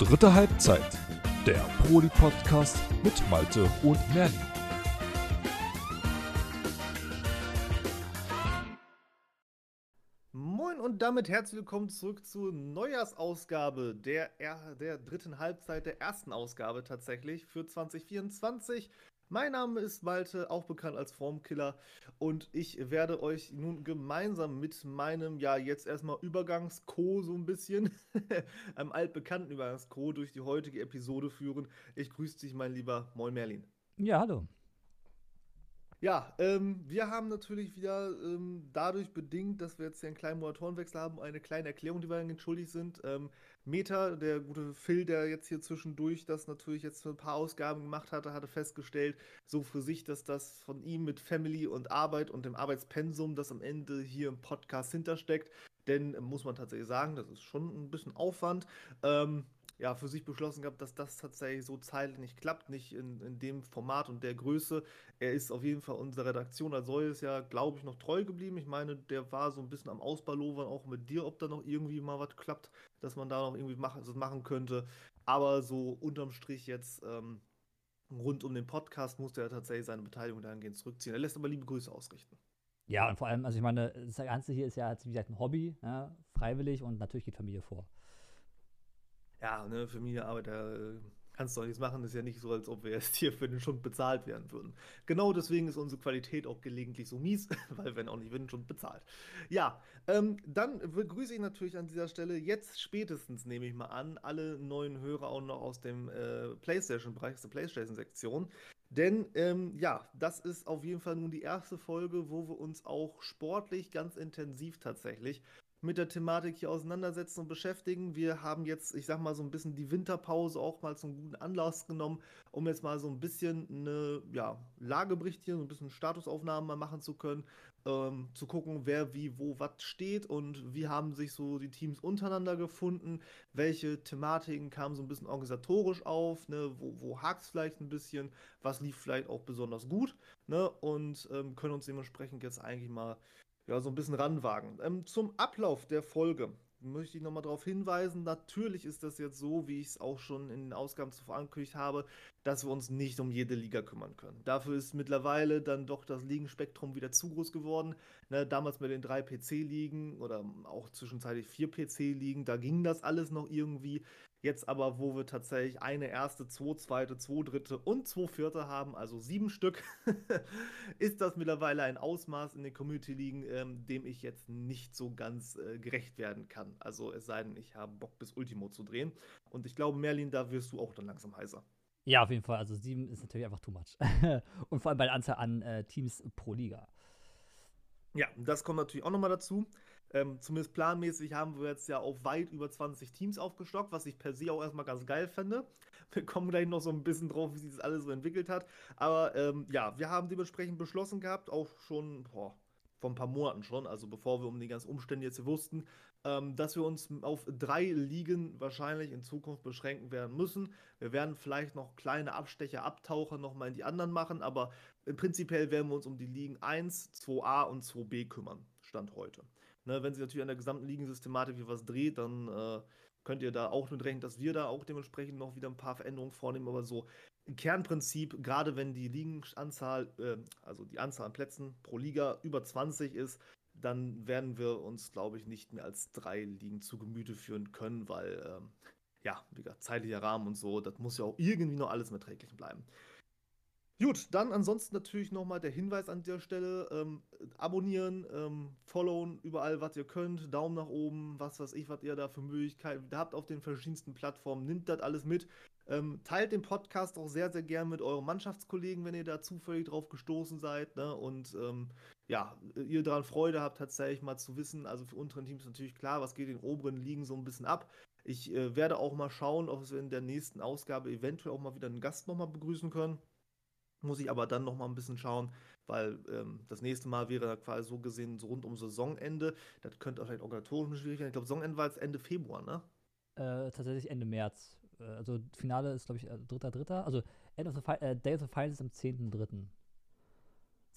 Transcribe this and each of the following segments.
Dritte Halbzeit, der Proli-Podcast mit Malte und Merlin. Moin und damit herzlich willkommen zurück zur Neujahrsausgabe der, der dritten Halbzeit, der ersten Ausgabe tatsächlich für 2024. Mein Name ist Malte, auch bekannt als Formkiller, und ich werde euch nun gemeinsam mit meinem, ja, jetzt erstmal Übergangs-Co so ein bisschen, einem altbekannten Übergangs-Co durch die heutige Episode führen. Ich grüße dich, mein lieber Moin Merlin. Ja, hallo. Ja, ähm, wir haben natürlich wieder ähm, dadurch bedingt, dass wir jetzt hier einen kleinen Moderatorenwechsel haben, eine kleine Erklärung, die wir dann schuldig sind. Ähm, Meta, der gute Phil, der jetzt hier zwischendurch das natürlich jetzt für ein paar Ausgaben gemacht hatte, hatte festgestellt, so für sich, dass das von ihm mit Family und Arbeit und dem Arbeitspensum, das am Ende hier im Podcast hintersteckt, denn muss man tatsächlich sagen, das ist schon ein bisschen Aufwand. Ähm, ja, für sich beschlossen gehabt, dass das tatsächlich so zeitlich nicht klappt, nicht in, in dem Format und der Größe. Er ist auf jeden Fall unserer Redaktion als solches ja, glaube ich, noch treu geblieben. Ich meine, der war so ein bisschen am Ausballovern auch mit dir, ob da noch irgendwie mal was klappt, dass man da noch irgendwie mach, also machen könnte. Aber so unterm Strich jetzt ähm, rund um den Podcast musste er tatsächlich seine Beteiligung dahingehend zurückziehen. Er lässt aber liebe Grüße ausrichten. Ja, und vor allem, also ich meine, das Ganze hier ist ja, wie gesagt, ein Hobby, ja, freiwillig und natürlich geht Familie vor ja, ne, Familie, Arbeit, äh, kannst du doch nichts machen. Ist ja nicht so, als ob wir jetzt hier für den Schund bezahlt werden würden. Genau deswegen ist unsere Qualität auch gelegentlich so mies, weil wir auch nicht für den Schund bezahlt. Ja, ähm, dann begrüße ich natürlich an dieser Stelle jetzt spätestens, nehme ich mal an, alle neuen Hörer auch noch aus dem äh, PlayStation-Bereich, aus der PlayStation-Sektion. Denn ähm, ja, das ist auf jeden Fall nun die erste Folge, wo wir uns auch sportlich ganz intensiv tatsächlich mit der Thematik hier auseinandersetzen und beschäftigen. Wir haben jetzt, ich sag mal, so ein bisschen die Winterpause auch mal zum guten Anlass genommen, um jetzt mal so ein bisschen eine ja, Lagebericht hier, so ein bisschen Statusaufnahmen mal machen zu können, ähm, zu gucken, wer wie wo was steht. Und wie haben sich so die Teams untereinander gefunden, welche Thematiken kamen so ein bisschen organisatorisch auf, ne, wo, wo hakt es vielleicht ein bisschen, was lief vielleicht auch besonders gut, ne, und ähm, können uns dementsprechend jetzt eigentlich mal ja, so ein bisschen ranwagen. Ähm, zum Ablauf der Folge möchte ich nochmal darauf hinweisen, natürlich ist das jetzt so, wie ich es auch schon in den Ausgaben zuvor angekündigt habe, dass wir uns nicht um jede Liga kümmern können. Dafür ist mittlerweile dann doch das Ligenspektrum wieder zu groß geworden. Ne, damals mit den drei PC-Ligen oder auch zwischenzeitlich vier PC-Ligen, da ging das alles noch irgendwie. Jetzt aber, wo wir tatsächlich eine erste, zwei zweite, zwei dritte und zwei vierte haben, also sieben Stück, ist das mittlerweile ein Ausmaß in den Community-Ligen, ähm, dem ich jetzt nicht so ganz äh, gerecht werden kann. Also es sei denn, ich habe Bock bis Ultimo zu drehen. Und ich glaube, Merlin, da wirst du auch dann langsam heißer. Ja, auf jeden Fall. Also sieben ist natürlich einfach too much. und vor allem bei der Anzahl an äh, Teams pro Liga. Ja, das kommt natürlich auch nochmal dazu. Ähm, zumindest planmäßig haben wir jetzt ja auf weit über 20 Teams aufgestockt, was ich per se auch erstmal ganz geil fände. Wir kommen gleich noch so ein bisschen drauf, wie sich das alles so entwickelt hat. Aber ähm, ja, wir haben dementsprechend beschlossen gehabt, auch schon boah, vor ein paar Monaten schon, also bevor wir um die ganzen Umstände jetzt wussten, ähm, dass wir uns auf drei Ligen wahrscheinlich in Zukunft beschränken werden müssen. Wir werden vielleicht noch kleine Abstecher, Abtaucher nochmal in die anderen machen, aber prinzipiell werden wir uns um die Ligen 1, 2a und 2b kümmern, Stand heute. Ne, wenn sich natürlich an der gesamten Ligensystematik was dreht, dann äh, könnt ihr da auch mit rechnen, dass wir da auch dementsprechend noch wieder ein paar Veränderungen vornehmen. Aber so im Kernprinzip, gerade wenn die Ligenanzahl, äh, also die Anzahl an Plätzen pro Liga über 20 ist, dann werden wir uns, glaube ich, nicht mehr als drei Ligen zu Gemüte führen können, weil, ähm, ja, wie gesagt, zeitlicher Rahmen und so, das muss ja auch irgendwie noch alles erträglich bleiben. Gut, dann ansonsten natürlich nochmal der Hinweis an der Stelle: ähm, abonnieren, ähm, followen, überall, was ihr könnt, Daumen nach oben, was weiß ich, was ihr da für Möglichkeiten habt auf den verschiedensten Plattformen. Nimmt das alles mit. Ähm, teilt den Podcast auch sehr, sehr gern mit euren Mannschaftskollegen, wenn ihr da zufällig drauf gestoßen seid. Ne? Und ähm, ja, ihr daran Freude habt, tatsächlich mal zu wissen. Also für unsere Teams natürlich klar, was geht in den oberen Ligen so ein bisschen ab. Ich äh, werde auch mal schauen, ob wir in der nächsten Ausgabe eventuell auch mal wieder einen Gast nochmal begrüßen können. Muss ich aber dann noch mal ein bisschen schauen, weil ähm, das nächste Mal wäre quasi so gesehen so rund um Saisonende. Das könnte auch vielleicht organisatorisch schwierig werden. Ich glaube, Saisonende war jetzt Ende Februar, ne? Äh, tatsächlich Ende März. Äh, also Finale ist, glaube ich, äh, dritter, dritter. Also End of the äh, Day of the Finals ist am 10.3.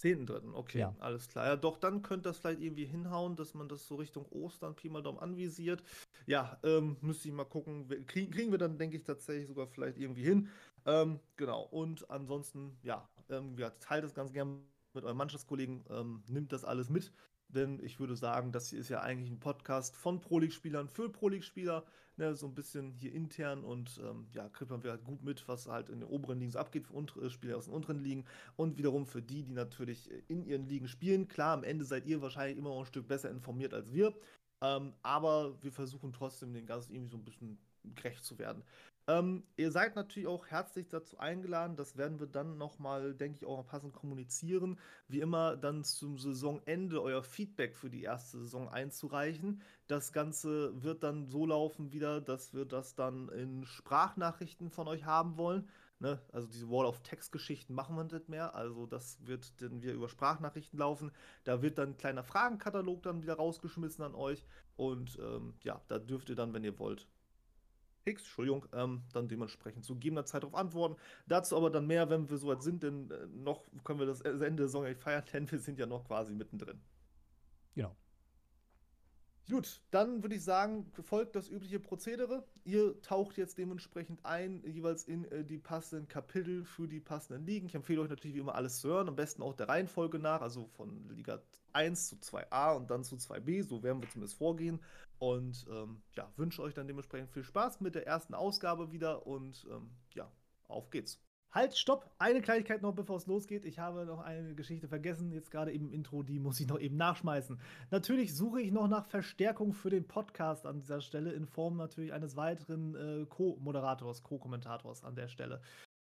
10.3., okay, ja. alles klar. Ja, doch, dann könnte das vielleicht irgendwie hinhauen, dass man das so Richtung Ostern Pi mal Daumen anvisiert. Ja, ähm, müsste ich mal gucken. Kriegen, kriegen wir dann, denke ich, tatsächlich sogar vielleicht irgendwie hin. Ähm, genau, und ansonsten, ja, ähm, teilt das ganz gerne mit euren Mannschaftskollegen, ähm, nimmt das alles mit. Denn ich würde sagen, das hier ist ja eigentlich ein Podcast von Pro League-Spielern für Pro League-Spieler. Ne, so ein bisschen hier intern und ähm, ja, kriegt man halt gut mit, was halt in den oberen Ligen abgeht für untere Spieler aus den unteren Ligen. Und wiederum für die, die natürlich in ihren Ligen spielen. Klar, am Ende seid ihr wahrscheinlich immer noch ein Stück besser informiert als wir. Ähm, aber wir versuchen trotzdem den Ganzen irgendwie so ein bisschen gerecht zu werden. Ähm, ihr seid natürlich auch herzlich dazu eingeladen. Das werden wir dann nochmal, denke ich, auch passend kommunizieren. Wie immer, dann zum Saisonende euer Feedback für die erste Saison einzureichen. Das Ganze wird dann so laufen wieder, dass wir das dann in Sprachnachrichten von euch haben wollen. Ne? Also diese Wall-of-Text-Geschichten machen wir nicht mehr. Also das wird dann wieder über Sprachnachrichten laufen. Da wird dann ein kleiner Fragenkatalog dann wieder rausgeschmissen an euch. Und ähm, ja, da dürft ihr dann, wenn ihr wollt, X, Entschuldigung, ähm, dann dementsprechend zu gegebener Zeit darauf antworten. Dazu aber dann mehr, wenn wir soweit sind, denn äh, noch können wir das Ende der Saison nicht feiern, denn wir sind ja noch quasi mittendrin. Genau. Gut, dann würde ich sagen, folgt das übliche Prozedere. Ihr taucht jetzt dementsprechend ein, jeweils in äh, die passenden Kapitel für die passenden Ligen. Ich empfehle euch natürlich wie immer alles zu hören, am besten auch der Reihenfolge nach, also von Liga 1 zu 2a und dann zu 2b, so werden wir zumindest vorgehen. Und ähm, ja, wünsche euch dann dementsprechend viel Spaß mit der ersten Ausgabe wieder und ähm, ja, auf geht's. Halt, stopp! Eine Kleinigkeit noch, bevor es losgeht. Ich habe noch eine Geschichte vergessen, jetzt gerade im Intro, die muss ich noch eben nachschmeißen. Natürlich suche ich noch nach Verstärkung für den Podcast an dieser Stelle, in Form natürlich eines weiteren äh, Co-Moderators, Co-Kommentators an der Stelle.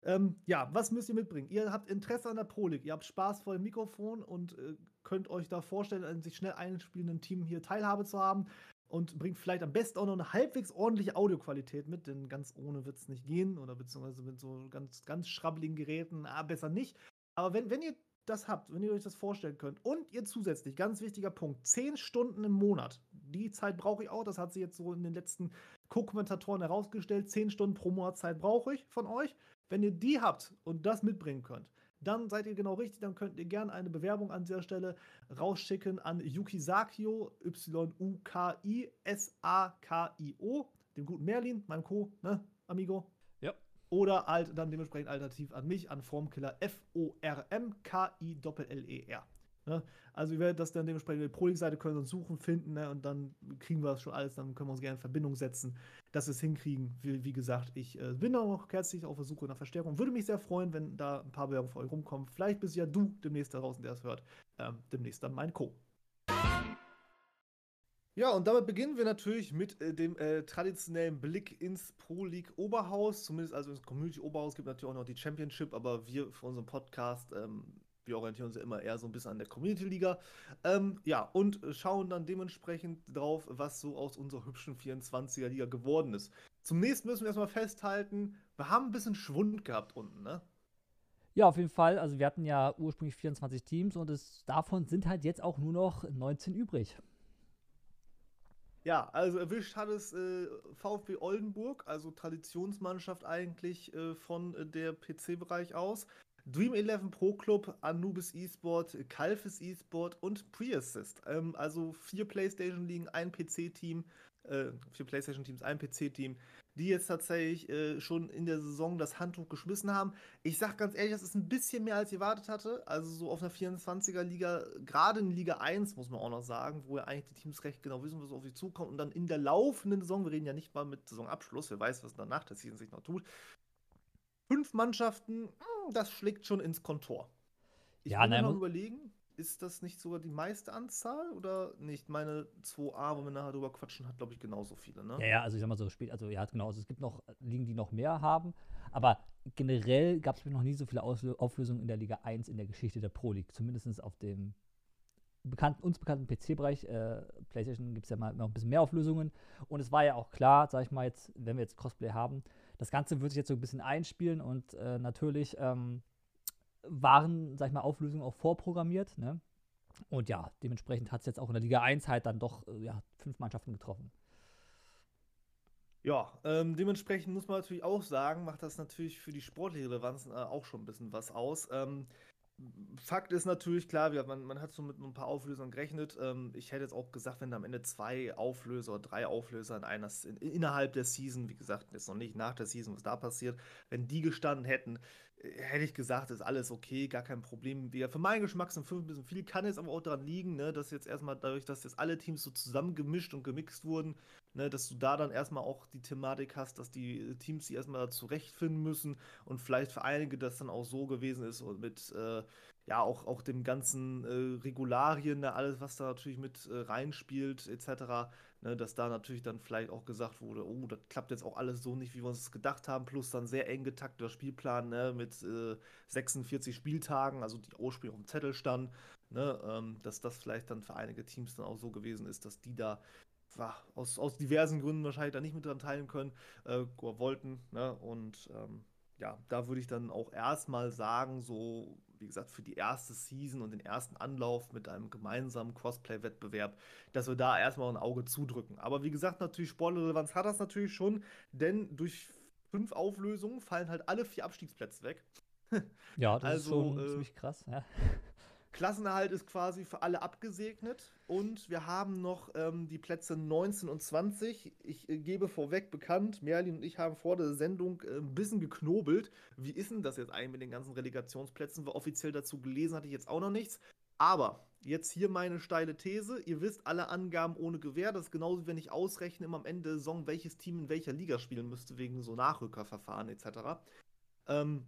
Ähm, ja, was müsst ihr mitbringen? Ihr habt Interesse an der Prolik, ihr habt Spaß vor dem Mikrofon und äh, könnt euch da vorstellen, an sich schnell einspielenden Team hier Teilhabe zu haben und bringt vielleicht am besten auch noch eine halbwegs ordentliche Audioqualität mit, denn ganz ohne wird es nicht gehen oder beziehungsweise mit so ganz, ganz schrabbeligen Geräten, ah, besser nicht. Aber wenn, wenn ihr das habt, wenn ihr euch das vorstellen könnt und ihr zusätzlich, ganz wichtiger Punkt, 10 Stunden im Monat, die Zeit brauche ich auch, das hat sich jetzt so in den letzten Co-Kommentatoren herausgestellt, 10 Stunden pro Monat Zeit brauche ich von euch. Wenn ihr die habt und das mitbringen könnt, dann seid ihr genau richtig. Dann könnt ihr gerne eine Bewerbung an dieser Stelle rausschicken an Yukisakio, Y-U-K-I-S-A-K-I-O, dem guten Merlin, meinem Co, ne, Amigo? Ja. Oder halt dann dementsprechend alternativ an mich, an Formkiller F-O-R-M-K-I-L-L-E-R. Ne? Also ihr werdet das dann dementsprechend mit der Pro-Seite können uns suchen, finden ne? und dann kriegen wir das schon alles, dann können wir uns gerne in Verbindung setzen, dass wir es hinkriegen. Wie, wie gesagt, ich äh, bin auch herzlich auf der Suche nach Verstärkung. Würde mich sehr freuen, wenn da ein paar Bewerbungen für euch rumkommen. Vielleicht bist ja du demnächst da draußen, der es hört. Ähm, demnächst dann mein Co. Ja, und damit beginnen wir natürlich mit äh, dem äh, traditionellen Blick ins Pro League Oberhaus. Zumindest also ins Community Oberhaus gibt natürlich auch noch die Championship, aber wir für unseren Podcast ähm, wir orientieren uns ja immer eher so ein bisschen an der Community-Liga. Ähm, ja, und schauen dann dementsprechend drauf, was so aus unserer hübschen 24er-Liga geworden ist. Zunächst müssen wir erstmal festhalten, wir haben ein bisschen Schwund gehabt unten, ne? Ja, auf jeden Fall. Also wir hatten ja ursprünglich 24 Teams und es, davon sind halt jetzt auch nur noch 19 übrig. Ja, also erwischt hat es äh, VfB Oldenburg, also Traditionsmannschaft eigentlich äh, von äh, der PC-Bereich aus. Dream 11 Pro Club, Anubis eSport, Kalfis eSport und Preassist. Ähm, also vier PlayStation-Ligen, ein PC-Team, äh, vier PlayStation-Teams, ein PC-Team, die jetzt tatsächlich äh, schon in der Saison das Handtuch geschmissen haben. Ich sag ganz ehrlich, das ist ein bisschen mehr, als ich erwartet hatte. Also so auf einer 24er-Liga, gerade in Liga 1, muss man auch noch sagen, wo ja eigentlich die Teams recht genau wissen, was auf sie zukommt. Und dann in der laufenden Saison, wir reden ja nicht mal mit Saisonabschluss, wer weiß, was danach der Season sich noch tut, fünf Mannschaften, hm, das schlägt schon ins Kontor. Ich ja, will mal überlegen, ist das nicht sogar die meiste Anzahl oder nicht? Meine 2a, wo wir nachher drüber quatschen, hat, glaube ich, genauso viele, ne? Ja, ja, also ich sag mal so spät, also ja, genau, also es gibt noch Ligen, die noch mehr haben, aber generell gab es noch nie so viele Auflösungen in der Liga 1 in der Geschichte der Pro League, zumindest auf dem bekannten, uns bekannten PC-Bereich, äh, PlayStation gibt es ja mal noch ein bisschen mehr Auflösungen und es war ja auch klar, sag ich mal jetzt, wenn wir jetzt Cosplay haben, das Ganze wird sich jetzt so ein bisschen einspielen und äh, natürlich ähm, waren, sag ich mal, Auflösungen auch vorprogrammiert. Ne? Und ja, dementsprechend hat es jetzt auch in der Liga 1 halt dann doch äh, ja, fünf Mannschaften getroffen. Ja, ähm, dementsprechend muss man natürlich auch sagen, macht das natürlich für die sportliche Relevanz äh, auch schon ein bisschen was aus. Ähm, Fakt ist natürlich klar, man, man hat so mit ein paar Auflösern gerechnet. Ähm, ich hätte jetzt auch gesagt, wenn da am Ende zwei Auflöser oder drei Auflöser in einer, in, innerhalb der Season, wie gesagt, jetzt noch nicht nach der Season, was da passiert, wenn die gestanden hätten, hätte ich gesagt, ist alles okay, gar kein Problem. Für meinen Geschmack sind fünf ein bisschen viel, kann jetzt aber auch daran liegen, ne, dass jetzt erstmal dadurch, dass jetzt alle Teams so zusammengemischt und gemixt wurden, ne, dass du da dann erstmal auch die Thematik hast, dass die Teams sich erstmal zurechtfinden müssen und vielleicht für einige das dann auch so gewesen ist und mit äh, ja, auch, auch dem ganzen äh, Regularien, ne, alles, was da natürlich mit äh, reinspielt, etc., ne, dass da natürlich dann vielleicht auch gesagt wurde, oh, das klappt jetzt auch alles so nicht, wie wir uns das gedacht haben, plus dann sehr eng getakteter Spielplan ne, mit äh, 46 Spieltagen, also die ursprünglich auf dem Zettel stand, ne, ähm, dass das vielleicht dann für einige Teams dann auch so gewesen ist, dass die da aus, aus diversen Gründen wahrscheinlich da nicht mit dran teilen können, äh, wollten, ne, und ähm, ja, da würde ich dann auch erstmal sagen, so wie gesagt, für die erste Season und den ersten Anlauf mit einem gemeinsamen Crossplay-Wettbewerb, dass wir da erstmal ein Auge zudrücken. Aber wie gesagt, natürlich Sportrelevanz hat das natürlich schon, denn durch fünf Auflösungen fallen halt alle vier Abstiegsplätze weg. ja, das also, ist schon äh, ziemlich krass. Ja. Klassenerhalt ist quasi für alle abgesegnet und wir haben noch ähm, die Plätze 19 und 20. Ich äh, gebe vorweg bekannt, Merlin und ich haben vor der Sendung äh, ein bisschen geknobelt. Wie ist denn das jetzt eigentlich mit den ganzen Relegationsplätzen? Weil offiziell dazu gelesen hatte ich jetzt auch noch nichts. Aber jetzt hier meine steile These. Ihr wisst, alle Angaben ohne Gewähr. Das ist genauso, wenn ich ausrechne immer am Ende der Saison, welches Team in welcher Liga spielen müsste, wegen so Nachrückerverfahren etc. Ähm,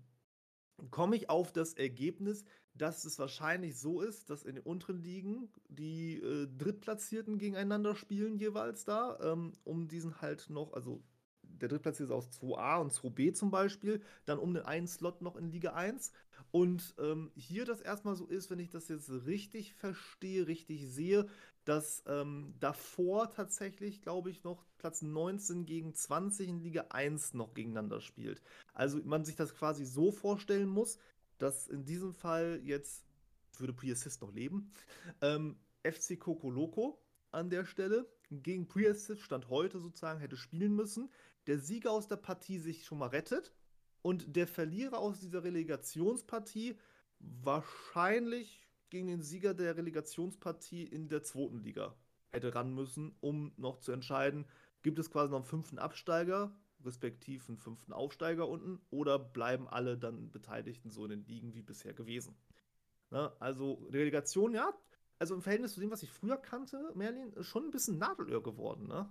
komme ich auf das Ergebnis, dass es wahrscheinlich so ist, dass in den unteren Ligen die äh, Drittplatzierten gegeneinander spielen jeweils da, ähm, um diesen halt noch, also der Drittplatzierte aus 2a und 2b zum Beispiel, dann um den einen Slot noch in Liga 1. Und ähm, hier das erstmal so ist, wenn ich das jetzt richtig verstehe, richtig sehe, dass ähm, davor tatsächlich, glaube ich, noch Platz 19 gegen 20 in Liga 1 noch gegeneinander spielt. Also man sich das quasi so vorstellen muss, dass in diesem Fall jetzt, würde Pre-Assist noch leben, ähm, FC Coco Loco an der Stelle gegen Pre-Assist Stand heute sozusagen hätte spielen müssen. Der Sieger aus der Partie sich schon mal rettet und der Verlierer aus dieser Relegationspartie wahrscheinlich gegen den Sieger der Relegationspartie in der zweiten Liga hätte ran müssen, um noch zu entscheiden, gibt es quasi noch einen fünften Absteiger, respektiv einen fünften Aufsteiger unten, oder bleiben alle dann Beteiligten so in den Ligen wie bisher gewesen. Ne? Also Relegation, ja, also im Verhältnis zu dem, was ich früher kannte, Merlin, schon ein bisschen Nadelöhr geworden, ne?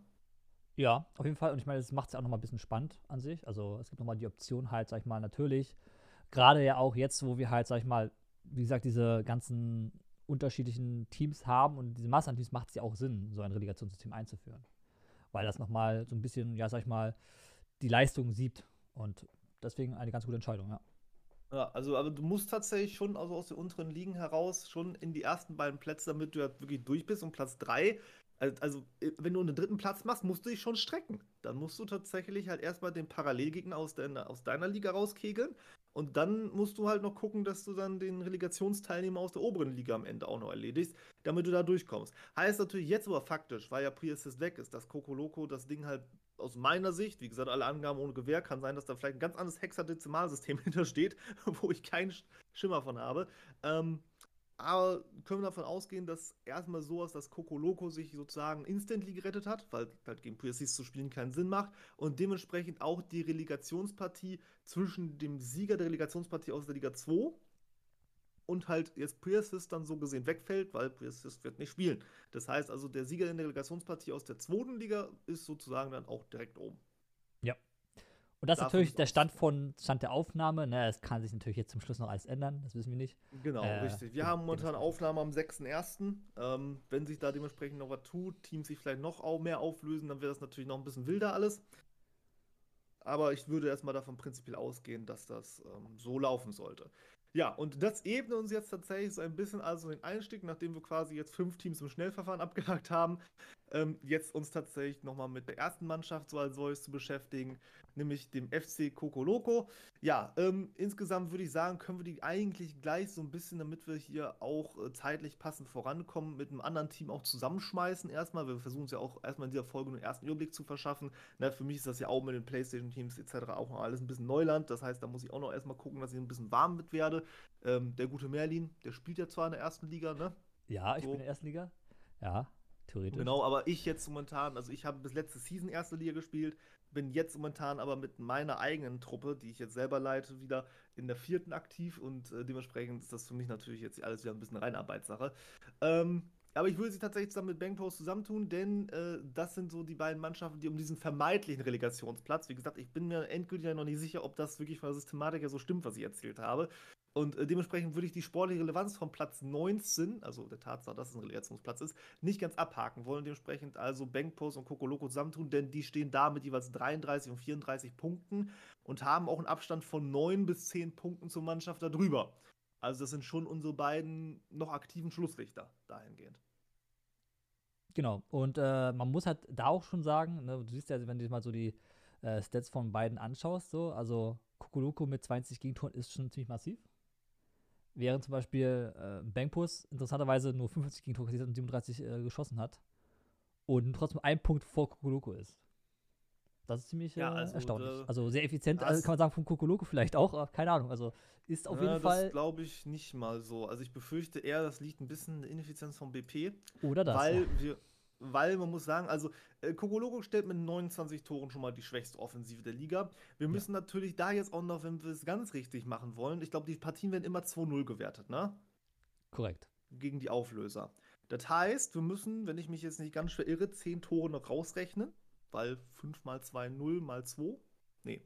Ja, auf jeden Fall. Und ich meine, das macht es ja auch nochmal ein bisschen spannend an sich. Also es gibt nochmal die Option halt, sag ich mal, natürlich, gerade ja auch jetzt, wo wir halt, sag ich mal, wie gesagt, diese ganzen unterschiedlichen Teams haben und diese Masse an Teams macht es ja auch Sinn, so ein Relegationssystem einzuführen. Weil das nochmal so ein bisschen, ja, sag ich mal, die Leistung sieht. Und deswegen eine ganz gute Entscheidung, ja. Ja, also aber du musst tatsächlich schon also aus den unteren Ligen heraus schon in die ersten beiden Plätze, damit du ja wirklich durch bist. Und Platz 3 also, äh, wenn du einen dritten Platz machst, musst du dich schon strecken. Dann musst du tatsächlich halt erstmal den Parallelgegner aus deiner, aus deiner Liga rauskegeln. Und dann musst du halt noch gucken, dass du dann den Relegationsteilnehmer aus der oberen Liga am Ende auch noch erledigst, damit du da durchkommst. Heißt natürlich jetzt aber faktisch, weil ja Pre-Assist weg ist, dass Coco Loco das Ding halt aus meiner Sicht, wie gesagt, alle Angaben ohne Gewehr, kann sein, dass da vielleicht ein ganz anderes Hexadezimalsystem hintersteht, wo ich keinen Schimmer von habe. Ähm, aber können wir davon ausgehen, dass erstmal so ist, dass Coco Loco sich sozusagen instantly gerettet hat, weil halt gegen Priasis zu spielen keinen Sinn macht und dementsprechend auch die Relegationspartie zwischen dem Sieger der Relegationspartie aus der Liga 2 und halt jetzt Priasis dann so gesehen wegfällt, weil Priasis wird nicht spielen. Das heißt also, der Sieger in der Relegationspartie aus der zweiten Liga ist sozusagen dann auch direkt oben. Und das ist natürlich der Stand von Stand der Aufnahme. Ne, es kann sich natürlich jetzt zum Schluss noch alles ändern, das wissen wir nicht. Genau, äh, richtig. Wir haben momentan Aufnahme am 6.1. Ähm, wenn sich da dementsprechend noch was tut, Teams sich vielleicht noch mehr auflösen, dann wäre das natürlich noch ein bisschen wilder alles. Aber ich würde erstmal davon prinzipiell ausgehen, dass das ähm, so laufen sollte. Ja, und das ebnet uns jetzt tatsächlich so ein bisschen also den Einstieg, nachdem wir quasi jetzt fünf Teams im Schnellverfahren abgehakt haben, ähm, jetzt uns tatsächlich nochmal mit der ersten Mannschaft so als solches zu beschäftigen, nämlich dem FC Coco Loco. Ja, ähm, insgesamt würde ich sagen, können wir die eigentlich gleich so ein bisschen, damit wir hier auch äh, zeitlich passend vorankommen, mit einem anderen Team auch zusammenschmeißen erstmal. Wir versuchen es ja auch erstmal in dieser Folge einen ersten Überblick zu verschaffen. Na, für mich ist das ja auch mit den Playstation-Teams etc. auch noch alles ein bisschen Neuland. Das heißt, da muss ich auch noch erstmal gucken, dass ich ein bisschen warm mit werde. Ähm, der gute Merlin, der spielt ja zwar in der ersten Liga, ne? Ja, ich So. bin in der ersten Liga. Ja, theoretisch. Genau, aber ich jetzt momentan, also ich habe bis letzte Season erste Liga gespielt, bin jetzt momentan aber mit meiner eigenen Truppe, die ich jetzt selber leite, wieder in der vierten aktiv und äh, dementsprechend ist das für mich natürlich jetzt alles wieder ein bisschen Reinarbeitssache. Ähm, aber ich würde sie tatsächlich zusammen mit Bankpost zusammentun, denn äh, das sind so die beiden Mannschaften, die um diesen vermeintlichen Relegationsplatz, wie gesagt, ich bin mir endgültig noch nicht sicher, ob das wirklich von der Systematik her so stimmt, was ich erzählt habe. Und äh, dementsprechend würde ich die sportliche Relevanz vom Platz 19, also der Tatsache, dass es ein Relegationsplatz ist, nicht ganz abhaken wollen. Dementsprechend also Bankpost und Kokoloko zusammentun, denn die stehen da mit jeweils 33 und 34 Punkten und haben auch einen Abstand von 9 bis 10 Punkten zur Mannschaft darüber. Also das sind schon unsere beiden noch aktiven Schlusslichter dahingehend. Genau. Und äh, man muss halt da auch schon sagen, ne, du siehst ja, wenn du dir mal so die äh, Stats von beiden anschaust, so, also Kukuloko mit 20 Gegentoren ist schon ziemlich massiv. Während zum Beispiel äh, Bankpus interessanterweise nur 55 Gegentore kassiert und 37 äh, geschossen hat. Und trotzdem ein Punkt vor Kukuloko ist. Das ist ziemlich Ja, äh, also, erstaunlich. äh, also sehr effizient, also kann man sagen, von Kukuloko vielleicht auch, keine Ahnung. Also ist auf Ja, jeden Fall. Das glaube ich nicht mal so. Also ich befürchte eher, das liegt ein bisschen in der Ineffizienz vom BP. Oder das. weil ja. wir, weil man muss sagen, also äh, Kokoloko stellt mit 29 Toren schon mal die schwächste Offensive der Liga. Wir müssen natürlich da jetzt auch noch, wenn wir es ganz richtig machen wollen, ich glaube, die Partien werden immer 2-0 gewertet, ne? Korrekt. Gegen die Auflöser. Das heißt, wir müssen, wenn ich mich jetzt nicht ganz schwer irre, 10 Tore noch rausrechnen, weil 5 mal 2, 0 mal 2. Nee,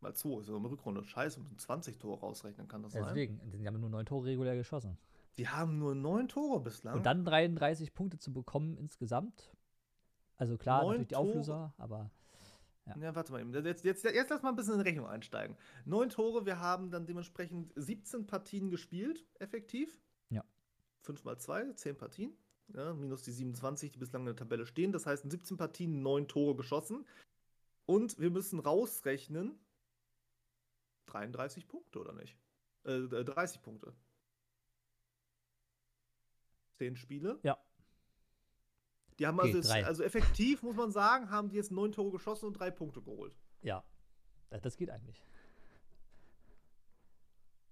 mal 2 ist ja eine Rückrunde. Scheiße, wir müssen 20 Tore rausrechnen, kann das sein? Deswegen, die haben nur neun Tore regulär geschossen. Die haben nur 9 Tore bislang. Und dann 33 Punkte zu bekommen insgesamt. Also klar, Neun natürlich die Tore. Auflöser, aber Ja. Ja, warte mal eben. Jetzt, jetzt, jetzt lass mal ein bisschen in Rechnung einsteigen. Neun Tore, wir haben dann dementsprechend 17 Partien gespielt, effektiv. Ja. 5 mal 2, 10 Partien. Ja, minus die 27, die bislang in der Tabelle stehen. Das heißt, in 17 Partien neun Tore geschossen. Und wir müssen rausrechnen 33 Punkte, oder nicht? Äh, äh, 30 Punkte. 10 Spiele. Ja. Die haben Okay, also, jetzt, drei. also effektiv, muss man sagen, haben die jetzt neun Tore geschossen und drei Punkte geholt. ja, das geht eigentlich.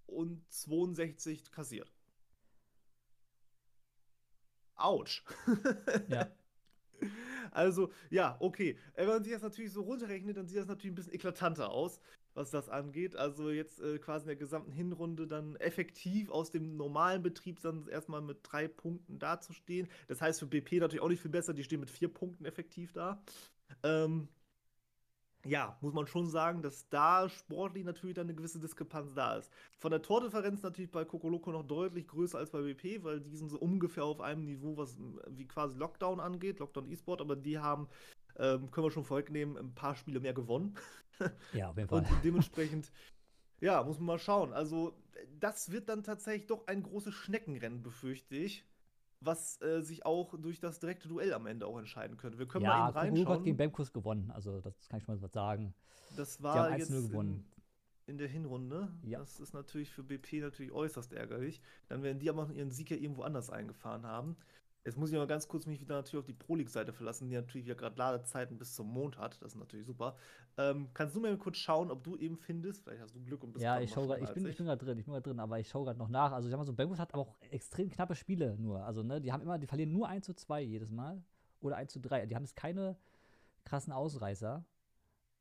Und 62 kassiert. Autsch. Ja. Also, ja, okay. Wenn man sich das natürlich so runterrechnet, dann sieht das natürlich ein bisschen eklatanter aus, was das angeht. Also jetzt äh, quasi in der gesamten Hinrunde dann effektiv aus dem normalen Betrieb dann erstmal mit drei Punkten dazustehen. Das heißt für BP natürlich auch nicht viel besser, die stehen mit vier Punkten effektiv da. Ähm, ja, muss man schon sagen, dass da sportlich natürlich dann eine gewisse Diskrepanz da ist. Von der Tordifferenz natürlich bei Kokoloko noch deutlich größer als bei BP, weil die sind so ungefähr auf einem Niveau, was wie quasi Lockdown angeht, Lockdown E-Sport, aber die haben, ähm, können wir schon vorwegnehmen, ein paar Spiele mehr gewonnen. Ja, auf jeden Fall. Und dementsprechend, ja, muss man mal schauen. Also, das wird dann tatsächlich doch ein großes Schneckenrennen, befürchte ich. Was äh, sich auch durch das direkte Duell am Ende auch entscheiden könnte. Wir können ja, mal eben reinschauen. hat gegen Bemkus gewonnen, also das kann ich mal was sagen. Das war haben jetzt 1-0 gewonnen. In, in der Hinrunde. Ja. Das ist natürlich für BP natürlich äußerst ärgerlich. Dann werden die aber noch ihren Sieg ja irgendwo anders eingefahren haben. Jetzt muss ich aber ganz kurz mich wieder natürlich auf die Pro League-Seite verlassen, die natürlich ja gerade Ladezeiten bis zum Mond hat. Das ist natürlich super. Ähm, kannst du mir kurz schauen, ob du eben findest? Vielleicht hast du Glück und bist Ja, ich schneller gerade, ich bin, ich bin gerade drin, ich bin gerade drin, aber ich schaue gerade noch nach. Also ich sag mal so, Bengals hat aber auch extrem knappe Spiele nur. Also, ne, die haben immer, die verlieren nur 1 zu 2 jedes Mal. Oder 1 zu 3. Die haben jetzt keine krassen Ausreißer.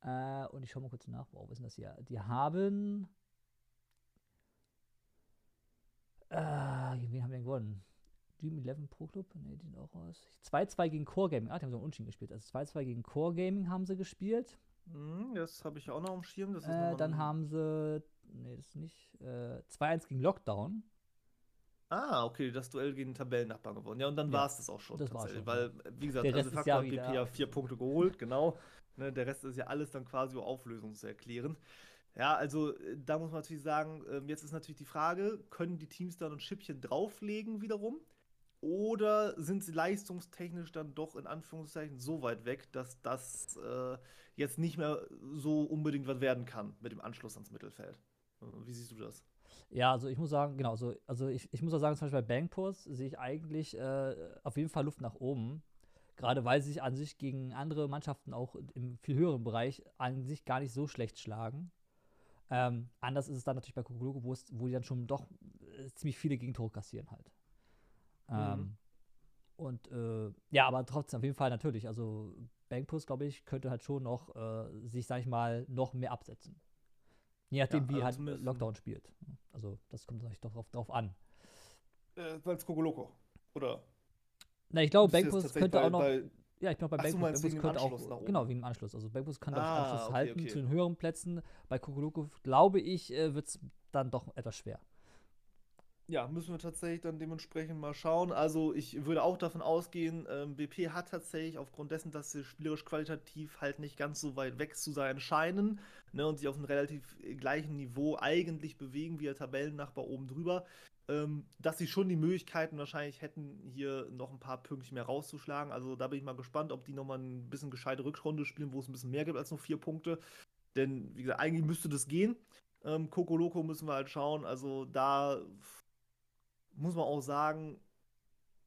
Äh, und ich schaue mal kurz nach, wow, was ist denn das hier? Die haben. Äh, wen haben wir denn gewonnen? Dream 11 Pro Club? Ne, die auch raus. 2-2 gegen Core Gaming. Ah, die haben so einen Unschien gespielt. Also 2-2 gegen Core Gaming haben sie gespielt. Mhm, das habe ich auch noch am Schirm. Ist Äh, dann haben sie, nee, das nicht, äh, 2-1 gegen Lockdown. Ah, okay, das Duell gegen den Tabellennachbarn gewonnen. Ja, und dann Ja, war es das auch schon. das tatsächlich, schon, Weil, wie gesagt, Der also Rest ist ja hat BP ja vier Punkte geholt, genau. Ne, der Rest ist ja alles dann quasi über Auflösung zu erklären. Ja, also äh, da muss man natürlich sagen, ähm, jetzt ist natürlich die Frage, können die Teams da ein Schippchen drauflegen wiederum? Oder sind sie leistungstechnisch dann doch in Anführungszeichen so weit weg, dass das äh, jetzt nicht mehr so unbedingt was werden kann mit dem Anschluss ans Mittelfeld? Äh, wie siehst du das? Ja, also ich muss sagen, genau, so, also ich, ich muss auch sagen, zum Beispiel bei Bankpurs sehe ich eigentlich äh, auf jeden Fall Luft nach oben. Gerade weil sie sich an sich gegen andere Mannschaften auch im viel höheren Bereich an sich gar nicht so schlecht schlagen. Ähm, anders ist es dann natürlich bei Kokologo, wo, wo die dann schon doch äh, ziemlich viele Gegentore kassieren halt. Ähm, mhm. Und äh, ja, aber trotzdem auf jeden Fall natürlich. Also Bankpus, glaube ich, könnte halt schon noch äh, sich, sag ich mal, noch mehr absetzen. Je nachdem, ja, also wie halt Lockdown spielt. Also das kommt natürlich doch drauf, drauf an. Äh, als Kokoloko, oder? Na, ich glaube, Bankbus könnte bei, auch noch. Bei, ja, ich glaube, bei Bankbus, Bankbus könnte auch. Genau, wegen dem Anschluss. Also Bankbus kann ah, Anschluss okay, halten okay. zu den höheren Plätzen. Bei Kokoloko, glaube ich, äh, wird es dann doch etwas schwer. Ja, müssen wir tatsächlich dann dementsprechend mal schauen. Also ich würde auch davon ausgehen, ähm, BP hat tatsächlich aufgrund dessen, dass sie spielerisch qualitativ halt nicht ganz so weit weg zu sein scheinen ne, und sich auf einem relativ gleichen Niveau eigentlich bewegen wie der Tabellennachbar oben drüber, ähm, dass sie schon die Möglichkeiten wahrscheinlich hätten, hier noch ein paar Pünktchen mehr rauszuschlagen. Also da bin ich mal gespannt, ob die nochmal ein bisschen gescheite Rückrunde spielen, wo es ein bisschen mehr gibt als nur vier Punkte. Denn, wie gesagt, eigentlich müsste das gehen. Ähm, Coco Loco müssen wir halt schauen. Also da muss man auch sagen,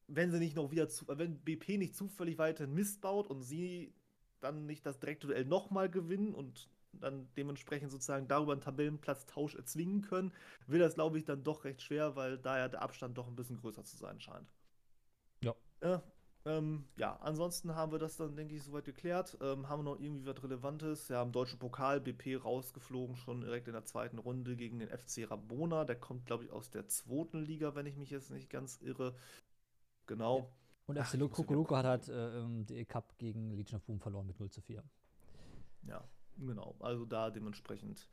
wenn sie nicht noch wieder zu, wenn BP nicht zufällig weiter Mist baut und sie dann nicht das direkte Duell nochmal gewinnen und dann dementsprechend sozusagen darüber einen Tabellenplatztausch erzwingen können, wird das, glaube ich, dann doch recht schwer, weil da ja der Abstand doch ein bisschen größer zu sein scheint. Ja. Äh, ähm, ja, ansonsten haben wir das dann, denke ich, soweit geklärt. Ähm, haben wir noch irgendwie was Relevantes? Ja, im deutschen Pokal BP rausgeflogen, schon direkt in der zweiten Runde gegen den FC Rabona. Der kommt, glaube ich, aus der zweiten Liga, wenn ich mich jetzt nicht ganz irre. Genau. Und FC Kokoluko hat halt äh, den Cup gegen Legion of Boom verloren mit 0 zu 4. Ja, genau. Also da dementsprechend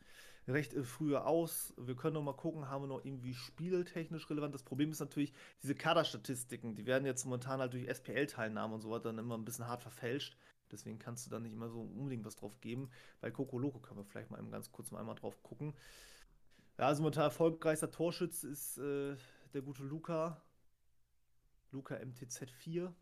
recht äh, früher aus. Wir können noch mal gucken, haben wir noch irgendwie spieltechnisch relevant. Das Problem ist natürlich, diese Kaderstatistiken, die werden jetzt momentan halt durch SPL-Teilnahme und so weiter dann immer ein bisschen hart verfälscht. Deswegen kannst du da nicht immer so unbedingt was drauf geben. Bei Coco Loco können wir vielleicht mal ganz kurz mal einmal drauf gucken. Ja, also momentan erfolgreichster Torschütz ist äh, der gute Luca. Luca MTZ 4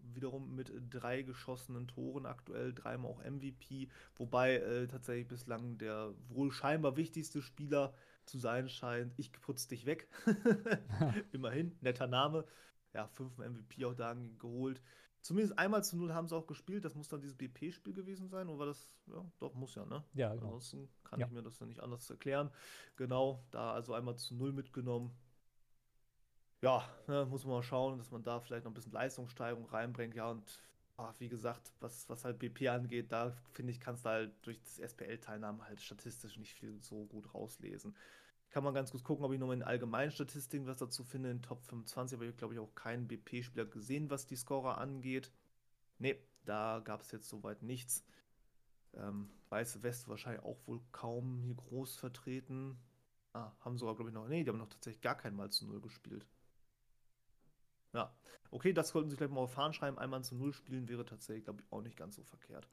wiederum mit drei geschossenen Toren aktuell, dreimal auch MVP, wobei äh, tatsächlich bislang der wohl scheinbar wichtigste Spieler zu sein scheint. Ich putz dich weg. Immerhin, netter Name. Ja, fünfmal MVP auch da geholt. Zumindest einmal zu null haben sie auch gespielt. Das muss dann dieses BP-Spiel gewesen sein. Oder war das? Ja, doch, muss ja, ne? Ja, genau. Ansonsten kann ja. ich mir das dann nicht anders erklären. Genau, da also einmal zu null mitgenommen ja, ne, muss man mal schauen, dass man da vielleicht noch ein bisschen Leistungssteigerung reinbringt. Ja, und ach, wie gesagt, was, was halt BP angeht, da finde ich, kannst du halt durch das SPL-Teilnahme halt statistisch nicht viel so gut rauslesen. Kann man ganz gut gucken, ob ich noch in allgemeinen Statistiken was dazu finde. In Top 25 aber ich, glaube ich, auch keinen BP-Spieler gesehen, was die Scorer angeht. Ne, da gab es jetzt soweit nichts. Ähm, Weiße West wahrscheinlich auch wohl kaum hier groß vertreten. Ah, haben sogar, glaube ich, noch. Ne, die haben noch tatsächlich gar kein Mal zu Null gespielt. Ja. Okay, das sollten Sie vielleicht mal auf Fahnen schreiben. Einmal zu Null spielen wäre tatsächlich, glaube ich, auch nicht ganz so verkehrt.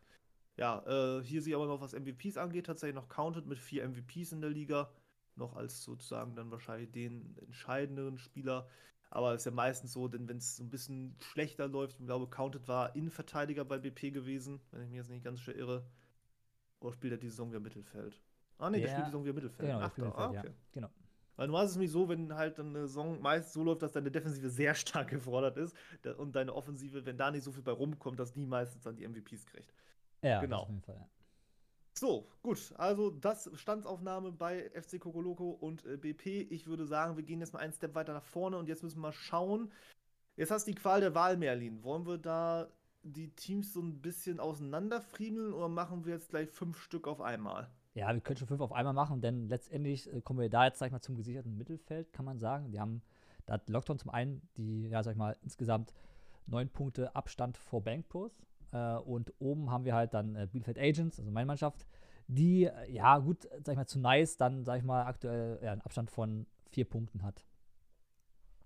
Ja, äh, hier sehe ich aber noch, was MVPs angeht, tatsächlich noch counted mit vier MVPs in der Liga. Noch als sozusagen dann wahrscheinlich den entscheidenderen Spieler. Aber es ist ja meistens so, denn wenn es so ein bisschen schlechter läuft, ich glaube, Counted war Innenverteidiger bei BP gewesen, wenn ich mich jetzt nicht ganz irre. Oder spielt er die Saison wieder Mittelfeld? Ah, nee, der, der spielt die Saison wieder Mittelfeld. Genau, Ach, Mittelfeld, ah, okay. ja. Genau. Weil normal ist es nämlich so, wenn halt eine Saison meist so läuft, dass deine Defensive sehr stark gefordert ist und deine Offensive, wenn da nicht so viel bei rumkommt, dass die meistens dann die MVPs kriegt. Ja, genau. Auf jeden Fall, ja. So, gut. Also das Standsaufnahme bei FC Kokoloko und äh, BP. Ich würde sagen, wir gehen jetzt mal einen Step weiter nach vorne und jetzt müssen wir mal schauen. Jetzt hast du die Qual der Wahl, Merlin. Wollen wir da die Teams so ein bisschen auseinanderfriemeln oder machen wir jetzt gleich fünf Stück auf einmal? Ja, wir können schon fünf auf einmal machen, denn letztendlich äh, kommen wir da jetzt, sag ich mal, zum gesicherten Mittelfeld, kann man sagen. Die haben, da hat Lockdown zum einen die, ja, sag ich mal, insgesamt neun Punkte Abstand vor Bankpros. Äh, und oben haben wir halt dann äh, Bielefeld Agents, also meine Mannschaft, die, äh, ja, gut, sag ich mal, zu nice dann, sag ich mal, aktuell ja, einen Abstand von vier Punkten hat.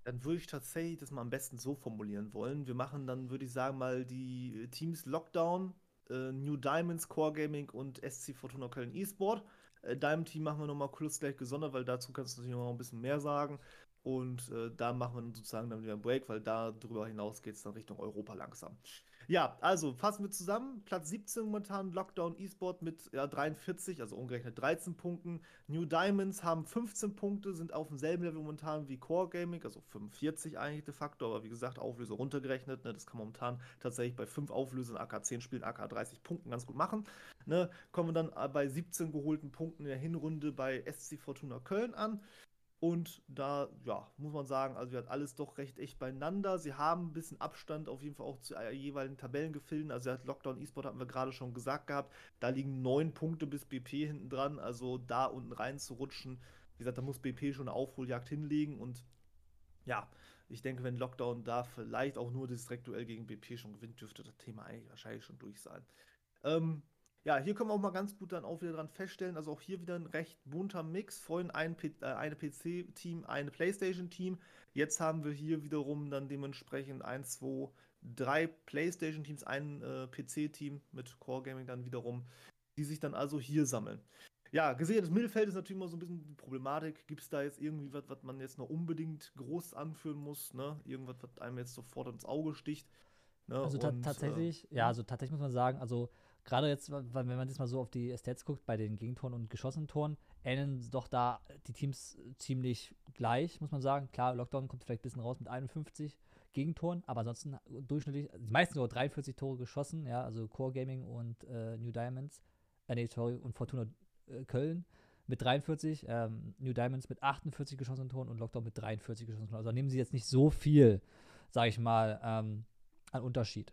Dann würde ich tatsächlich das mal am besten so formulieren wollen. Wir machen dann, würde ich sagen, mal die Teams Lockdown äh, New Diamonds, Core Gaming und SC Fortuna Köln eSport. Äh, Diamond Team machen wir nochmal kurz gleich gesondert, weil dazu kannst du natürlich noch ein bisschen mehr sagen. Und äh, da machen wir sozusagen dann wieder einen Break, weil da darüber hinaus geht es dann Richtung Europa langsam. Ja, also fassen wir zusammen. Platz 17 momentan Lockdown E-Sport mit ja, 43, also umgerechnet 13 Punkten. New Diamonds haben 15 Punkte, sind auf demselben Level momentan wie Core Gaming, also 45 eigentlich de facto, aber wie gesagt, Auflöser runtergerechnet. Ne, das kann man momentan tatsächlich bei 5 Auflösern AK 10 Spielen, AK 30 Punkten ganz gut machen. Ne, kommen wir dann äh, bei 17 geholten Punkten in der Hinrunde bei SC Fortuna Köln an. Und da, ja, muss man sagen, also hatten alles doch recht echt beieinander. Sie haben ein bisschen Abstand auf jeden Fall auch zu äh, jeweiligen Tabellengefilden. Also Lockdown E-Sport hatten wir gerade schon gesagt gehabt. Da liegen neun Punkte bis BP hinten dran. Also da unten rein zu rutschen, wie gesagt, da muss BP schon eine Aufholjagd hinlegen. Und ja, ich denke, wenn Lockdown da vielleicht auch nur das Direktduell gegen BP schon gewinnt, dürfte das Thema eigentlich wahrscheinlich schon durch sein. Ähm, ja, hier können wir auch mal ganz gut dann auch wieder dran feststellen, also auch hier wieder ein recht bunter Mix. Vorhin ein, äh, eine PC-Team, eine PlayStation-Team. Jetzt haben wir hier wiederum dann dementsprechend 1, 2, 3 PlayStation-Teams, ein äh, PC-Team mit Core Gaming dann wiederum, die sich dann also hier sammeln. Ja, gesehen, das Mittelfeld ist natürlich immer so ein bisschen die Problematik. Gibt es da jetzt irgendwie was, was man jetzt noch unbedingt groß anführen muss? Ne? Irgendwas, was einem jetzt sofort ins Auge sticht? Ne? Also Und, tatsächlich, äh, ja, hm? also tatsächlich muss man sagen, also gerade jetzt, wenn man jetzt mal so auf die Stats guckt, bei den Gegentoren und geschossenen Toren, ähneln doch da die Teams ziemlich gleich, muss man sagen. Klar, Lockdown kommt vielleicht ein bisschen raus mit 51 Gegentoren, aber ansonsten durchschnittlich, die meisten sogar 43 Tore geschossen, ja, also Core Gaming und äh, New Diamonds, äh, nee, sorry, und Fortuna äh, Köln mit 43, ähm, New Diamonds mit 48 geschossenen Toren und Lockdown mit 43 geschossenen Toren. Also nehmen sie jetzt nicht so viel, sage ich mal, ähm, an Unterschied.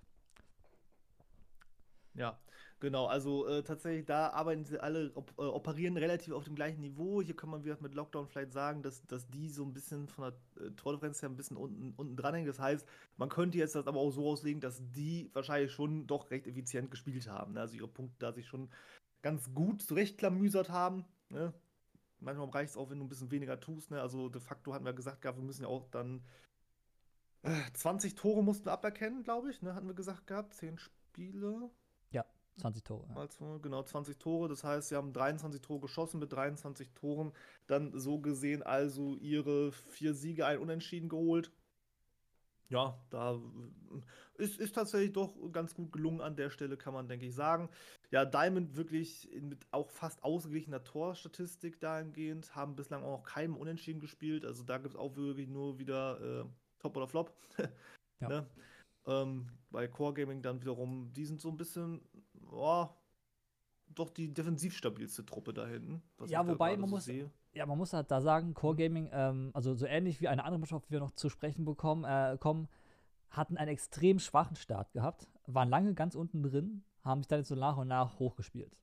Ja, Genau, also äh, tatsächlich, da arbeiten sie alle, op äh, operieren relativ auf dem gleichen Niveau. Hier kann man wieder mit Lockdown vielleicht sagen, dass, dass die so ein bisschen von der äh, Tordifferenz her ein bisschen unten, unten dran hängen. Das heißt, man könnte jetzt das aber auch so auslegen, dass die wahrscheinlich schon doch recht effizient gespielt haben. Ne? Also ihre Punkte da sich schon ganz gut zurechtklamüsert haben. Ne? Manchmal reicht es auch, wenn du ein bisschen weniger tust. Ne? Also de facto hatten wir gesagt, gehabt, wir müssen ja auch dann 20 äh, Tore mussten aberkennen, glaube ich. Ne? Hatten wir gesagt gehabt, 10 Spiele. 20 Tore. Ja. Genau, 20 Tore. Das heißt, sie haben 23 Tore geschossen mit 23 Toren. Dann so gesehen also ihre vier Siege, ein Unentschieden geholt. Ja, da ist, ist tatsächlich doch ganz gut gelungen an der Stelle, kann man, denke ich, sagen. Ja, Diamond wirklich mit auch fast ausgeglichener Torstatistik dahingehend, haben bislang auch noch keinem Unentschieden gespielt. Also da gibt es auch wirklich nur wieder äh, Top oder Flop. ja. ne? ähm, bei Core Gaming dann wiederum, die sind so ein bisschen oh, doch die defensiv stabilste Truppe da hinten. Ja, wobei man so muss, sehe. ja, man muss halt da sagen, Core mhm. Gaming, ähm, also so ähnlich wie eine andere Mannschaft, die wir noch zu sprechen bekommen, äh, kommen, hatten einen extrem schwachen Start gehabt, waren lange ganz unten drin, haben sich dann jetzt so nach und nach hochgespielt.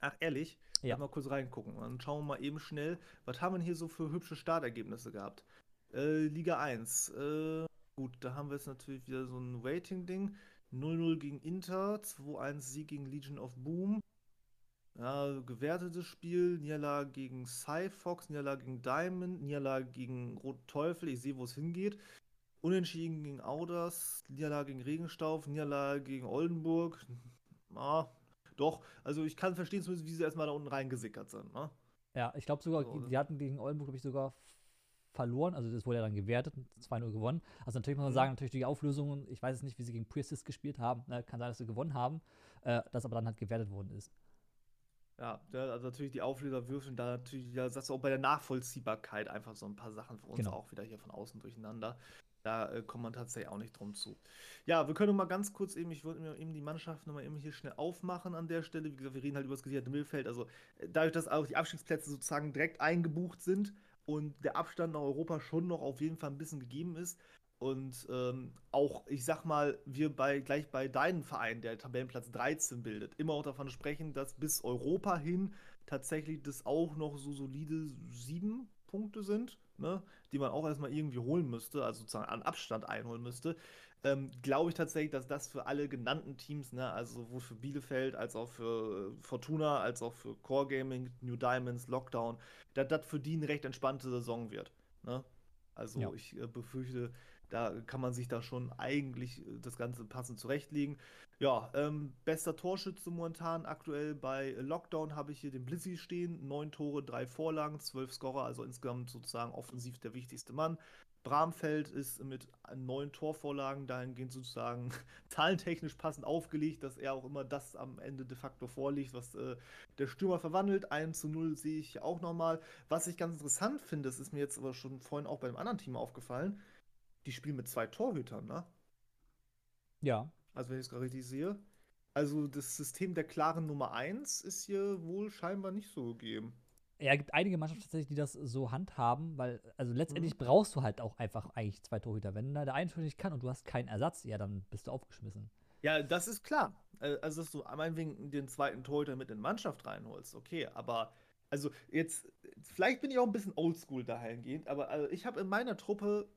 Ach, ehrlich? Ja. Mal kurz reingucken. Dann schauen wir mal eben schnell, was haben wir hier so für hübsche Startergebnisse gehabt? Äh, Liga 1. Äh, gut, da haben wir jetzt natürlich wieder so ein Rating-Ding. 0-0 gegen Inter, 2-1 Sieg gegen Legion of Boom. Ja, gewertetes Spiel, Niederlage gegen Cyfox, Niederlage gegen Diamond, Niederlage gegen Rot Teufel, ich sehe, wo es hingeht. Unentschieden gegen Auders, Niederlage gegen Regenstauf, Niederlage gegen Oldenburg. Ah, doch, also ich kann verstehen zumindest, wie sie erstmal da unten reingesickert sind. Ne? Ja, ich glaube sogar, so, die hatten gegen Oldenburg, glaube ich, sogar verloren. Also das wurde ja dann gewertet, 2-0 gewonnen. Also natürlich muss man mhm. sagen, natürlich die Auflösungen, ich weiß es nicht, wie sie gegen Priestess gespielt haben. Ne? Kann sein, dass sie gewonnen haben, äh, das aber dann halt gewertet worden ist. Ja, also natürlich die Auflöser würfeln da natürlich, da sagst du auch bei der Nachvollziehbarkeit einfach so ein paar Sachen für uns genau. auch wieder hier von außen durcheinander. Da äh, kommt man tatsächlich auch nicht drum zu. Ja, wir können mal ganz kurz eben, ich wollte mir eben die Mannschaft nochmal eben hier schnell aufmachen an der Stelle. Wie gesagt, wir reden halt über das gesicherte Mittelfeld. Also äh, dadurch, dass auch die Abstiegsplätze sozusagen direkt eingebucht sind, und der Abstand nach Europa schon noch auf jeden Fall ein bisschen gegeben ist. Und ähm, auch, ich sag mal, wir bei, gleich bei deinem Verein, der Tabellenplatz 13 bildet, immer auch davon sprechen, dass bis Europa hin tatsächlich das auch noch so solide sieben Punkte sind, ne, die man auch erstmal irgendwie holen müsste, also sozusagen an Abstand einholen müsste ähm, glaube ich tatsächlich, dass das für alle genannten Teams, ne, also sowohl für Bielefeld als auch für äh, Fortuna, als auch für Core Gaming, New Diamonds, Lockdown, dass das für die eine recht entspannte Saison wird. Ne? Also ja. ich äh, befürchte, da kann man sich da schon eigentlich äh, das Ganze passend zurechtlegen. Ja, ähm, bester Torschütze momentan aktuell bei Lockdown habe ich hier den Blizzy stehen. Neun Tore, drei Vorlagen, zwölf Scorer, also insgesamt sozusagen offensiv der wichtigste Mann. Bramfeld ist mit neun Torvorlagen dahingehend sozusagen zahlentechnisch passend aufgelegt, dass er auch immer das am Ende de facto vorliegt, was äh, der Stürmer verwandelt. 1 zu 0 sehe ich auch nochmal. Was ich ganz interessant finde, das ist mir jetzt aber schon vorhin auch bei einem anderen Team aufgefallen, die spielen mit zwei Torhütern, ne? Ja. Also wenn ich es gerade richtig sehe. Also das System der klaren Nummer 1 ist hier wohl scheinbar nicht so gegeben. Ja, es gibt einige Mannschaften tatsächlich, die das so handhaben, weil, also letztendlich mhm. brauchst du halt auch einfach eigentlich zwei Torhüter. Wenn da der eine nicht kann und du hast keinen Ersatz, ja, dann bist du aufgeschmissen. Ja, das ist klar. Äh, also, dass du meinetwegen den zweiten Torhüter mit in die Mannschaft reinholst, okay, aber also jetzt, vielleicht bin ich auch ein bisschen oldschool dahingehend, aber also ich habe in meiner Truppe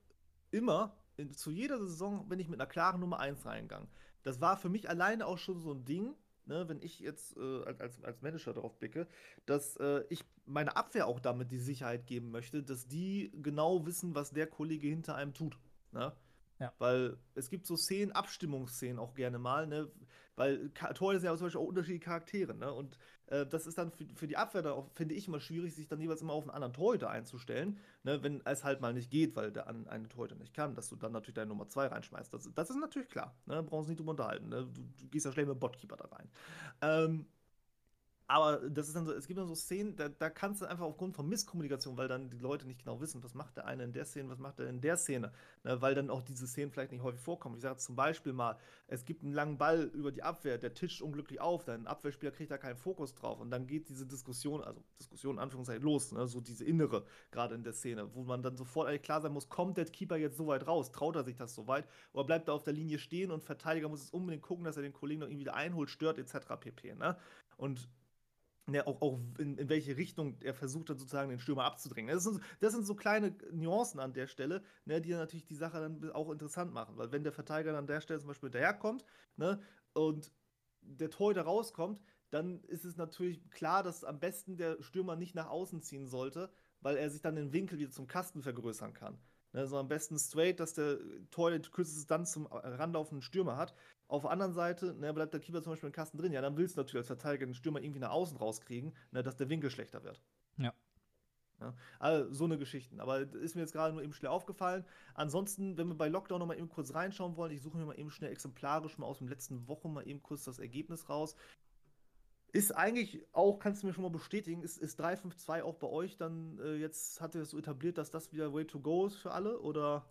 immer, in, zu jeder Saison bin ich mit einer klaren Nummer 1 reingegangen. Das war für mich alleine auch schon so ein Ding, ne, wenn ich jetzt äh, als, als Manager darauf blicke, dass äh, ich meine Abwehr auch damit die Sicherheit geben möchte, dass die genau wissen, was der Kollege hinter einem tut. Ne? Ja. Weil es gibt so Szenen, Abstimmungsszenen auch gerne mal, ne? Weil Torhüter sind ja zum Beispiel auch unterschiedliche Charaktere, ne? Und äh, das ist dann für, für die Abwehr dann auch, finde ich, immer schwierig, sich dann jeweils immer auf einen anderen Torhüter einzustellen, ne? Wenn es halt mal nicht geht, weil der an, eine Torhüter nicht kann, dass du dann natürlich deine Nummer 2 reinschmeißt. Das, das ist natürlich klar, ne? Brauchen uns nicht drüber unterhalten, ne? Du, du gehst ja schnell mit Botkeeper da rein. Ähm, aber das ist dann so, es gibt dann so Szenen, da, da kannst du einfach aufgrund von Misskommunikation, weil dann die Leute nicht genau wissen, was macht der eine in der Szene, was macht er in der Szene, ne, weil dann auch diese Szenen vielleicht nicht häufig vorkommen. Ich sage zum Beispiel mal, es gibt einen langen Ball über die Abwehr, der tischt unglücklich auf, dein Abwehrspieler kriegt da keinen Fokus drauf und dann geht diese Diskussion, also Diskussion in Anführungszeichen los, ne, so diese innere, gerade in der Szene, wo man dann sofort eigentlich klar sein muss, kommt der Keeper jetzt so weit raus, traut er sich das so weit oder bleibt er auf der Linie stehen und Verteidiger muss es unbedingt gucken, dass er den Kollegen noch irgendwie wieder einholt, stört etc. pp. Ne? Und ja, auch, auch in, in, welche Richtung er versucht hat, sozusagen den Stürmer abzudrängen. Das sind, das sind so kleine Nuancen an der Stelle, ne, die natürlich die Sache dann auch interessant machen. Weil wenn der Verteidiger an der Stelle zum Beispiel daherkommt ne, und der Torhüter rauskommt, dann ist es natürlich klar, dass am besten der Stürmer nicht nach außen ziehen sollte, weil er sich dann den Winkel wieder zum Kasten vergrößern kann. Ne, so am besten straight, dass der Torhüter kürzeste dann zum ranlaufenden Stürmer hat. Auf der anderen Seite, ne, bleibt der Keeper zum Beispiel im Kasten drin, ja, dann willst du natürlich als Verteidiger den Stürmer irgendwie nach außen rauskriegen, ne, dass der Winkel schlechter wird. Ja. ja. Also so eine Geschichte. Aber ist mir jetzt gerade nur eben schnell aufgefallen. Ansonsten, wenn wir bei Lockdown noch mal eben kurz reinschauen wollen, ich suche mir mal eben schnell exemplarisch mal aus den letzten Wochen mal eben kurz das Ergebnis raus. Ist eigentlich auch, kannst du mir schon mal bestätigen, ist, ist 352 auch bei euch dann äh, jetzt, hat ihr das so etabliert, dass das wieder Way to go ist für alle? Oder?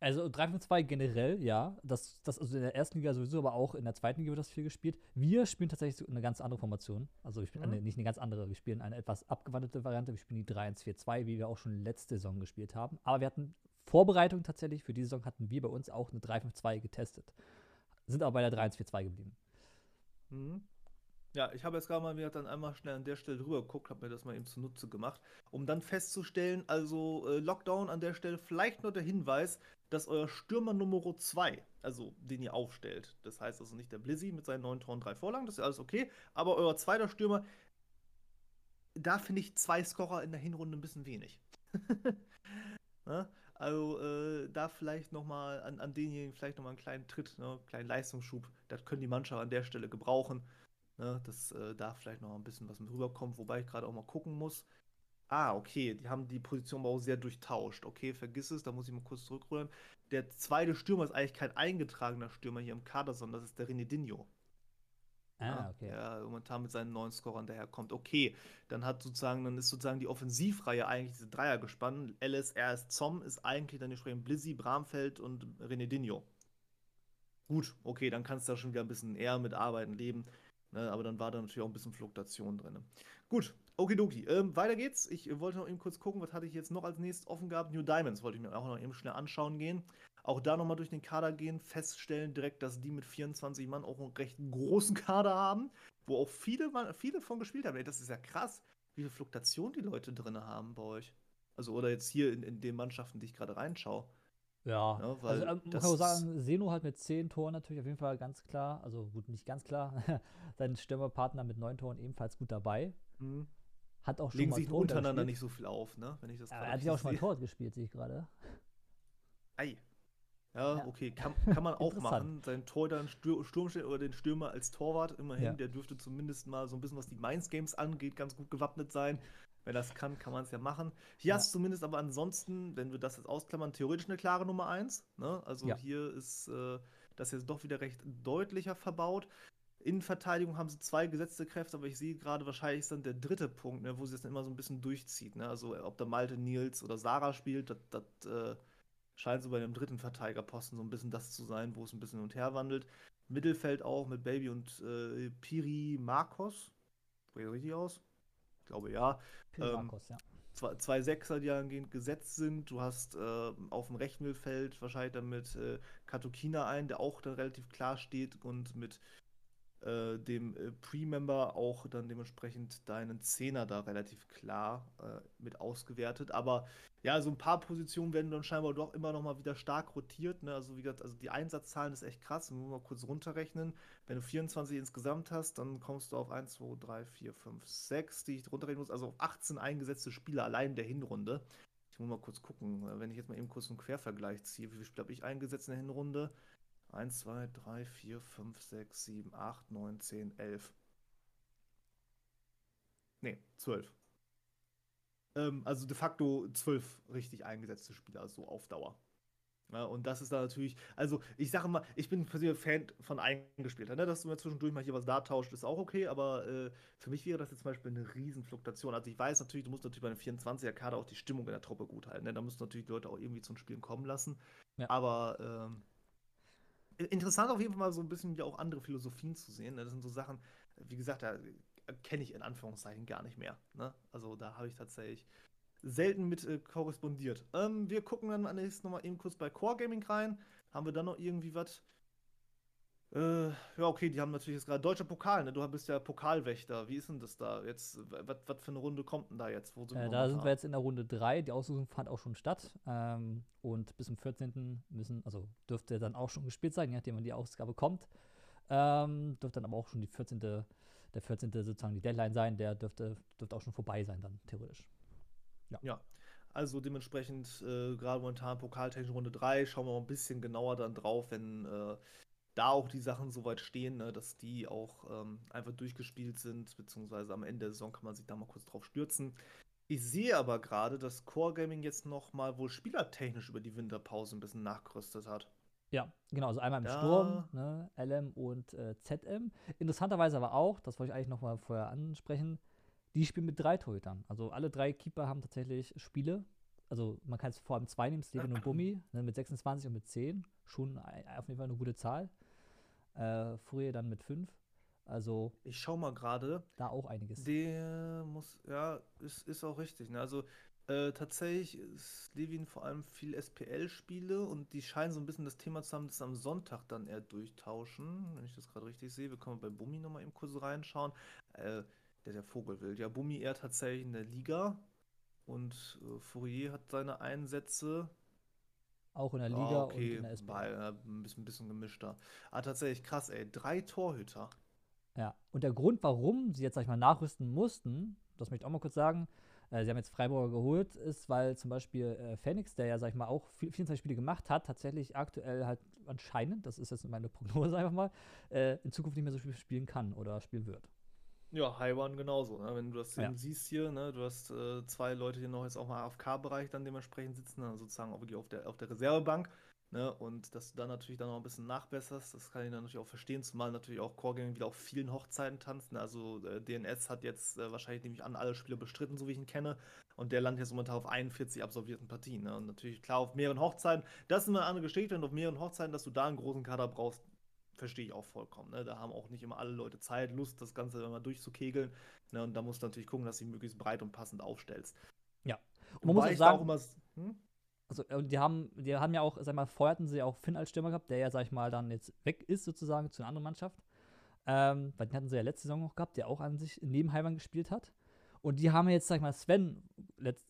Also 3-5-2 generell, ja. Das, das also in der ersten Liga sowieso, aber auch in der zweiten Liga wird das viel gespielt. Wir spielen tatsächlich eine ganz andere Formation. Also wir spielen mhm. eine, nicht eine ganz andere, wir spielen eine etwas abgewandelte Variante. Wir spielen die 3-1-4-2, wie wir auch schon letzte Saison gespielt haben. Aber wir hatten Vorbereitung tatsächlich. Für diese Saison hatten wir bei uns auch eine 3-5-2 getestet. Sind aber bei der 3-1-4-2 geblieben. Mhm. Ja, ich habe jetzt gerade mal wieder dann einmal schnell an der Stelle drüber geguckt, habe mir das mal eben zunutze gemacht, um dann festzustellen, also äh, Lockdown an der Stelle, vielleicht nur der Hinweis, dass euer Stürmer Nummer 2, also den ihr aufstellt, das heißt also nicht der Blizzy mit seinen neun Toren, drei Vorlagen, das ist alles okay, aber euer zweiter Stürmer, da finde ich zwei Scorer in der Hinrunde ein bisschen wenig. ne? Also äh, da vielleicht nochmal an, an denjenigen vielleicht nochmal einen kleinen Tritt, ne? einen kleinen Leistungsschub, das können die Mannschaft an der Stelle gebrauchen. Ne, dass äh, da vielleicht noch ein bisschen was mit rüberkommt, wobei ich gerade auch mal gucken muss. Ah, okay, die haben die Position aber auch sehr durchtauscht. Okay, vergiss es, da muss ich mal kurz zurückrudern. Der zweite Stürmer ist eigentlich kein eingetragener Stürmer hier im Kader, sondern das ist der Renedinho. Ah, okay. Der momentan mit seinen neuen Scorern daherkommt. Okay, dann hat sozusagen, dann ist sozusagen die Offensivreihe eigentlich diese Dreier gespannt. LSRS Zom ist eigentlich dann entsprechend Blizzy, Bramfeld und Renedinho. Gut, okay, dann kannst du da schon wieder ein bisschen eher mit arbeiten, leben. Ne, aber dann war da natürlich auch ein bisschen Fluktuation drin. Gut, okidoki. Ähm, weiter geht's. Ich wollte noch eben kurz gucken, was hatte ich jetzt noch als nächstes offen gehabt. New Diamonds wollte ich mir auch noch eben schnell anschauen gehen. Auch da nochmal durch den Kader gehen, feststellen direkt, dass die mit 24 Mann auch einen recht großen Kader haben, wo auch viele, viele von gespielt haben. Ey, das ist ja krass, wie viel Fluktuation die Leute drin haben bei euch. Also, oder jetzt hier in, in den Mannschaften, die ich gerade reinschaue. Ja, ja also ähm, man kann auch sagen, Seno hat mit zehn Toren natürlich auf jeden Fall ganz klar, also gut, nicht ganz klar, sein Stürmerpartner mit neun Toren ebenfalls gut dabei. Mhm. Hat auch schon Legen mal sich untereinander nicht so viel auf, ne? Wenn ich das Er hat ja auch schon mal Tor gespielt, sehe ich gerade. Ei. Ja, okay, kann, kann man auch machen. Seinen Torhüter Stur Sturm oder den Stürmer als Torwart immerhin. Ja. Der dürfte zumindest mal so ein bisschen, was die Mainz Games angeht, ganz gut gewappnet sein. Wenn das kann, kann man es ja machen. Hier ja. hast du zumindest aber ansonsten, wenn wir das jetzt ausklammern, theoretisch eine klare Nummer 1. Ne? Also ja. hier ist äh, das jetzt doch wieder recht deutlicher verbaut. In Verteidigung haben sie zwei gesetzte Kräfte, aber ich sehe gerade wahrscheinlich ist dann der dritte Punkt, ne, wo sie es dann immer so ein bisschen durchzieht. Ne? Also ob der Malte Nils oder Sarah spielt, das äh, scheint so bei dem dritten Verteidigerposten so ein bisschen das zu sein, wo es ein bisschen hin und her wandelt. Mittelfeld auch mit Baby und äh, Piri Marcos. Spricht richtig aus? Ich glaube ja. Ähm, Marcos, ja. Zwei, zwei, Sechser, die angehend gesetzt sind. Du hast äh, auf dem rechten Mittelfeld wahrscheinlich dann mit äh, Katukina ein, der auch dann relativ klar steht und mit äh, dem äh, Pre-Member auch dann dementsprechend deinen Zehner da relativ klar äh, mit ausgewertet. Aber ja, so ein paar Positionen werden dann scheinbar doch immer noch mal wieder stark rotiert. Ne? Also wie gesagt, also die Einsatzzahlen ist echt krass. Müssen mal kurz runterrechnen. Wenn du 24 insgesamt hast, dann kommst du auf 1, 2, 3, 4, 5, 6, die ich runterrechnen muss. Also auf 18 eingesetzte Spieler allein der Hinrunde. Ich muss mal kurz gucken. Wenn ich jetzt mal eben kurz einen Quervergleich ziehe, wie viele Spiele habe ich eingesetzt in der Hinrunde? 1, 2, 3, 4, 5, 6, 7, 8, 9, 10, 11. Ne, 12. Ähm, also de facto 12 richtig eingesetzte Spieler, so auf Dauer. Ja, und das ist da natürlich, also ich sage mal, ich bin persönlich Fan von eingespielter. Ne? Dass du mir zwischendurch mal hier was da tauscht, ist auch okay, aber äh, für mich wäre das jetzt zum Beispiel eine Riesenfluktuation. Also ich weiß natürlich, du musst natürlich bei einem 24er-Kader auch die Stimmung in der Truppe gut halten. Ne? Da musst du natürlich die Leute auch irgendwie zum Spielen kommen lassen. Ja. Aber ähm, interessant auf jeden Fall mal so ein bisschen wie auch andere Philosophien zu sehen. Ne? Das sind so Sachen, wie gesagt, da kenne ich in Anführungszeichen gar nicht mehr. Ne? Also da habe ich tatsächlich selten mit äh, korrespondiert. Ähm, wir gucken dann nächstes nochmal eben kurz bei Core Gaming rein. Haben wir dann noch irgendwie was? Äh, ja, okay, die haben natürlich jetzt gerade deutscher Pokal, ne? Du bist ja Pokalwächter. Wie ist denn das da? Jetzt, was für eine Runde kommt denn da jetzt? Sind äh, da sind wir jetzt in der Runde 3. Die Auslosung fand auch schon statt. Ähm, und bis zum 14. müssen, also dürfte dann auch schon gespielt sein, nachdem, wann die Ausgabe kommt. Ähm, dürfte dann aber auch schon die 14. der 14. sozusagen die Deadline sein. Der dürfte, dürfte auch schon vorbei sein, dann theoretisch. Ja. ja. Also dementsprechend äh, gerade momentan Pokaltechnik Runde 3, schauen wir mal ein bisschen genauer dann drauf, wenn äh, da auch die Sachen soweit stehen, ne, dass die auch ähm, einfach durchgespielt sind, beziehungsweise am Ende der Saison kann man sich da mal kurz drauf stürzen. Ich sehe aber gerade, dass Core Gaming jetzt noch mal wohl spielertechnisch über die Winterpause ein bisschen nachgerüstet hat. Ja, genau, also einmal im ja. Sturm, ne, LM und äh, ZM. Interessanterweise aber auch, das wollte ich eigentlich noch mal vorher ansprechen, die spielen mit drei Torhütern. Also alle drei Keeper haben tatsächlich Spiele. Also man kann es vor allem zwei nehmen, Steven und Bummi, ne, mit 26 und mit 10. Schon auf jeden Fall eine gute Zahl. Äh, Fourier dann mit 5. Also. Ich schau mal gerade. Da auch einiges. Der muss, ja, ist, ist auch richtig. Ne? Also äh, tatsächlich ist Levin vor allem viel SPL-Spiele und die scheinen so ein bisschen das Thema zu haben, das am Sonntag dann eher durchtauschen, wenn ich das gerade richtig sehe. Wir können bei Bummi nochmal im Kurs reinschauen. Äh, der der Vogelwild. Ja, Bummi eher tatsächlich in der Liga und äh, Fourier hat seine Einsätze auch in der Liga ah, okay. und in der SBL. Bei, äh, ein bisschen, ein bisschen gemischter. Ah, tatsächlich krass, ey. Drei Torhüter. Ja, und der Grund, warum sie jetzt, sag ich mal, nachrüsten mussten, das möchte ich auch mal kurz sagen, äh, sie haben jetzt Freiburger geholt, ist, weil zum Beispiel äh, Phoenix, der ja, sag ich mal, auch 24 Spiele gemacht hat, tatsächlich aktuell halt anscheinend, das ist jetzt meine Prognose einfach mal, äh, in Zukunft nicht mehr so viel spielen kann oder spielen wird. Ja, Haiwan genauso. Ne? Wenn du das ja. siehst hier, ne? du hast äh, zwei Leute hier noch jetzt auch mal AFK-Bereich dann dementsprechend sitzen, dann sozusagen auch auf der, auf der Reservebank. Ne? Und dass du dann natürlich dann noch ein bisschen nachbesserst, das kann ich dann natürlich auch verstehen, zumal natürlich auch Core Gaming wieder auf vielen Hochzeiten tanzt. Ne? Also äh, DNS hat jetzt äh, wahrscheinlich nämlich an alle Spiele bestritten, so wie ich ihn kenne. Und der landet jetzt momentan auf 41 absolvierten Partien. Ne? Und natürlich klar auf mehreren Hochzeiten. Das ist immer eine andere Geschichte, wenn du auf mehreren Hochzeiten, dass du da einen großen Kader brauchst, verstehe ich auch vollkommen. Ne? Da haben auch nicht immer alle Leute Zeit, Lust, das Ganze immer durchzukegeln. Ne? Und da musst du natürlich gucken, dass du ihn möglichst breit und passend aufstellst. Ja. Und man Wobei muss auch sagen, auch immer, hm? also die haben, die haben ja auch, sag mal, vorher hatten sie auch Finn als Stürmer gehabt, der ja, sag ich mal, dann jetzt weg ist sozusagen zu einer anderen Mannschaft. Ähm, weil den hatten sie ja letzte Saison noch gehabt, der auch an sich neben Heimann gespielt hat. Und die haben jetzt, sag ich mal, Sven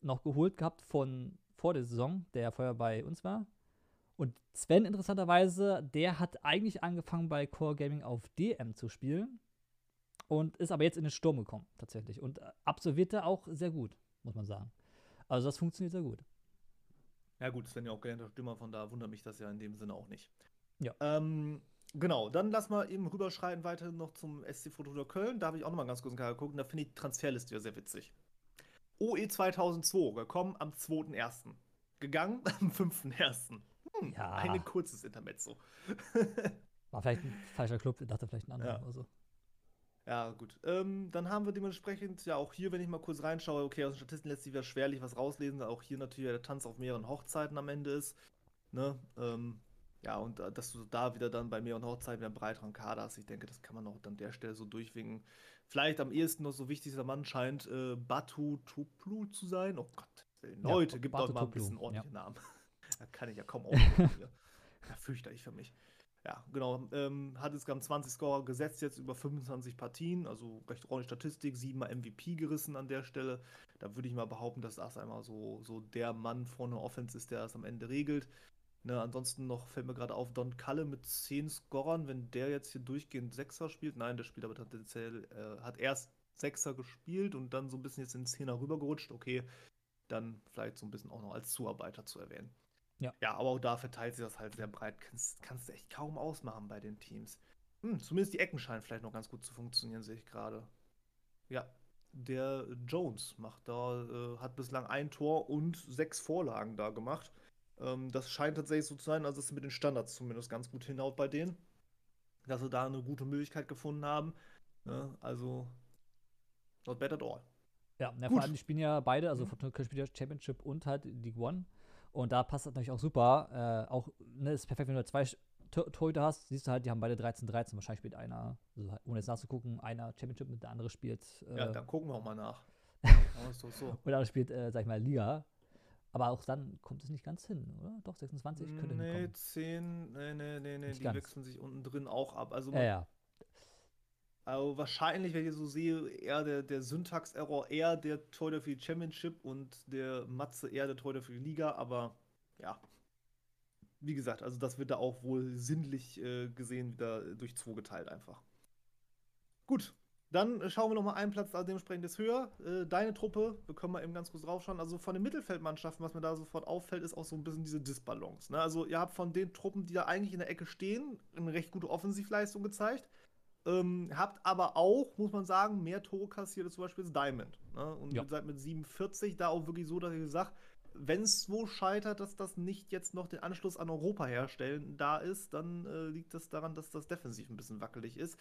noch geholt gehabt von vor der Saison, der ja vorher bei uns war. Und Sven, interessanterweise, der hat eigentlich angefangen bei Core Gaming auf DM zu spielen und ist aber jetzt in den Sturm gekommen, tatsächlich. Und absolviert er auch sehr gut, muss man sagen. Also das funktioniert sehr gut. Ja, gut, Sven ja auch gelernter Stürmer, von da wundert mich das ja in dem Sinne auch nicht. Ja. Ähm, genau, dann lass mal eben rüberschreiten weiter noch zum SC Fortuna Köln. Da habe ich auch noch mal ganz kurz geguckt und da finde ich die Transferliste ja sehr witzig. OE 2002, gekommen am 2.1. Gegangen am 5.1. Hm, Ja. Ein kurzes Intermezzo. War vielleicht ein falscher Club, dachte vielleicht ein anderer Ja. oder so. Ja, gut. Ähm, dann haben wir dementsprechend, ja, auch hier, wenn ich mal kurz reinschaue, okay, aus den Statisten lässt sich wieder schwerlich was rauslesen, auch hier natürlich der Tanz auf mehreren Hochzeiten am Ende ist. Ne? Ähm, ja, und äh, dass du da wieder dann bei mehreren Hochzeiten einen breiteren Kader hast, ich denke, das kann man auch an der Stelle so durchwinken. Vielleicht am ehesten noch so wichtigster Mann scheint äh, Batu Toplu zu sein. Oh Gott, Ja, Leute, gibt Batu doch mal ein bisschen ja. ordentliche Namen. Da kann ich ja kaum hier. ja, fürchterlich für mich. Ja, genau. Ähm, hat insgesamt 20 Scorer gesetzt, jetzt über 25 Partien, also recht ordentliche Statistik, siebenmal MVP gerissen an der Stelle. Da würde ich mal behaupten, dass das einmal so, so der Mann vorne Offense ist, der das am Ende regelt. Ne, ansonsten noch fällt mir gerade auf, Don Kalle mit 10 Scorern, wenn der jetzt hier durchgehend Sechser spielt. Nein, der spielt aber tendenziell, äh, hat erst Sechser gespielt und dann so ein bisschen jetzt in Zehner rübergerutscht. Okay, dann vielleicht so ein bisschen auch noch als Zuarbeiter zu erwähnen. Ja. Ja, aber auch da verteilt sich das halt sehr breit. Kannst, kannst du echt kaum ausmachen bei den Teams. Hm, zumindest die Ecken scheinen vielleicht noch ganz gut zu funktionieren, sehe ich gerade. Ja, der Jones macht da, äh, hat bislang ein Tor und sechs Vorlagen da gemacht. Ähm, das scheint tatsächlich so zu sein, also dass es mit den Standards zumindest ganz gut hinhaut bei denen. Dass sie da eine gute Möglichkeit gefunden haben. Ne? Also, not bad at all. Ja, Gut. vor allem, die spielen ja beide, also Mhm. Fortuna spielt ja Championship und halt League One. Und da passt das natürlich auch super. Äh, auch, ne, ist perfekt, wenn du zwei Torhüter hast, siehst du halt, die haben beide 13-13. Wahrscheinlich spielt einer, also halt, ohne jetzt nachzugucken, einer Championship mit der andere spielt, äh, Ja, da gucken wir auch mal nach. Doch so. und der andere spielt, äh, sag ich mal, Liga. Aber auch dann kommt es nicht ganz hin, oder? Doch, 26 könnte Nee, hinkommen. 10, nee, nee, nee, nee, die ganz. wechseln sich unten drin auch ab. Also, Ja, ja. Also wahrscheinlich, wenn ich so sehe, eher der, der Syntax-Error, eher der Torhüter für die Championship und der Matze eher der Torhüter für die Liga, aber ja. Wie gesagt, also das wird da auch wohl sinnlich äh, gesehen wieder durch zwei geteilt einfach. Gut, dann äh, schauen wir nochmal einen Platz da dementsprechend ist höher. Äh, deine Truppe, wir können mal eben ganz kurz draufschauen. Also von den Mittelfeldmannschaften, was mir da sofort auffällt, ist auch so ein bisschen diese Disbalance. Ne? Also ihr habt von den Truppen, die da eigentlich in der Ecke stehen, eine recht gute Offensivleistung gezeigt. Ähm, habt aber auch, muss man sagen, mehr Tore kassiert als zum Beispiel das Diamond. Ne? Und Ja. ihr seid mit 47 da auch wirklich so, dass ihr sagt, wenn es wo scheitert, dass das nicht jetzt noch den Anschluss an Europa herstellen da ist, dann äh, liegt das daran, dass das defensiv ein bisschen wackelig ist.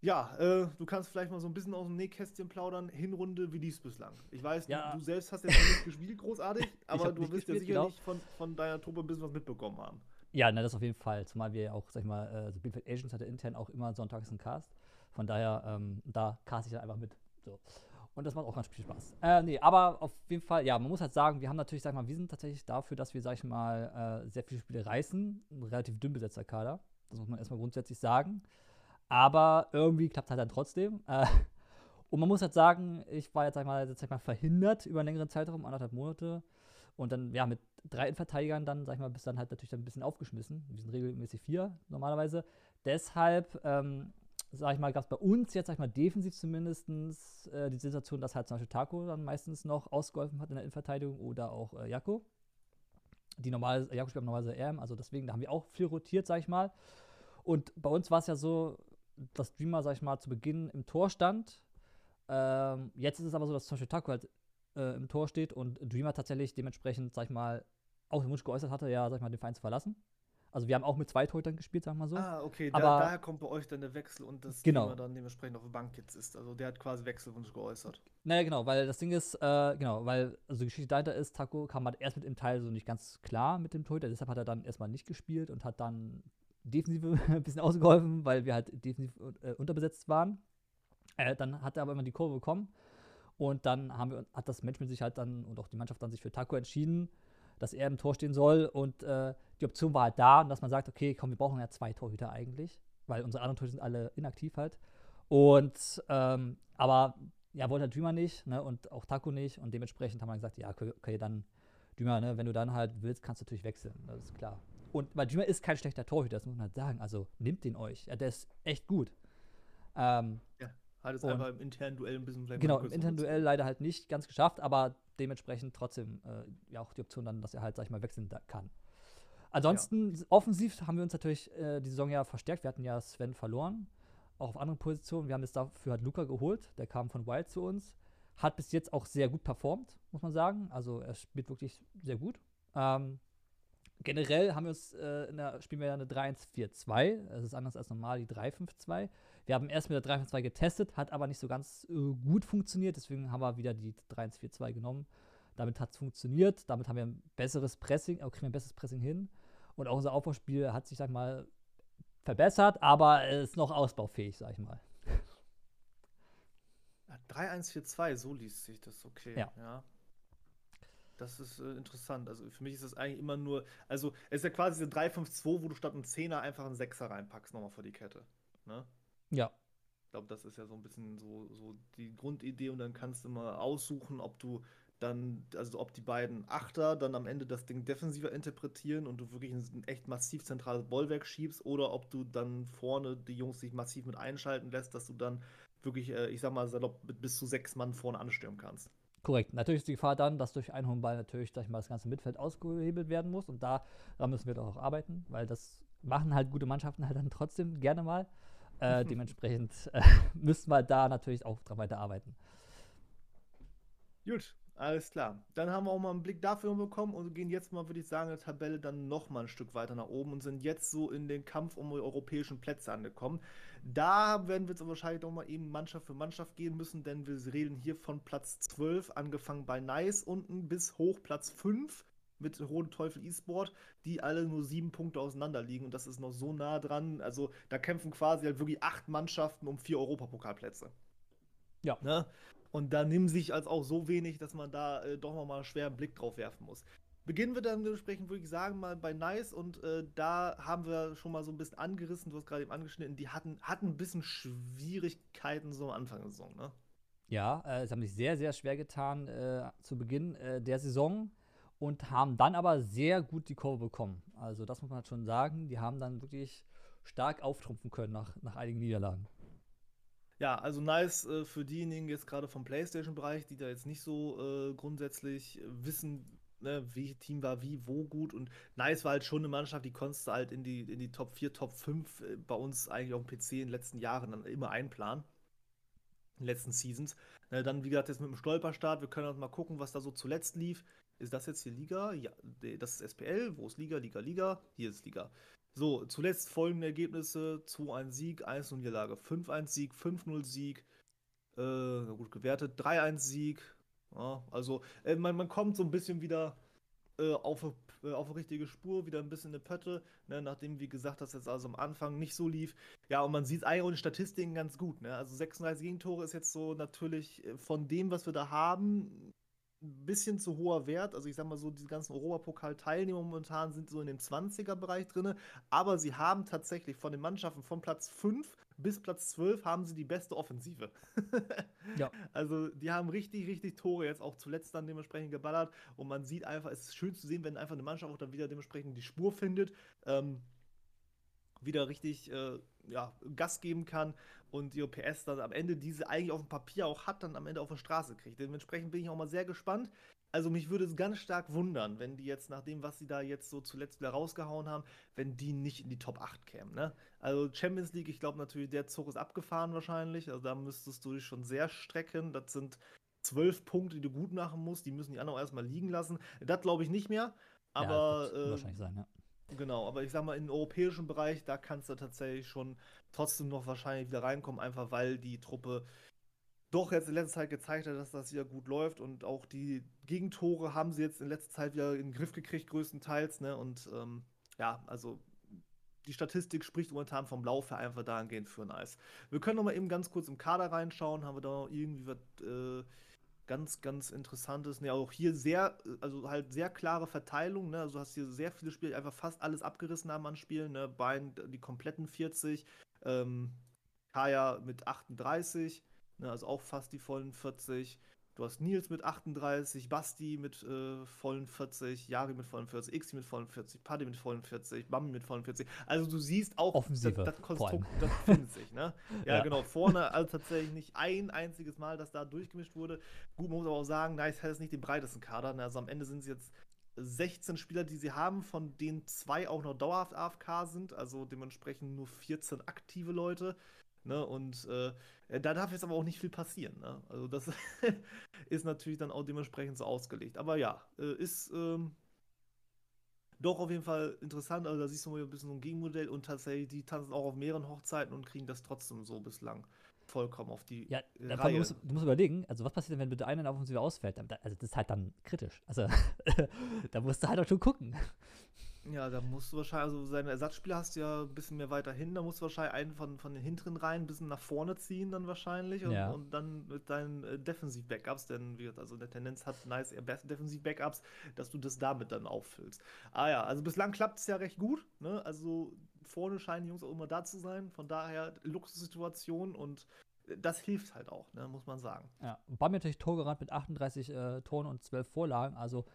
Ja, äh, du kannst vielleicht mal so ein bisschen aus dem Nähkästchen plaudern. Hinrunde, wie lief's bislang? Ich weiß, Ja. du, du selbst hast jetzt noch nicht gespielt, großartig, aber du wirst ja gespielt, genau. sicherlich von, von deiner Truppe ein bisschen was mitbekommen haben. Ja, ne, das auf jeden Fall. Zumal wir ja auch, sag ich mal, äh, so Bielefeld Agents hatte intern auch immer sonntags einen Cast. Von daher, ähm, da cast ich dann einfach mit. So. Und das macht auch ganz viel Spaß. Äh, nee, aber auf jeden Fall, ja, man muss halt sagen, wir haben natürlich, sag ich mal, wir sind tatsächlich dafür, dass wir, sag ich mal, äh, sehr viele Spiele reißen. Ein relativ dünn besetzter Kader. Das muss man erstmal grundsätzlich sagen. Aber irgendwie klappt halt dann trotzdem. Äh, und man muss halt sagen, ich war jetzt, sag ich mal, sag ich mal, verhindert über einen längeren Zeitraum, anderthalb Monate. Und dann, ja, mit drei Innenverteidigern dann, sag ich mal, bist dann halt natürlich dann ein bisschen aufgeschmissen. Wir sind regelmäßig vier normalerweise. Deshalb, ähm, sag ich mal, gab es bei uns jetzt, sag ich mal, defensiv zumindest äh, die Situation, dass halt zum Beispiel Taco dann meistens noch ausgeholfen hat in der Innenverteidigung oder auch äh, Jako. Die normale, Jako spielt normalerweise RM, also deswegen, da haben wir auch viel rotiert, sag ich mal. Und bei uns war es ja so, dass Dreamer, sag ich mal, zu Beginn im Tor stand. Ähm, jetzt ist es aber so, dass zum Beispiel Taco halt äh, im Tor steht und Dreamer tatsächlich dementsprechend, sag ich mal, auch den Wunsch geäußert hatte, ja, sag ich mal, den Verein zu verlassen. Also wir haben auch mit zwei Torhütern gespielt, sag mal so. Ah, okay, da, Aber- daher kommt bei euch dann der Wechsel und das Genau. Thema dann dementsprechend auf der Bank jetzt ist. Also der hat quasi Wechselwunsch geäußert. Naja, genau, weil das Ding ist, äh, genau, weil, also die Geschichte dahinter ist, Taco kam halt erst mit dem Teil so nicht ganz klar mit dem Torhüter, deshalb hat er dann erstmal nicht gespielt und hat dann defensiv ein bisschen ausgeholfen, weil wir halt defensiv äh, unterbesetzt waren. Äh, dann hat er aber immer die Kurve bekommen und dann haben wir, hat das Management sich halt dann und auch die Mannschaft dann sich für Taco entschieden, dass er im Tor stehen soll und äh, die Option war halt da, dass man sagt, okay, komm, wir brauchen ja zwei Torhüter eigentlich, weil unsere anderen Torhüter sind alle inaktiv halt. Und, ähm, aber ja, wollte halt Dreamer nicht, ne, und auch Taco nicht. Und dementsprechend haben wir gesagt, ja, okay, dann, Dreamer, ne, wenn du dann halt willst, kannst du natürlich wechseln. Das ist klar. Und weil Dreamer ist kein schlechter Torhüter, das muss man halt sagen. Also nimmt den euch. Ja, der ist echt gut. Ähm, Hat es einfach im internen Duell ein bisschen vielleicht genau, im internen. Duell leider halt nicht ganz geschafft, aber dementsprechend trotzdem äh, ja auch die Option dann, dass er halt, sag ich mal, wechseln kann. Ansonsten, ja. offensiv haben wir uns natürlich äh, die Saison ja verstärkt. Wir hatten ja Sven verloren, auch auf anderen Positionen. Wir haben jetzt dafür halt Luca geholt, der kam von Wild zu uns. Hat bis jetzt auch sehr gut performt, muss man sagen. Also er spielt wirklich sehr gut. Ähm, generell haben wir uns, äh, in der, spielen wir ja eine 3-1-4-2. Das ist anders als normal die 3-5-2. Wir haben erst mit der 3-5-2 getestet, hat aber nicht so ganz äh, gut funktioniert. Deswegen haben wir wieder die 3-1-4-2 genommen. Damit hat es funktioniert. Damit haben wir ein besseres Pressing, auch kriegen wir ein besseres Pressing hin. Und auch unser Aufbauspiel hat sich, sag mal, verbessert, aber ist noch ausbaufähig, sag ich mal. 3-1-4-2, so liest sich das, okay. Ja. ja. Das ist äh, interessant. Also für mich ist das eigentlich immer nur, also es ist ja quasi diese 3-5-2, wo du statt einem Zehner einfach einen Sechser reinpackst, nochmal vor die Kette. Ne? Ja. Ich glaube, das ist ja so ein bisschen so, so die Grundidee und dann kannst du mal aussuchen, ob du dann, also ob die beiden Achter dann am Ende das Ding defensiver interpretieren und du wirklich ein echt massiv zentrales Bollwerk schiebst oder ob du dann vorne die Jungs sich massiv mit einschalten lässt, dass du dann wirklich, äh, ich sag mal, salopp mit bis zu sechs Mann vorne anstürmen kannst. Korrekt. Natürlich ist die Gefahr dann, dass durch einen hohen Ball natürlich, sag ich mal, das ganze Mittelfeld ausgehebelt werden muss und da, da müssen wir doch auch arbeiten, weil das machen halt gute Mannschaften halt dann trotzdem gerne mal. Äh, dementsprechend äh, müssen wir da natürlich auch dran weiterarbeiten. Gut, alles klar. Dann haben wir auch mal einen Blick dafür bekommen und gehen jetzt mal, würde ich sagen, in der Tabelle dann noch mal ein Stück weiter nach oben und sind jetzt so in den Kampf um die europäischen Plätze angekommen. Da werden wir jetzt wahrscheinlich noch mal eben Mannschaft für Mannschaft gehen müssen, denn wir reden hier von Platz 12, angefangen bei Nice unten bis hoch Platz 5 mit Roten Teufel E-Sport, die alle nur sieben Punkte auseinander liegen und das ist noch so nah dran. Also da kämpfen quasi halt wirklich acht Mannschaften um vier Europapokalplätze. Ja. Ne? Und da nimmt sich als auch so wenig, dass man da äh, doch noch mal einen schweren Blick drauf werfen muss. Beginnen wir dann dementsprechend, würde ich sagen, mal bei Nice und äh, da haben wir schon mal so ein bisschen angerissen, du hast gerade eben angeschnitten, die hatten, hatten ein bisschen Schwierigkeiten so am Anfang der Saison, ne? Ja, äh, sie haben sich sehr, sehr schwer getan äh, zu Beginn äh, der Saison und haben dann aber sehr gut die Kurve bekommen. Also das muss man halt schon sagen, die haben dann wirklich stark auftrumpfen können nach, nach einigen Niederlagen. Ja, also nice äh, für diejenigen jetzt gerade vom PlayStation-Bereich, die da jetzt nicht so äh, grundsätzlich wissen, ne, welches Team war wie, wo gut. Und nice war halt schon eine Mannschaft, die konntest du halt in die, in die Top 4, Top 5 äh, bei uns eigentlich auf dem PC in den letzten Jahren dann immer einplanen. In den letzten Seasons. Ne, dann, wie gesagt, jetzt mit dem Stolperstart, wir können auch mal gucken, was da so zuletzt lief. Ist das jetzt hier Liga? Ja, das ist SPL. Wo ist Liga? Liga, Liga. Hier ist Liga. So, zuletzt folgende Ergebnisse: 2-1 Sieg, 1-0 Niederlage, 5-1 Sieg, 5-0 Sieg, äh, gut gewertet, 3-1 Sieg. Ja, also, äh, man, man kommt so ein bisschen wieder äh, auf, äh, auf eine richtige Spur, wieder ein bisschen eine Pötte, ne, nachdem, wie gesagt, das jetzt also am Anfang nicht so lief. Ja, und man sieht es eigentlich auch in Statistiken ganz gut. Ne? Also 36 Gegentore ist jetzt so natürlich äh, von dem, was wir da haben, ein bisschen zu hoher Wert. Also ich sag mal so, die ganzen Europapokal-Teilnehmer momentan sind so in dem 20er-Bereich drin. Aber sie haben tatsächlich von den Mannschaften von Platz 5 bis Platz 12 haben sie die beste Offensive. ja. Also die haben richtig, richtig Tore jetzt auch zuletzt dann dementsprechend geballert. Und man sieht einfach, es ist schön zu sehen, wenn einfach eine Mannschaft auch dann wieder dementsprechend die Spur findet. Ähm, wieder richtig äh, ja, Gas geben kann und die OPS dann am Ende diese eigentlich auf dem Papier auch hat, dann am Ende auf der Straße kriegt. Dementsprechend bin ich auch mal sehr gespannt. Also mich würde es ganz stark wundern, wenn die jetzt nach dem, was sie da jetzt so zuletzt wieder rausgehauen haben, wenn die nicht in die Top 8 kämen. Ne? Also Champions League, ich glaube natürlich, der Zug ist abgefahren wahrscheinlich. Also da müsstest du dich schon sehr strecken. Das sind zwölf Punkte, die du gut machen musst. Die müssen die anderen auch erstmal liegen lassen. Das glaube ich nicht mehr. Aber ja, äh, wahrscheinlich sein, ja. Genau, aber ich sag mal, im europäischen Bereich, da kannst du tatsächlich schon trotzdem noch wahrscheinlich wieder reinkommen, einfach weil die Truppe doch jetzt in letzter Zeit gezeigt hat, dass das wieder gut läuft und auch die Gegentore haben sie jetzt in letzter Zeit wieder in den Griff gekriegt, größtenteils, ne? Und ähm, ja, also die Statistik spricht momentan vom Laufe einfach dahingehend für Nice. Wir können noch mal eben ganz kurz im Kader reinschauen, haben wir da irgendwie was äh, ganz, ganz interessantes. Ne, auch hier sehr, also halt sehr klare Verteilung. Ne? Also hast hier sehr viele Spiele, die einfach fast alles abgerissen haben an Spielen. Ne? Bein die kompletten 40, ähm, Kaya mit 38, ne? also auch fast die vollen 40. Du hast Nils mit 38, Basti mit äh, vollen 40, Jari mit vollen 40, Xi mit vollen 40, Paddy mit vollen 40, Bambi mit vollen 40. Also du siehst auch, Offensive, das, das Konstrukt, das findet sich, ne? Ja, Ja. genau. Vorne also tatsächlich nicht ein einziges Mal, dass da durchgemischt wurde. Gut, man muss aber auch sagen, Nice hat jetzt nicht den breitesten Kader. ne? Also am Ende sind es jetzt 16 Spieler, die sie haben, von denen zwei auch noch dauerhaft AFK sind, also dementsprechend nur 14 aktive Leute. Ne? Und äh, da darf jetzt aber auch nicht viel passieren. Ne? Also das ist natürlich dann auch dementsprechend so ausgelegt. Aber ja, äh, ist ähm, doch auf jeden Fall interessant. Also da siehst du mal ein bisschen so ein Gegenmodell und tatsächlich, die tanzen auch auf mehreren Hochzeiten und kriegen das trotzdem so bislang vollkommen auf die Ja, äh, da, Reihe. du, musst, du musst überlegen, also was passiert denn, wenn bitte einer Offensive ausfällt? Also das ist halt dann kritisch. Also da musst du halt auch schon gucken. Ja, da musst du wahrscheinlich, also seine Ersatzspieler hast du ja ein bisschen mehr weiter hin, da musst du wahrscheinlich einen von, von den hinteren Reihen ein bisschen nach vorne ziehen dann wahrscheinlich und, Ja. und dann mit deinen äh, Defensiv-Backups, denn wie gesagt, also in der Tendenz hat Nice eher Defensiv-Backups, dass du das damit dann auffüllst. Ah ja, also bislang klappt es ja recht gut, ne? Also vorne scheinen die Jungs auch immer da zu sein, von daher Luxussituation und äh, das hilft halt auch, ne, muss man sagen. Ja, Bambi natürlich Torgerannt mit 38 äh, Toren und 12 Vorlagen, also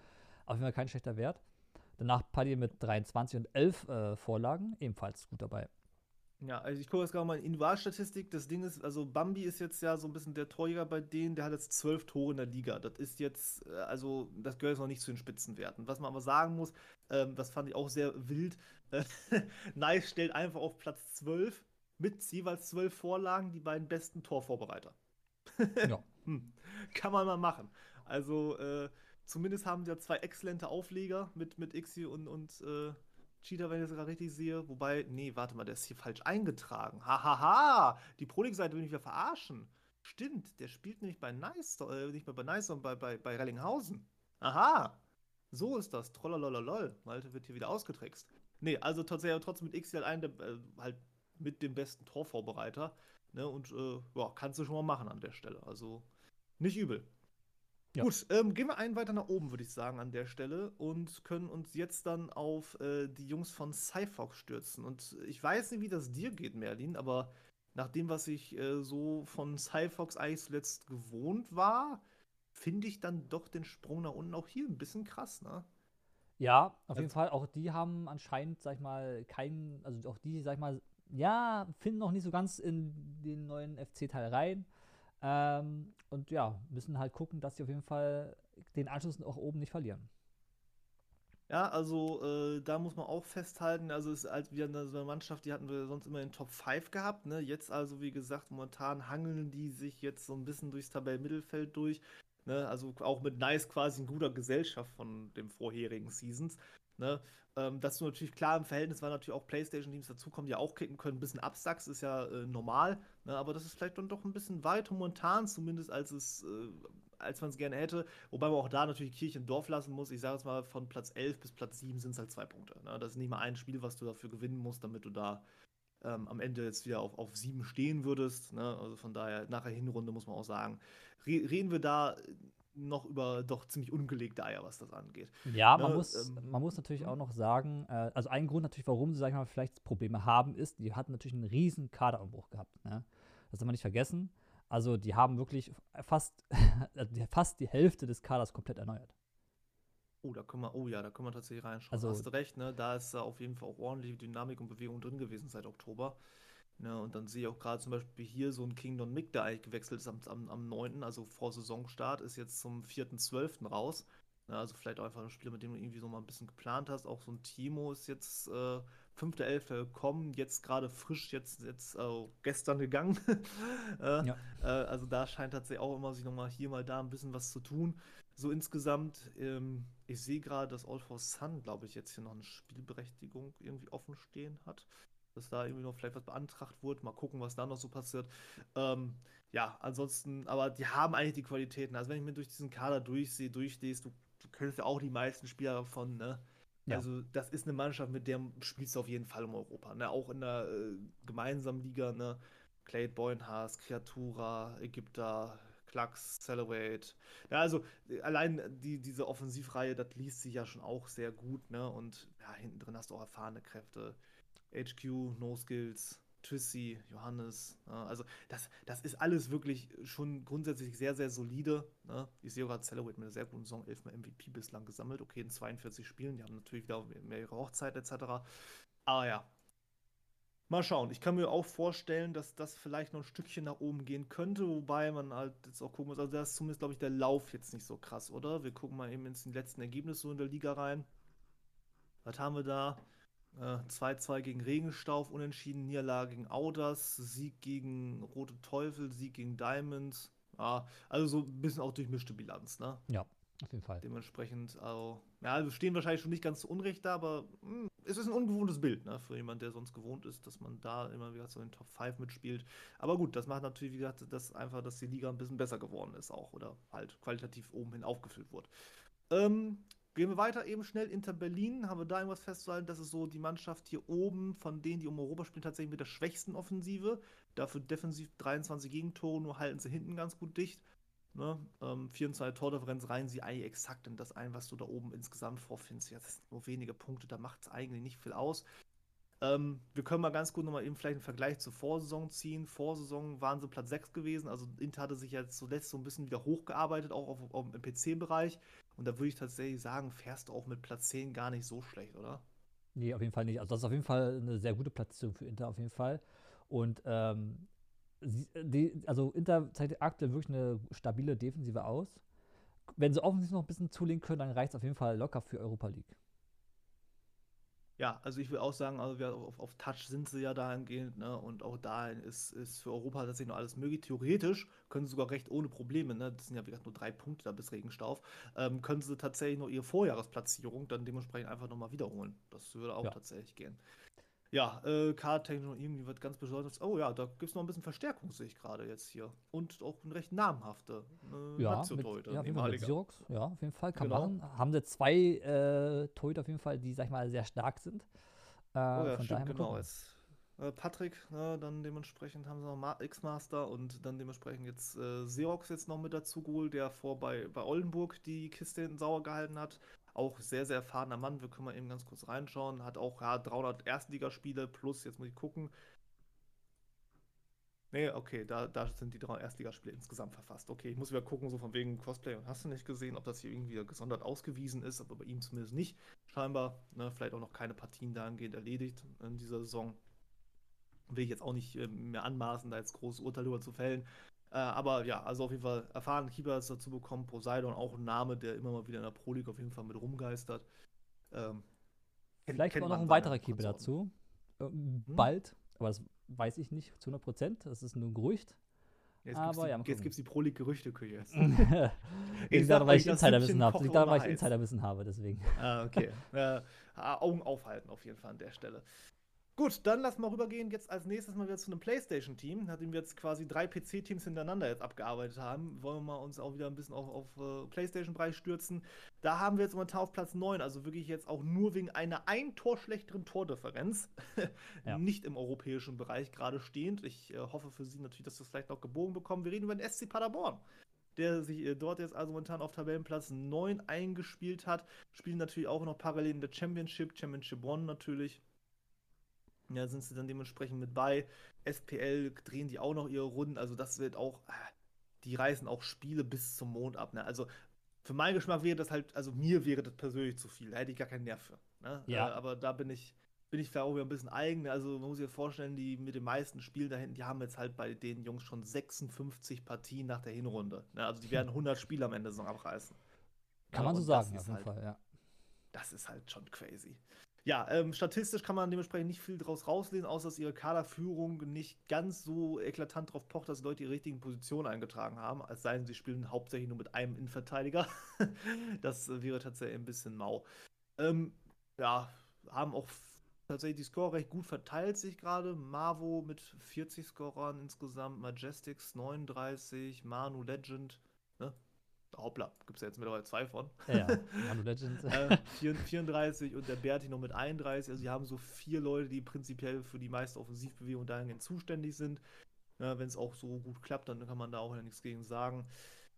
auf jeden Fall kein schlechter Wert. Danach Paddy mit 23 und 11 äh, Vorlagen, ebenfalls gut dabei. Ja, also ich gucke jetzt gerade mal in Individualstatistik. Das Ding ist, also Bambi ist jetzt ja so ein bisschen der Torjäger bei denen, der hat jetzt zwölf Tore in der Liga. Das ist jetzt, äh, also das gehört jetzt noch nicht zu den Spitzenwerten. Was man aber sagen muss, ähm, das fand ich auch sehr wild. Äh, nice stellt einfach auf Platz 12 mit jeweils zwölf Vorlagen die beiden besten Torvorbereiter. Ja. Hm. Kann man mal machen. Also, äh, zumindest haben sie ja zwei exzellente Aufleger mit, mit Ixi und, und äh, Cheetah, wenn ich das gerade richtig sehe. Wobei, nee, warte mal, der ist hier falsch eingetragen. Hahaha, die Pro League-Seite will mich ja verarschen. Stimmt, der spielt nämlich bei Nice, äh, nicht mehr bei Nice, sondern bei, bei, bei Rellinghausen. Aha, so ist das. Trollolololol. Malte wird hier wieder ausgetrickst. Nee, also tatsächlich trotzdem mit Ixi halt einen, der, äh, halt mit dem besten Torvorbereiter. Ne, und äh, ja, kannst du schon mal machen an der Stelle. Also nicht übel. Ja. Gut, ähm, gehen wir einen weiter nach oben, würde ich sagen, an der Stelle und können uns jetzt dann auf äh, die Jungs von Cyfox stürzen. Und ich weiß nicht, wie das dir geht, Merlin, aber nach dem, was ich äh, so von Cyfox eigentlich zuletzt gewohnt war, finde ich dann doch den Sprung nach unten auch hier ein bisschen krass, ne? Ja, auf jeden Also- Fall. Auch die haben anscheinend, sag ich mal, keinen, also auch die, sag ich mal, ja, finden noch nicht so ganz in den neuen FC-Teil rein. Ähm, und ja, müssen halt gucken, dass sie auf jeden Fall den Anschluss auch oben nicht verlieren. Ja, also äh, da muss man auch festhalten, also es ist halt wieder so eine Mannschaft, die hatten wir sonst immer in Top 5 gehabt, ne? Jetzt also, wie gesagt, momentan hangeln die sich jetzt so ein bisschen durchs Tabellenmittelfeld durch, ne? Also auch mit Nice quasi in guter Gesellschaft von den vorherigen Seasons, ne? Ähm, dass du natürlich klar im Verhältnis, weil natürlich auch Playstation-Teams dazukommen, die auch kicken können, ein bisschen absacks, ist ja äh, normal, ne? Aber das ist vielleicht dann doch ein bisschen weiter momentan zumindest, als es äh, als man es gerne hätte. Wobei man auch da natürlich Kirche im Dorf lassen muss. Ich sage jetzt mal, von Platz 11 bis Platz 7 sind es halt zwei Punkte. Ne? Das ist nicht mal ein Spiel, was du dafür gewinnen musst, damit du da ähm, am Ende jetzt wieder auf, auf 7 stehen würdest. Ne? Also von daher, nach der Hinrunde muss man auch sagen, re reden wir da noch über doch ziemlich ungelegte Eier, was das angeht. Ja, man, Ne, muss, ähm, man muss natürlich hm? auch noch sagen, äh, also ein Grund natürlich, warum sie, sag ich mal, vielleicht Probleme haben, ist, die hatten natürlich einen riesen Kaderumbruch gehabt. Ne? Das soll man nicht vergessen. Also die haben wirklich fast, die- fast die Hälfte des Kaders komplett erneuert. Oh, da können wir, oh ja, da können wir tatsächlich reinschauen. Also- Hast du recht, ne? Da ist auf jeden Fall auch ordentliche Dynamik und Bewegung drin gewesen seit Oktober. Ne? Und dann sehe ich auch gerade zum Beispiel hier so ein Kingdom Mick, der eigentlich gewechselt ist am, am, am 9., also vor Saisonstart, ist jetzt zum 4.12. raus. Ne? Also vielleicht auch einfach ein Spieler, mit dem du irgendwie so mal ein bisschen geplant hast. Auch so ein Timo ist jetzt äh, 5.11. gekommen, jetzt gerade frisch, jetzt, jetzt äh, gestern gegangen. äh, Ja. äh, also da scheint tatsächlich auch immer sich nochmal hier mal da ein bisschen was zu tun. So insgesamt, ähm, ich sehe gerade, dass All for Sun, glaube ich, jetzt hier noch eine Spielberechtigung irgendwie offen stehen hat. Dass da irgendwie noch vielleicht was beantragt wurde. Mal gucken, was da noch so passiert. Ähm, ja, ansonsten, aber die haben eigentlich die Qualitäten. Also wenn ich mir durch diesen Kader durchsehe, durchlese, du, du kennst ja auch die meisten Spieler davon, ne? Ja. Also das ist eine Mannschaft, mit der spielst du auf jeden Fall um Europa. Ne? Auch in der äh, gemeinsamen Liga, ne? Clade Boynhaas, Kreatura, Ägypter, Klacks, Celebrate. Ja, also allein die, diese Offensivreihe, das liest sich ja schon auch sehr gut, ne? Und ja, hinten drin hast du auch erfahrene Kräfte. HQ, No Skills, Twissi, Johannes. Ja, also das, das ist alles wirklich schon grundsätzlich sehr, sehr solide. Ne? Ich sehe gerade Celebrate mit einer sehr guten Saison, elfmal MVP bislang gesammelt. Okay, in 42 Spielen, die haben natürlich wieder mehrere Hochzeit etc. Aber ja, mal schauen. Ich kann mir auch vorstellen, dass das vielleicht noch ein Stückchen nach oben gehen könnte, wobei man halt jetzt auch gucken muss. Also da ist zumindest, glaube ich, der Lauf jetzt nicht so krass, oder? Wir gucken mal eben ins letzten Ergebnis so in der Liga rein. Was haben wir da? 2-2 äh, gegen Regenstauf, unentschieden, Niederlage gegen Audas, Sieg gegen Rote Teufel, Sieg gegen Diamonds. Ja, also so ein bisschen auch durchmischte Bilanz, ne? Ja, auf jeden Fall. Dementsprechend, also, ja, wir stehen wahrscheinlich schon nicht ganz zu Unrecht da, aber mh, hm, es ist ein ungewohntes Bild, ne? Für jemanden, der sonst gewohnt ist, dass man da immer wieder so in den Top 5 mitspielt. Aber gut, das macht natürlich, wie gesagt, das einfach, dass die Liga ein bisschen besser geworden ist auch oder halt qualitativ oben hin aufgefüllt wurde. Ähm, Gehen wir weiter eben schnell. Inter Berlin, haben wir da irgendwas festzuhalten? Das ist so die Mannschaft hier oben, von denen, die um Europa spielen, tatsächlich mit der schwächsten Offensive. Dafür defensiv 23 Gegentore, nur halten sie hinten ganz gut dicht. Ne? Ähm, 24 Tordifferenz reihen sie eigentlich exakt in das ein, was du da oben insgesamt vorfindest. Ja, das sind nur wenige Punkte, da macht es eigentlich nicht viel aus. Ähm, wir können mal ganz gut nochmal eben vielleicht einen Vergleich zur Vorsaison ziehen. Vorsaison waren sie Platz 6 gewesen, also Inter hatte sich jetzt zuletzt so ein bisschen wieder hochgearbeitet, auch auf, auf, im PC-Bereich. Und da würde ich tatsächlich sagen, fährst du auch mit Platz 10 gar nicht so schlecht, oder? Nee, auf jeden Fall nicht. Also das ist auf jeden Fall eine sehr gute Platzierung für Inter auf jeden Fall. Und ähm, die, also Inter zeigt aktuell wirklich eine stabile Defensive aus. Wenn sie offensiv noch ein bisschen zulegen können, dann reicht es auf jeden Fall locker für Europa League. Ja, also ich will auch sagen, also wir, auf, auf Touch sind sie ja dahingehend, ne? Und auch da ist, ist für Europa tatsächlich noch alles möglich. Theoretisch können sie sogar recht ohne Probleme, ne? Das sind ja wie gesagt nur drei Punkte da bis Regenstauf, ähm, können sie tatsächlich noch ihre Vorjahresplatzierung dann dementsprechend einfach nochmal wiederholen. Das würde auch ja. tatsächlich gehen. Ja, äh, Card-Technik irgendwie wird ganz besonders. Oh ja, da gibt es noch ein bisschen Verstärkung, sehe ich gerade jetzt hier. Und auch ein recht namhafte äh, ja, mit, ja, auf jeden Fall mit Xerox, ja, auf jeden Fall. Kann genau. machen. Haben sie zwei äh, Torhüter auf jeden Fall, die, sag ich mal, sehr stark sind. Äh, oh ja, stimmt, genau. Jetzt, äh, Patrick, ne, dann dementsprechend haben sie noch X-Master und dann dementsprechend jetzt äh, Xerox jetzt noch mit dazu geholt, der vor bei, bei Oldenburg die Kiste hinten sauer gehalten hat. Auch sehr, sehr erfahrener Mann. Wir können mal eben ganz kurz reinschauen. Hat auch ja, 300 Erstligaspiele plus, jetzt muss ich gucken. Nee, okay, da, da sind die drei Erstligaspiele insgesamt verfasst. Okay, ich muss wieder gucken, so von wegen Cosplay und hast du nicht gesehen, ob das hier irgendwie gesondert ausgewiesen ist, aber bei ihm zumindest nicht. Scheinbar, ne, vielleicht auch noch keine Partien dahingehend erledigt in dieser Saison. Will ich jetzt auch nicht äh, mehr anmaßen, da jetzt großes Urteil über zu fällen. Äh, aber ja, also auf jeden Fall erfahren Keeper ist dazu bekommen. Poseidon auch ein Name, der immer mal wieder in der Pro League auf jeden Fall mit rumgeistert. Ähm, Vielleicht auch noch ein weiterer Keeper dazu. Ähm, hm? Bald, aber das weiß ich nicht zu 100 Prozent. Das ist nur ein Gerücht. Jetzt aber gibt es die, die Pro League Gerüchteküche. ich sage, weil ich Insiderwissen habe. Ich sage, weil ich Insiderwissen habe, deswegen. Ah, okay. äh, Augen aufhalten auf jeden Fall an der Stelle. Gut, dann lass mal rübergehen. Jetzt als nächstes mal wieder zu einem PlayStation-Team. Nachdem wir jetzt quasi drei PC-Teams hintereinander jetzt abgearbeitet haben, wollen wir mal uns auch wieder ein bisschen auf, auf uh, PlayStation-Bereich stürzen. Da haben wir jetzt momentan auf Platz 9, also wirklich jetzt auch nur wegen einer ein Tor schlechteren Tordifferenz. ja. Nicht im europäischen Bereich gerade stehend. Ich äh, hoffe für Sie natürlich, dass wir es vielleicht noch gebogen bekommen. Wir reden über den SC Paderborn der sich äh, dort jetzt also momentan auf Tabellenplatz 9 eingespielt hat. Spielen natürlich auch noch parallel in der Championship, Championship One natürlich. Ja, sind sie dann dementsprechend mit bei. SPL drehen die auch noch ihre Runden. Also das wird auch, äh, die reißen auch Spiele bis zum Mond ab. Ne? Also für meinen Geschmack wäre das halt, also mir wäre das persönlich zu viel. Da hätte ich gar keinen Nerv für. Ne? Ja. Äh, aber da bin ich, bin ich vielleicht auch wieder ein bisschen eigen. Also man muss sich vorstellen, die mit den meisten Spielen da hinten, die haben jetzt halt bei den Jungs schon 56 Partien nach der Hinrunde. Ne? Also die werden 100 Spiele am Ende so abreißen. Kann ja, man so sagen, auf jeden halt, Fall, ja. Das ist halt schon crazy. Ja, ähm, statistisch kann man dementsprechend nicht viel daraus rauslesen, außer dass ihre Kaderführung nicht ganz so eklatant darauf pocht, dass die Leute die richtigen Positionen eingetragen haben, als seien sie spielen hauptsächlich nur mit einem Innenverteidiger. das wäre tatsächlich ein bisschen mau. Ähm, ja, haben auch tatsächlich die Score recht gut verteilt sich gerade. Marvo mit 40 Scorern insgesamt, Majestics 39, Manu Legend? Hoppla, gibt es ja jetzt mittlerweile zwei von. Ja, Manu Legends. äh, 34 und der Berti noch mit 31. Also, sie haben so vier Leute, die prinzipiell für die meiste Offensivbewegung dahingehend zuständig sind. Ja, Wenn es auch so gut klappt, dann kann man da auch nichts gegen sagen.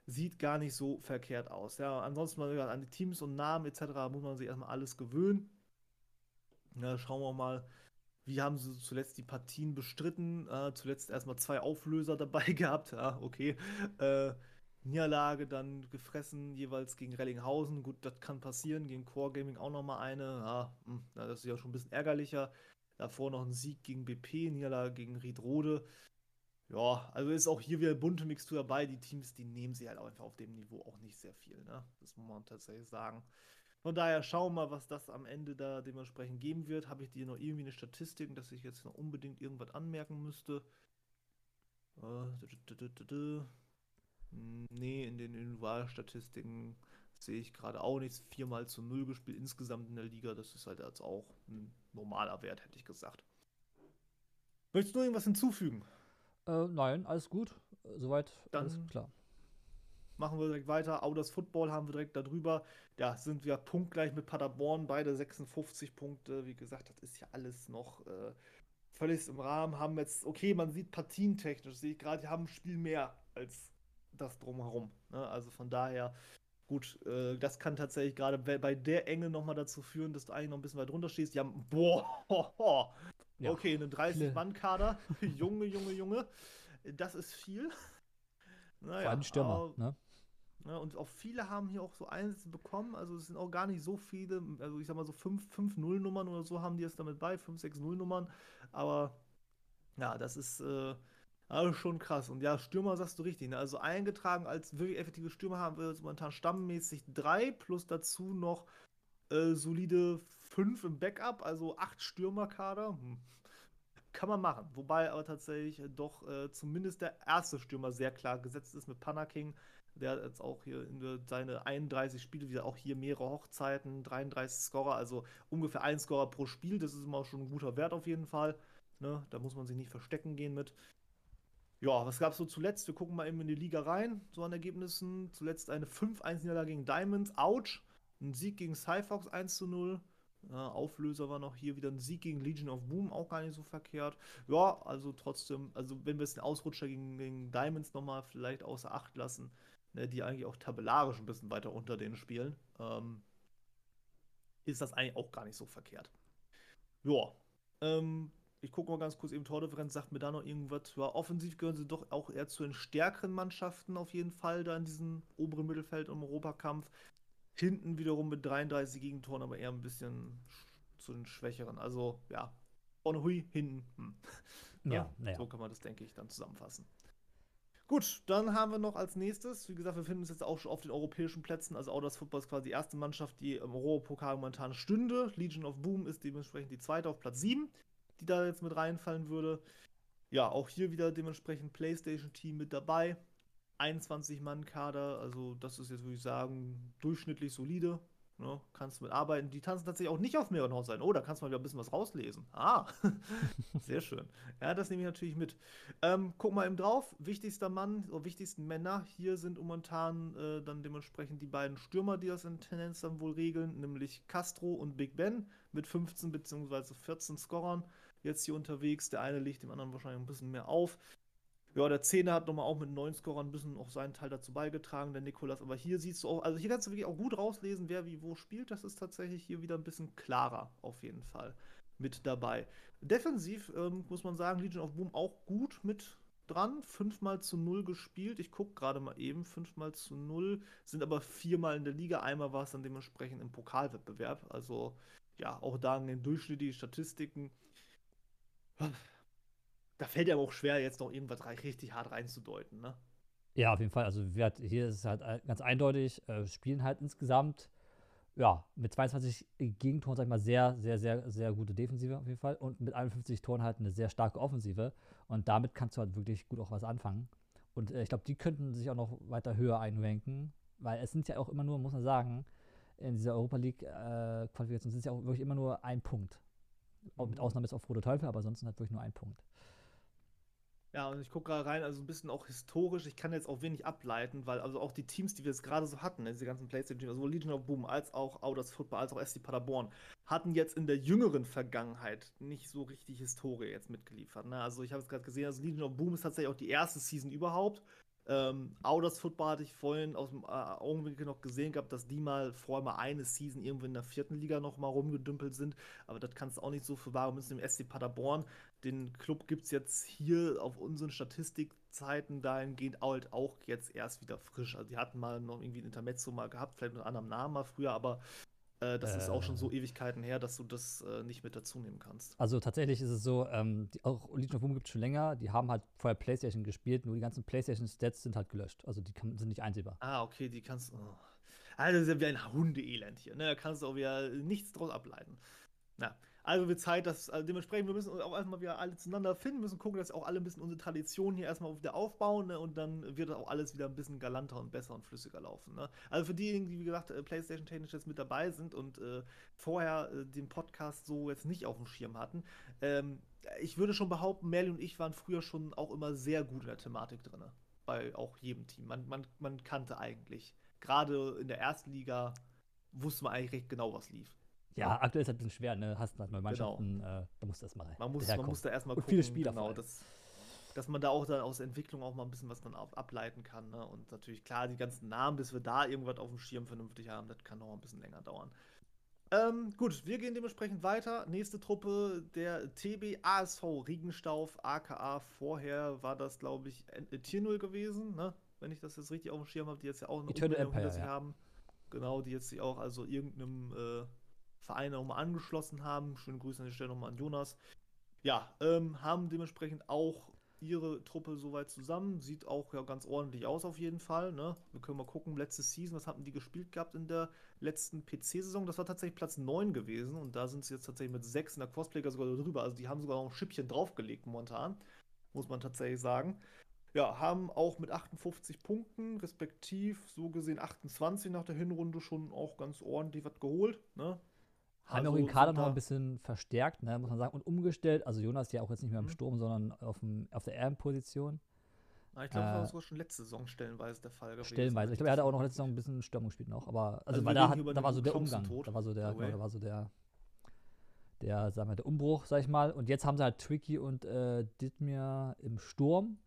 Sieht gar nicht so verkehrt aus. Ja, ansonsten mal an die Teams und Namen etc. muss man sich erstmal alles gewöhnen. Ja, schauen wir mal. wie haben sie zuletzt die Partien bestritten? Äh, zuletzt erstmal zwei Auflöser dabei gehabt. Ja, okay. Äh, Niederlage dann gefressen, jeweils gegen Rellinghausen. Gut, das kann passieren. Gegen Core Gaming auch nochmal eine. Ja, mh, das ist ja schon ein bisschen ärgerlicher. Davor noch ein Sieg gegen BP, Niederlage gegen Riedrode. Ja, also ist auch hier wieder bunte Mixtur dabei. Die Teams, die nehmen sie halt auch einfach auf dem Niveau auch nicht sehr viel. Ne? Das muss man tatsächlich sagen. Von daher schauen wir mal, was das am Ende da dementsprechend geben wird. Habe ich dir noch irgendwie eine Statistik, dass ich jetzt noch unbedingt irgendwas anmerken müsste? Äh, nee, in den Individualstatistiken sehe ich gerade auch nichts. Viermal zu null gespielt insgesamt in der Liga. Das ist halt jetzt auch ein normaler Wert, hätte ich gesagt. Möchtest du noch irgendwas hinzufügen? Äh, nein, alles gut. Soweit Dann alles klar. Machen wir direkt weiter. Auders Football haben wir direkt darüber. Ja, sind wir punktgleich mit Paderborn, beide 56 Punkte. Wie gesagt, das ist ja alles noch äh, völlig im Rahmen. Haben jetzt, okay, man sieht partientechnisch, sehe ich gerade, die haben ein Spiel mehr als das drumherum. Ne? Also von daher, gut, äh, das kann tatsächlich gerade bei der Enge nochmal dazu führen, dass du eigentlich noch ein bisschen weit runter stehst. Haben, boah, ho, ho. Ja. okay, einen 30-Mann-Kader. Junge, Junge, Junge. Das ist viel. Naja, Vor allem Stürmer, ne? Ja, und auch viele haben hier auch so Einsätze bekommen. Also es sind auch gar nicht so viele, also ich sag mal so 5 0-Nummern oder so haben die jetzt damit bei, 5, 6 0-Nummern. Aber ja, das ist äh, also schon krass. Und ja, Stürmer sagst du richtig. Ne? Also eingetragen als wirklich effektive Stürmer haben wir jetzt momentan stammmäßig drei, plus dazu noch äh, solide fünf im Backup, also acht Stürmerkader. Hm. Kann man machen. Wobei aber tatsächlich doch äh, zumindest der erste Stürmer sehr klar gesetzt ist mit Panaking. Der jetzt auch hier in seine 31 Spiele wieder auch hier mehrere Hochzeiten, 33 Scorer, also ungefähr ein Scorer pro Spiel. Das ist immer schon ein guter Wert auf jeden Fall. Ne? Da muss man sich nicht verstecken gehen mit. Ja, was gab es so zuletzt? Wir gucken mal eben in die Liga rein, so an Ergebnissen. Zuletzt eine 5-1-Niederlage gegen Diamonds. Ouch! Ein Sieg gegen Cyfox 1 zu 0. Ja, Auflöser war noch hier wieder ein Sieg gegen Legion of Boom, auch gar nicht so verkehrt. Ja, also trotzdem, also wenn wir es den Ausrutscher gegen, gegen Diamonds nochmal vielleicht außer Acht lassen, ne, die eigentlich auch tabellarisch ein bisschen weiter unter denen spielen, ähm, ist das eigentlich auch gar nicht so verkehrt. Ja, ähm, ich gucke mal ganz kurz eben Tordifferenz, sagt mir da noch irgendwas. Ja, offensiv gehören sie doch auch eher zu den stärkeren Mannschaften auf jeden Fall, da in diesem oberen Mittelfeld im Europakampf. Hinten wiederum mit 33 Gegentoren, aber eher ein bisschen zu den schwächeren. Also ja, vorne hui, hinten. Hm. Ja, ja, naja. So kann man das, denke ich, dann zusammenfassen. Gut, dann haben wir noch als nächstes, wie gesagt, wir finden uns jetzt auch schon auf den europäischen Plätzen. Also Audas Football ist quasi die erste Mannschaft, die im Europokal momentan stünde. Legion of Boom ist dementsprechend die zweite auf Platz 7, die da jetzt mit reinfallen würde. Ja, auch hier wieder dementsprechend PlayStation-Team mit dabei. 21-Mann-Kader, also das ist jetzt, würde ich sagen, durchschnittlich solide. Ne, kannst du mitarbeiten. Die tanzen tatsächlich auch nicht auf mehreren Hochzeiten. Oh, da kannst du mal wieder ein bisschen was rauslesen. Ah, sehr schön. Ja, das nehme ich natürlich mit. Ähm, guck mal eben drauf. Wichtigster Mann oder wichtigsten Männer hier sind momentan äh, dann dementsprechend die beiden Stürmer, die das in Tendenz dann wohl regeln, nämlich Castro und Big Ben mit 15 bzw. 14 Scorern jetzt hier unterwegs. Der eine legt dem anderen wahrscheinlich ein bisschen mehr auf. Ja, der Zehner hat nochmal auch mit neun Scorern ein bisschen auch seinen Teil dazu beigetragen, der Nikolas. Aber hier siehst du auch, also hier kannst du wirklich auch gut rauslesen, wer wie wo spielt. Das ist tatsächlich hier wieder ein bisschen klarer, auf jeden Fall mit dabei. Defensiv ähm, muss man sagen, Legion of Boom auch gut mit dran. Fünfmal zu null gespielt. Ich gucke gerade mal eben. Fünfmal zu null sind aber viermal in der Liga. Einmal war es dann dementsprechend im Pokalwettbewerb. Also ja, auch da in den durchschnittlichen Statistiken da fällt ja auch schwer, jetzt noch irgendwas richtig hart reinzudeuten, ne? Ja, auf jeden Fall. Also hier ist es halt ganz eindeutig, äh, spielen halt insgesamt, ja, mit 22 Gegentoren, sag ich mal, sehr, sehr, sehr, sehr gute Defensive auf jeden Fall. Und mit 51 Toren halt eine sehr starke Offensive. Und damit kannst du halt wirklich gut auch was anfangen. Und äh, ich glaube, die könnten sich auch noch weiter höher einranken, weil es sind ja auch immer nur, muss man sagen, in dieser Europa League äh, sind es ja auch wirklich immer nur ein Punkt. Auch mit mhm. Ausnahme ist auch Frodo Teufel, aber ansonsten halt wirklich nur ein Punkt. Ja, und ich gucke gerade rein, also ein bisschen auch historisch. Ich kann jetzt auch wenig ableiten, weil also auch die Teams, die wir jetzt gerade so hatten, ne, diese ganzen PlayStation-Teams, sowohl Legion of Boom als auch Auders Football, als auch SC Paderborn, hatten jetzt in der jüngeren Vergangenheit nicht so richtig Historie jetzt mitgeliefert. Ne? Also ich habe es gerade gesehen, also Legion of Boom ist tatsächlich auch die erste Season überhaupt. Ähm, Auders Football hatte ich vorhin aus dem äh, Augenwinkel noch gesehen gehabt, dass die mal vorher mal eine Season irgendwo in der vierten Liga noch mal rumgedümpelt sind. Aber das kannst du auch nicht so für wahre Münzen im SC Paderborn. Den Club gibt es jetzt hier auf unseren Statistikzeiten dahingehend halt auch jetzt erst wieder frisch. Also die hatten mal noch irgendwie ein Intermezzo mal gehabt, vielleicht mit einem anderen Namen mal früher, aber äh, das äh, ist auch schon so äh. Ewigkeiten her, dass du das äh, nicht mit dazu nehmen kannst. Also tatsächlich ist es so, ähm, die, auch Legion of Boom gibt es schon länger, die haben halt vorher Playstation gespielt, nur die ganzen Playstation-Stats sind halt gelöscht. Also die kann, sind nicht einsehbar. Ah, okay, die kannst du. Oh. Also das ist ja wie ein Hundeelend hier, ne? Da kannst du auch wieder nichts draus ableiten. Na, also wird Zeit, dass also dementsprechend, wir müssen auch erstmal wieder alle zueinander finden, müssen gucken, dass auch alle ein bisschen unsere Tradition hier erstmal wieder aufbauen ne? und dann wird auch alles wieder ein bisschen galanter und besser und flüssiger laufen. Ne? Also für diejenigen, die wie gesagt äh, PlayStation technisch jetzt mit dabei sind und äh, vorher äh, den Podcast so jetzt nicht auf dem Schirm hatten, ähm, ich würde schon behaupten, Merli und ich waren früher schon auch immer sehr gut in der Thematik drin. Bei auch jedem Team. Man, man, man kannte eigentlich. Gerade in der ersten Liga wusste man eigentlich recht genau, was lief. Ja, aktuell ist es ein bisschen schwer, ne? Hast halt neue Mannschaften, genau. äh, da musst du erstmal rein. Man muss, man muss da erstmal gucken. viele Spieler genau, dass, dass man da auch dann aus Entwicklung auch mal ein bisschen was dann ableiten kann. Ne? Und natürlich, klar, die ganzen Namen, bis wir da irgendwas auf dem Schirm vernünftig haben, das kann noch ein bisschen länger dauern. Ähm, gut, wir gehen dementsprechend weiter. Nächste Truppe, der TB ASV Riegenstauf, aka vorher war das, glaube ich, Tier 0 gewesen, ne? wenn ich das jetzt richtig auf dem Schirm habe, die jetzt ja auch eine Eternal Empire, ja. haben. Genau, die jetzt sich auch also irgendeinem äh, Vereine nochmal angeschlossen haben. Schöne Grüße an die Stelle nochmal an Jonas. Ja, ähm, haben dementsprechend auch ihre Truppe soweit zusammen. Sieht auch ja ganz ordentlich aus auf jeden Fall. Ne? Wir können mal gucken, letzte Season, was hatten die gespielt gehabt in der letzten PC-Saison? Das war tatsächlich Platz 9 gewesen und da sind sie jetzt tatsächlich mit 6 in der Crossplayer sogar drüber. Also die haben sogar noch ein Schippchen draufgelegt momentan, muss man tatsächlich sagen. Ja, haben auch mit 58 Punkten, respektiv so gesehen 28 nach der Hinrunde schon auch ganz ordentlich was geholt. Ne? Haben also, auch den Kader noch ein bisschen verstärkt, ne, muss man sagen, und umgestellt. Also Jonas ist ja auch jetzt nicht mehr im mhm. Sturm, sondern auf, dem, auf der RM-Position. Ich glaube, das war äh, schon letzte Saison stellenweise der Fall gewesen. Stellenweise. Ich glaube, er hatte auch noch letzte Saison ein bisschen Stürmung gespielt noch, aber also, also weil da, hat, da war so der Umgang. Da war so der, genau, da war so der, der, sagen wir, der Umbruch, sag ich mal. Und jetzt haben sie halt Tricky und äh, Ditmir im Sturm.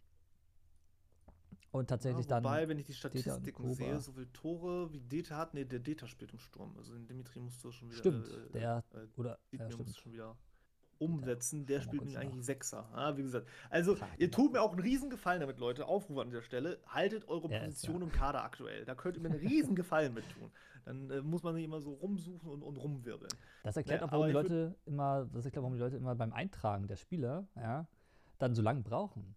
Und tatsächlich ja, wobei, dann. wenn ich die Statistiken sehe, so viele Tore wie Deta hat, nee, der Deta spielt im Sturm. Also den Dimitri musst du schon wieder. Stimmt, äh, der. Äh, oder. Ja, stimmt. schon wieder umsetzen. Der, der spielt nämlich eigentlich Sechser. Ja, wie gesagt. Also, Klar, ihr tut mir auch einen riesen Gefallen damit, Leute. Aufruf an dieser Stelle. Haltet eure Position ja. im Kader aktuell. Da könnt ihr mir einen riesen Gefallen mit tun. Dann äh, muss man nicht immer so rumsuchen und, und rumwirbeln. Das erklärt ja, auch, warum die Leute immer, das erklärt, warum die Leute immer beim Eintragen der Spieler, ja, dann so lange brauchen.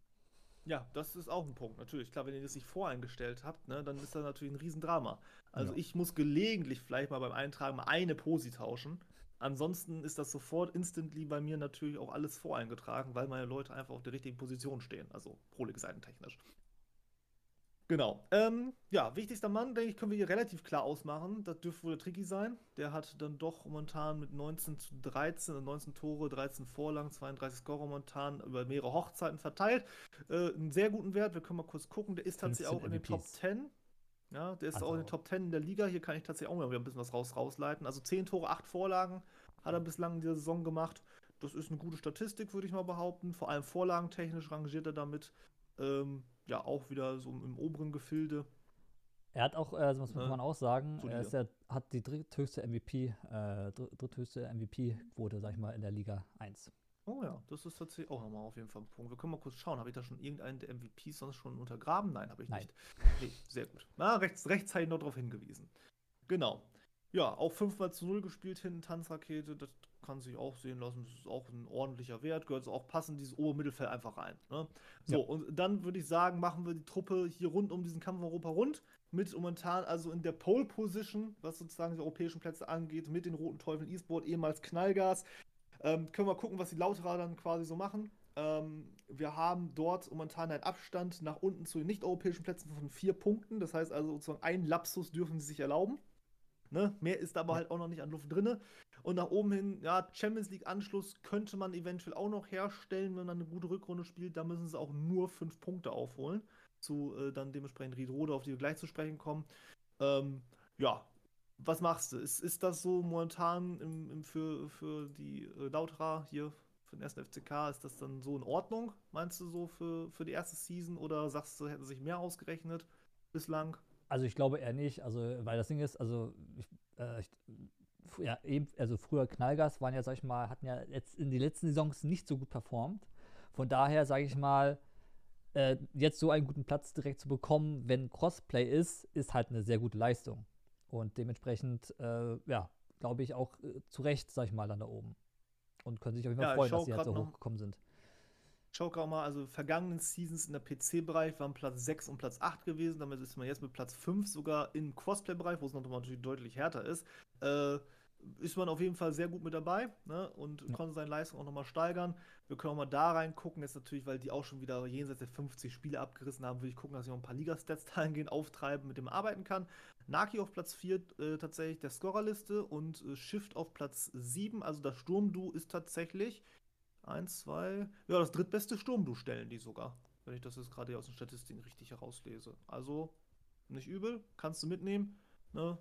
Ja, das ist auch ein Punkt, natürlich. Klar, wenn ihr das nicht voreingestellt habt, ne, dann ist das natürlich ein Riesendrama. Also ja. ich muss gelegentlich vielleicht mal beim Eintragen mal eine Posi tauschen. Ansonsten ist das sofort instantly bei mir natürlich auch alles voreingetragen, weil meine Leute einfach auf der richtigen Position stehen. Also Prolig-seitentechnisch. Genau. Ähm, ja, wichtigster Mann, denke ich, können wir hier relativ klar ausmachen. Das dürfte wohl der Tricky sein. Der hat dann doch momentan mit 19 zu 13, 19 Tore, 13 Vorlagen, 32 Scorer momentan über mehrere Hochzeiten verteilt. Äh, einen sehr guten Wert. Wir können mal kurz gucken. Der ist tatsächlich auch in den Top 10. Ja, der ist also. auch in den Top 10 in der Liga. Hier kann ich tatsächlich auch mal wieder ein bisschen was raus, rausleiten. Also 10 Tore, 8 Vorlagen hat er bislang in dieser Saison gemacht. Das ist eine gute Statistik, würde ich mal behaupten. Vor allem vorlagentechnisch rangiert er damit. Ähm, ja auch wieder so im oberen Gefilde. Er hat auch, also muss man auch sagen, er ist der, hat die dritthöchste MVP, äh, dritthöchste MVP-Quote, sag ich mal, in der Liga 1. Oh ja, das ist tatsächlich auch nochmal auf jeden Fall ein Punkt. Wir können mal kurz schauen, habe ich da schon irgendeinen der MVPs sonst schon untergraben? Nein, habe ich Nein. nicht. Nee, sehr gut. Na, rechts, rechtzeitig noch darauf hingewiesen. Genau. Ja, auch 5 mal zu 0 gespielt hinten, Tanzrakete, das kann sich auch sehen lassen. Das ist auch ein ordentlicher Wert, gehört so auch passend dieses Obermittelfeld einfach rein. Ne? So, ja. und dann würde ich sagen, machen wir die Truppe hier rund um diesen Kampf Europa rund. Mit momentan also in der Pole Position, was sozusagen die europäischen Plätze angeht, mit den Roten Teufeln E-Sport, ehemals Knallgas. Ähm, können wir gucken, was die Lauterer dann quasi so machen. Ähm, wir haben dort momentan einen Abstand nach unten zu den nicht-europäischen Plätzen von vier Punkten. Das heißt also, sozusagen einen Lapsus dürfen sie sich erlauben. Ne? Mehr ist aber halt auch noch nicht an Luft drin. Und nach oben hin, ja, Champions League-Anschluss könnte man eventuell auch noch herstellen, wenn man eine gute Rückrunde spielt. Da müssen sie auch nur fünf Punkte aufholen. Zu äh, dann dementsprechend Riedrode, auf die wir gleich zu sprechen kommen. Ähm, ja, was machst du? Ist, ist das so momentan im, im für, für die äh, Lauterer hier für den ersten FCK, ist das dann so in Ordnung, meinst du so für, für die erste Season? Oder sagst du, hätten sich mehr ausgerechnet bislang? Also ich glaube eher nicht, also weil das Ding ist, also ich, äh, ich, ja, eben, also früher Knallgas waren ja, sag ich mal, hatten ja jetzt in den letzten Saisons nicht so gut performt. Von daher, sage ich mal, äh, jetzt so einen guten Platz direkt zu bekommen, wenn Crossplay ist, ist halt eine sehr gute Leistung. Und dementsprechend, äh, ja, glaube ich auch äh, zu Recht, sag ich mal, dann da oben. Und können sich auf jeden Fall Ja, freuen, dass sie halt so hochgekommen sind. Schau auch mal, also vergangenen Seasons in der PC-Bereich waren Platz 6 und Platz 8 gewesen. Damit ist man jetzt mit Platz 5 sogar im Crossplay-Bereich, wo es noch mal natürlich deutlich härter ist. Äh, ist man auf jeden Fall sehr gut mit dabei ne? und Ja. konnte seine Leistung auch nochmal steigern. Wir können auch mal da reingucken, jetzt natürlich, weil die auch schon wieder jenseits der 50 Spiele abgerissen haben, will ich gucken, dass ich noch ein paar Liga-Stats dahingehend auftreiben, mit dem man arbeiten kann. Naki auf Platz 4 äh, tatsächlich der Scorerliste und äh, Shift auf Platz 7, also das Sturmdu ist tatsächlich Eins, zwei. Ja, das drittbeste Sturmdu stellen die sogar. Wenn ich das jetzt gerade hier aus den Statistiken richtig herauslese. Also, nicht übel, kannst du mitnehmen. Ne?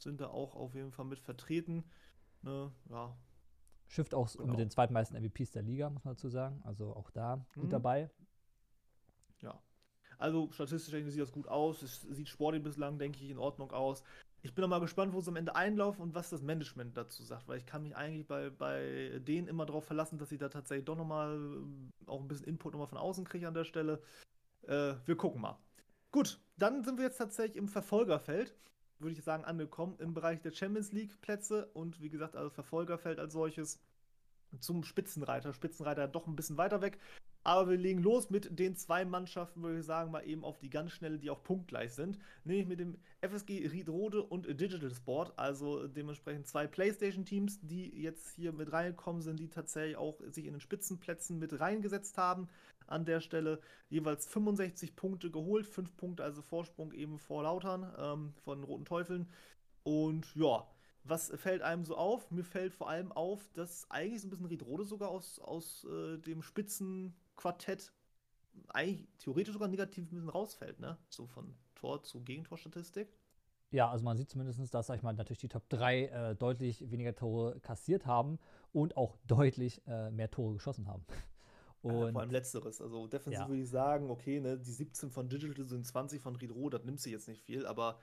Sind da auch auf jeden Fall mit vertreten. Ne? Ja. Shift auch Genau. mit den zweitmeisten MVPs der Liga, muss man dazu sagen. Also auch da Mhm. gut dabei. Ja. Also, statistisch sieht das gut aus. Es sieht sportlich bislang, denke ich, in Ordnung aus. Ich bin noch mal gespannt, wo sie am Ende einlaufen und was das Management dazu sagt, weil ich kann mich eigentlich bei, bei denen immer darauf verlassen, dass ich da tatsächlich doch noch mal ähm, auch ein bisschen Input noch mal von außen kriege an der Stelle. Äh, wir gucken mal. Gut, dann sind wir jetzt tatsächlich im Verfolgerfeld, würde ich sagen, angekommen im Bereich der Champions League Plätze und wie gesagt, also Verfolgerfeld als solches zum Spitzenreiter. Spitzenreiter doch ein bisschen weiter weg. Aber wir legen los mit den zwei Mannschaften, würde ich sagen, mal eben auf die ganz schnelle, die auch punktgleich sind. Nämlich mit dem FSG Riedrode und Digital Sport. Also dementsprechend zwei Playstation-Teams, die jetzt hier mit reingekommen sind, die tatsächlich auch sich in den Spitzenplätzen mit reingesetzt haben. An der Stelle jeweils 65 Punkte geholt, 5 Punkte also Vorsprung eben vor Lautern ähm, von den Roten Teufeln. Und ja, was fällt einem so auf? Mir fällt vor allem auf, dass eigentlich so ein bisschen Riedrode sogar aus, aus äh, dem Spitzenquartett eigentlich theoretisch sogar negativ ein bisschen rausfällt, ne? So von Tor zu Gegentorstatistik. Ja, also man sieht zumindest, dass, sag ich mal, natürlich die Top 3 äh, deutlich weniger Tore kassiert haben und auch deutlich äh, mehr Tore geschossen haben. Ja, Und vor allem letzteres. Also defensiv Ja. würde ich sagen, okay, ne, die 17 von Digital sind 20 von Riedrode, das nimmst du jetzt nicht viel, aber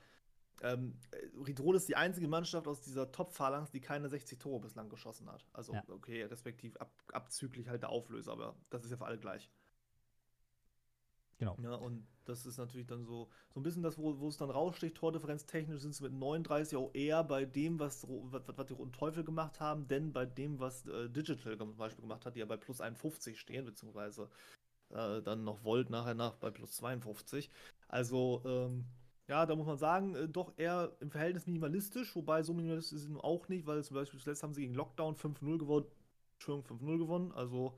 ähm, äh, Riedrode ist die einzige Mannschaft aus dieser Top-Phalanx, die keine 60 Tore bislang geschossen hat. Also, Ja. okay, respektiv ab, abzüglich halt der Auflöser, aber das ist ja für alle gleich. Genau. Ja, und das ist natürlich dann so, so ein bisschen das, wo, wo es dann raussticht. Tordifferenz technisch sind es mit 39 auch eher bei dem, was, was, was die Roten Teufel gemacht haben, denn bei dem, was äh, Digital zum Beispiel gemacht hat, die ja bei plus 51 stehen, beziehungsweise äh, dann noch Volt nachher nach bei plus 52. Also, ähm, ja, da muss man sagen, äh, doch eher im Verhältnis minimalistisch, wobei so minimalistisch nun auch nicht, weil zum Beispiel zuletzt haben sie gegen Lockdown 5-0 gewonnen, Entschuldigung, 5-0 gewonnen, also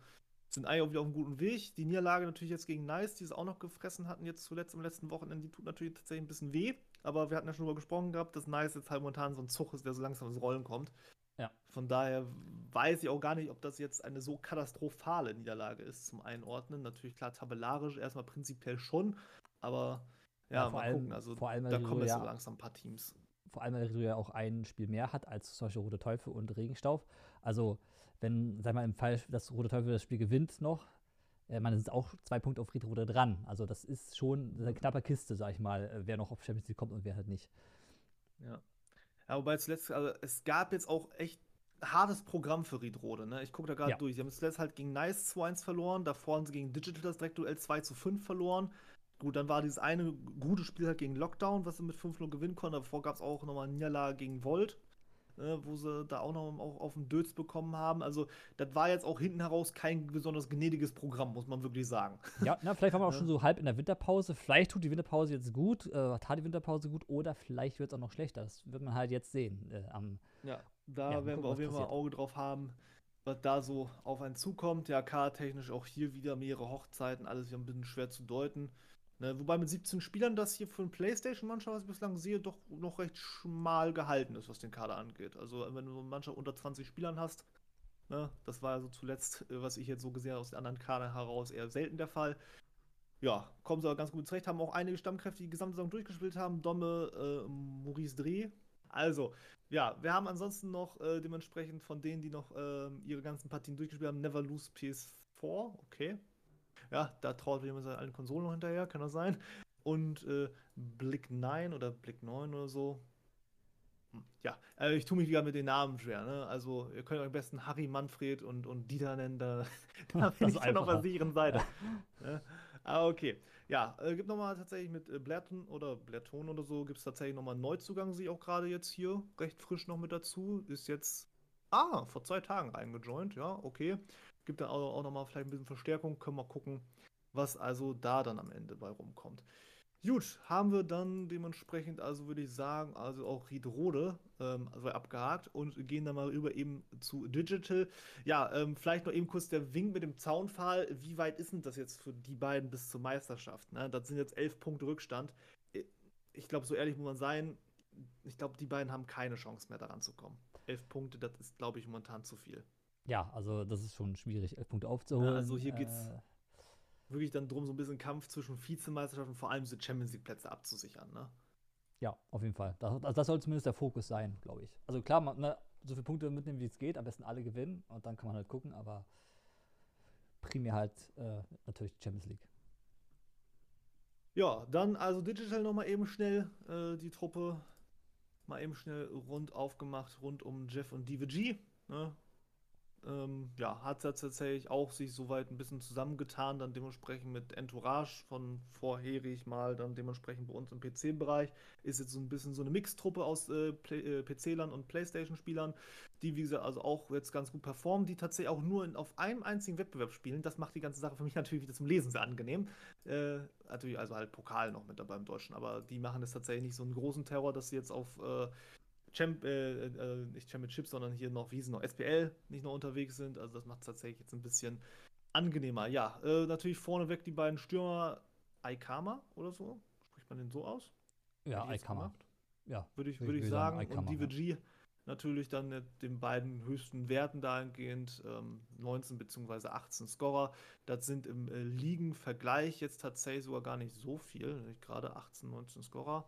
sind eigentlich auch wieder auf einem guten Weg. Die Niederlage natürlich jetzt gegen Nice, die es auch noch gefressen hatten, jetzt zuletzt am letzten Wochenende, die tut natürlich tatsächlich ein bisschen weh. Aber wir hatten ja schon darüber gesprochen gehabt, dass Nice jetzt halt momentan so ein Zug ist, der so langsam ins Rollen kommt. Ja. Von daher weiß ich auch gar nicht, ob das jetzt eine so katastrophale Niederlage ist zum Einordnen. Natürlich klar, tabellarisch erstmal prinzipiell schon, aber ja, Ja, vor mal allem- gucken. Also vor allem, da kommen jetzt ja- so langsam ein paar Teams. Vor allem, weil du ja auch ein Spiel mehr hat als Beispiel Rote Teufel und Regenstauf. Also, wenn, sag mal, im Fall, dass Rote Teufel das Spiel gewinnt noch, äh, man sind auch zwei Punkte auf Riedrode dran. Also, das ist schon eine knappe Kiste, sag ich mal, äh, wer noch auf Champions League kommt und wer halt nicht. Ja. ja wobei zuletzt, also es gab jetzt auch echt hartes Programm für Riedrode, ne? Ich gucke da gerade Ja. durch. Sie haben zuletzt halt gegen Nice 2-1 verloren, davor haben sie gegen Digital das Direktduell 2 zu 5 verloren. Gut, dann war dieses eine gute Spiel halt gegen Lockdown, was sie mit 5-0 gewinnen konnten. Davor gab es auch nochmal Niederlage gegen Volt, äh, wo sie da auch noch auch auf den Dötz bekommen haben. Also, das war jetzt auch hinten heraus kein besonders gnädiges Programm, muss man wirklich sagen. Ja, na, vielleicht waren wir auch Ja. schon so halb in der Winterpause. Vielleicht tut die Winterpause jetzt gut, äh, tat die Winterpause gut oder vielleicht wird es auch noch schlechter. Das wird man halt jetzt sehen. Äh, am, Ja, da Ja, werden wir auf jeden Fall ein. Auge drauf haben, was da so auf einen zukommt. Ja, technisch auch hier wieder mehrere Hochzeiten, alles wieder ein bisschen schwer zu deuten. Ne, wobei mit 17 Spielern das hier für eine Playstation-Mannschaft, was ich bislang sehe, doch noch recht schmal gehalten ist, was den Kader angeht. Also wenn du eine Mannschaft unter 20 Spielern hast, ne, das war ja so zuletzt, äh, was ich jetzt so gesehen habe, aus den anderen Kadern heraus eher selten der Fall. Ja, kommen sie aber ganz gut zurecht, haben auch einige Stammkräfte, die die gesamte Saison durchgespielt haben. Domme, äh, Maurice Dreh, Also, ja, wir haben ansonsten noch äh, dementsprechend von denen, die noch äh, ihre ganzen Partien durchgespielt haben, Never Lose PS4, okay. Ja, da traut jemand seinen alten Konsolen noch hinterher, kann das sein. Und äh, Blick 9 oder Blick 9 oder so. Hm, ja, äh, ich tue mich wieder mit den Namen schwer. Ne? Also, ihr könnt euch am besten Harry, Manfred und, und Dieter nennen. Da, da bin ich dann auf der sicheren Seite. Ja. Ah, okay. Ja, äh, gibt nochmal tatsächlich mit äh, Blätton oder Blätton oder so, gibt es tatsächlich nochmal einen Neuzugang, sehe ich auch gerade jetzt hier, recht frisch noch mit dazu. Ist jetzt, ah, vor zwei Tagen reingejoint, ja, okay. Gibt dann auch, auch nochmal vielleicht ein bisschen Verstärkung, können wir gucken, was also da dann am Ende bei rumkommt. Gut, haben wir dann dementsprechend, also würde ich sagen, also auch Riedrode ähm, also abgehakt und gehen dann mal rüber eben zu Digital. Ja, ähm, vielleicht noch eben kurz der Wink mit dem Zaunpfahl. Wie weit ist denn das jetzt für die beiden bis zur Meisterschaft? Ne? Das sind jetzt elf Punkte Rückstand. Ich glaube, so ehrlich muss man sein, ich glaube, die beiden haben keine Chance mehr daran zu kommen. Elf Punkte, das ist, glaube ich, momentan zu viel. Ja, also das ist schon schwierig, elf Punkte aufzuholen. Ja, also hier geht es äh wirklich dann drum, so ein bisschen Kampf zwischen Vizemeisterschaft und vor allem diese Champions League-Plätze abzusichern, ne? Ja, auf jeden Fall. Das, also das soll zumindest der Fokus sein, glaube ich. Also klar, man, ne, so viele Punkte mitnehmen, wie es geht, am besten alle gewinnen und dann kann man halt gucken, aber primär halt äh, natürlich die Champions League. Ja, dann also Digital nochmal eben schnell äh, die Truppe mal eben schnell rund aufgemacht, rund um Jeff und DVG. Ne? Ähm, ja, hat er tatsächlich auch sich soweit ein bisschen zusammengetan, dann dementsprechend mit Entourage von vorherig mal, dann dementsprechend bei uns im PC-Bereich. Ist jetzt so ein bisschen so eine Mixtruppe aus äh, äh, PC-Lern und Playstation-Spielern, die, wie gesagt, also auch jetzt ganz gut performen, die tatsächlich auch nur in, auf einem einzigen Wettbewerb spielen. Das macht die ganze Sache für mich natürlich wieder zum Lesen sehr angenehm. Äh, natürlich, also halt Pokal noch mit dabei im Deutschen, aber die machen das tatsächlich nicht so einen großen Terror, dass sie jetzt auf äh, Champ, äh, äh, nicht Championship, sondern hier noch, wie sie noch, SPL nicht noch unterwegs sind. Also das macht es tatsächlich jetzt ein bisschen angenehmer. Ja, äh, natürlich vorneweg die beiden Stürmer Aikama oder so. Spricht man den so aus? Ja, Aikama. Ja, würde ich, würd ich, ich sagen. sagen und DVG ja. natürlich dann mit den beiden höchsten Werten dahingehend, ähm, 19 bzw. 18 Scorer. Das sind im äh, Ligenvergleich jetzt tatsächlich sogar gar nicht so viel. Gerade 18, 19 Scorer.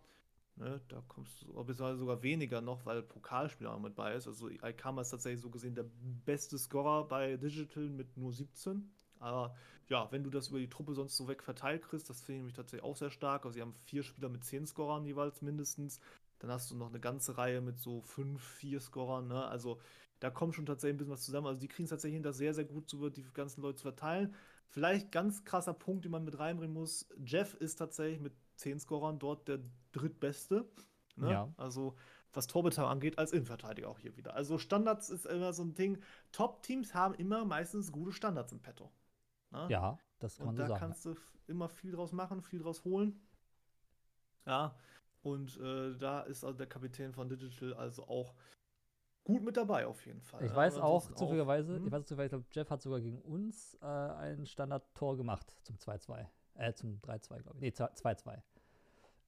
Ne, da kommst du beziehungsweise sogar weniger noch, weil Pokalspieler mit bei ist. Also Aikama ist tatsächlich so gesehen der beste Scorer bei Digital mit nur 17. Aber ja, wenn du das über die Truppe sonst so weg verteilt kriegst, das finde ich nämlich tatsächlich auch sehr stark. Also sie haben vier Spieler mit 10 Scorern jeweils mindestens. Dann hast du noch eine ganze Reihe mit so 5, 4 Scorern. Ne? Also da kommt schon tatsächlich ein bisschen was zusammen. Also die kriegen es tatsächlich hin, das sehr, sehr gut über die ganzen Leute zu verteilen. Vielleicht ganz krasser Punkt, den man mit reinbringen muss. Jeff ist tatsächlich mit 10 Scorern dort der drittbeste. Ne? Ja. Also was Torbeteiligung angeht, als Innenverteidiger auch hier wieder. Also Standards ist immer so ein Ding. Top-Teams haben immer meistens gute Standards im Petto. Ne? Ja, das kann man und so sagen. Da kannst du immer viel draus machen, viel draus holen. Ja, und äh, da ist also der Kapitän von Digital also auch gut mit dabei auf jeden Fall. Ich weiß auch zufälligerweise, hm? ich weiß zufällig, ich glaube, Jeff hat sogar gegen uns äh, ein Standard-Tor gemacht zum 2-2. Äh, zum 3-2, glaube ich. Nee, 2-2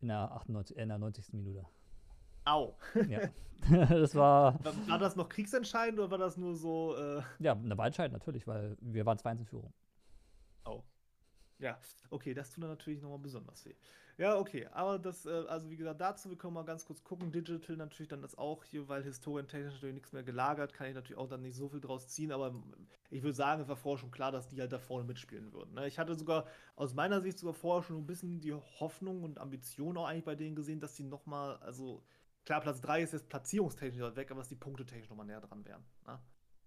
in der, 98, in der 90. Minute. Au. Ja. das war. War das noch kriegsentscheidend oder war das nur so. Äh ja, eine war entscheidend natürlich, weil wir waren 2 in Führung. Au. Ja, okay, das tut dann natürlich nochmal besonders weh. Ja, okay, aber das, äh, also wie gesagt, dazu, wir können mal ganz kurz gucken. Digital natürlich dann das auch hier, weil historientechnisch natürlich nichts mehr gelagert, kann ich natürlich auch dann nicht so viel draus ziehen, aber ich würde sagen, es war vorher schon klar, dass die halt da vorne mitspielen würden. Ne? Ich hatte sogar aus meiner Sicht sogar vorher schon ein bisschen die Hoffnung und Ambition auch eigentlich bei denen gesehen, dass die nochmal, also klar, Platz 3 ist jetzt platzierungstechnisch weg, aber dass die punktetechnisch nochmal näher dran wären. Ne?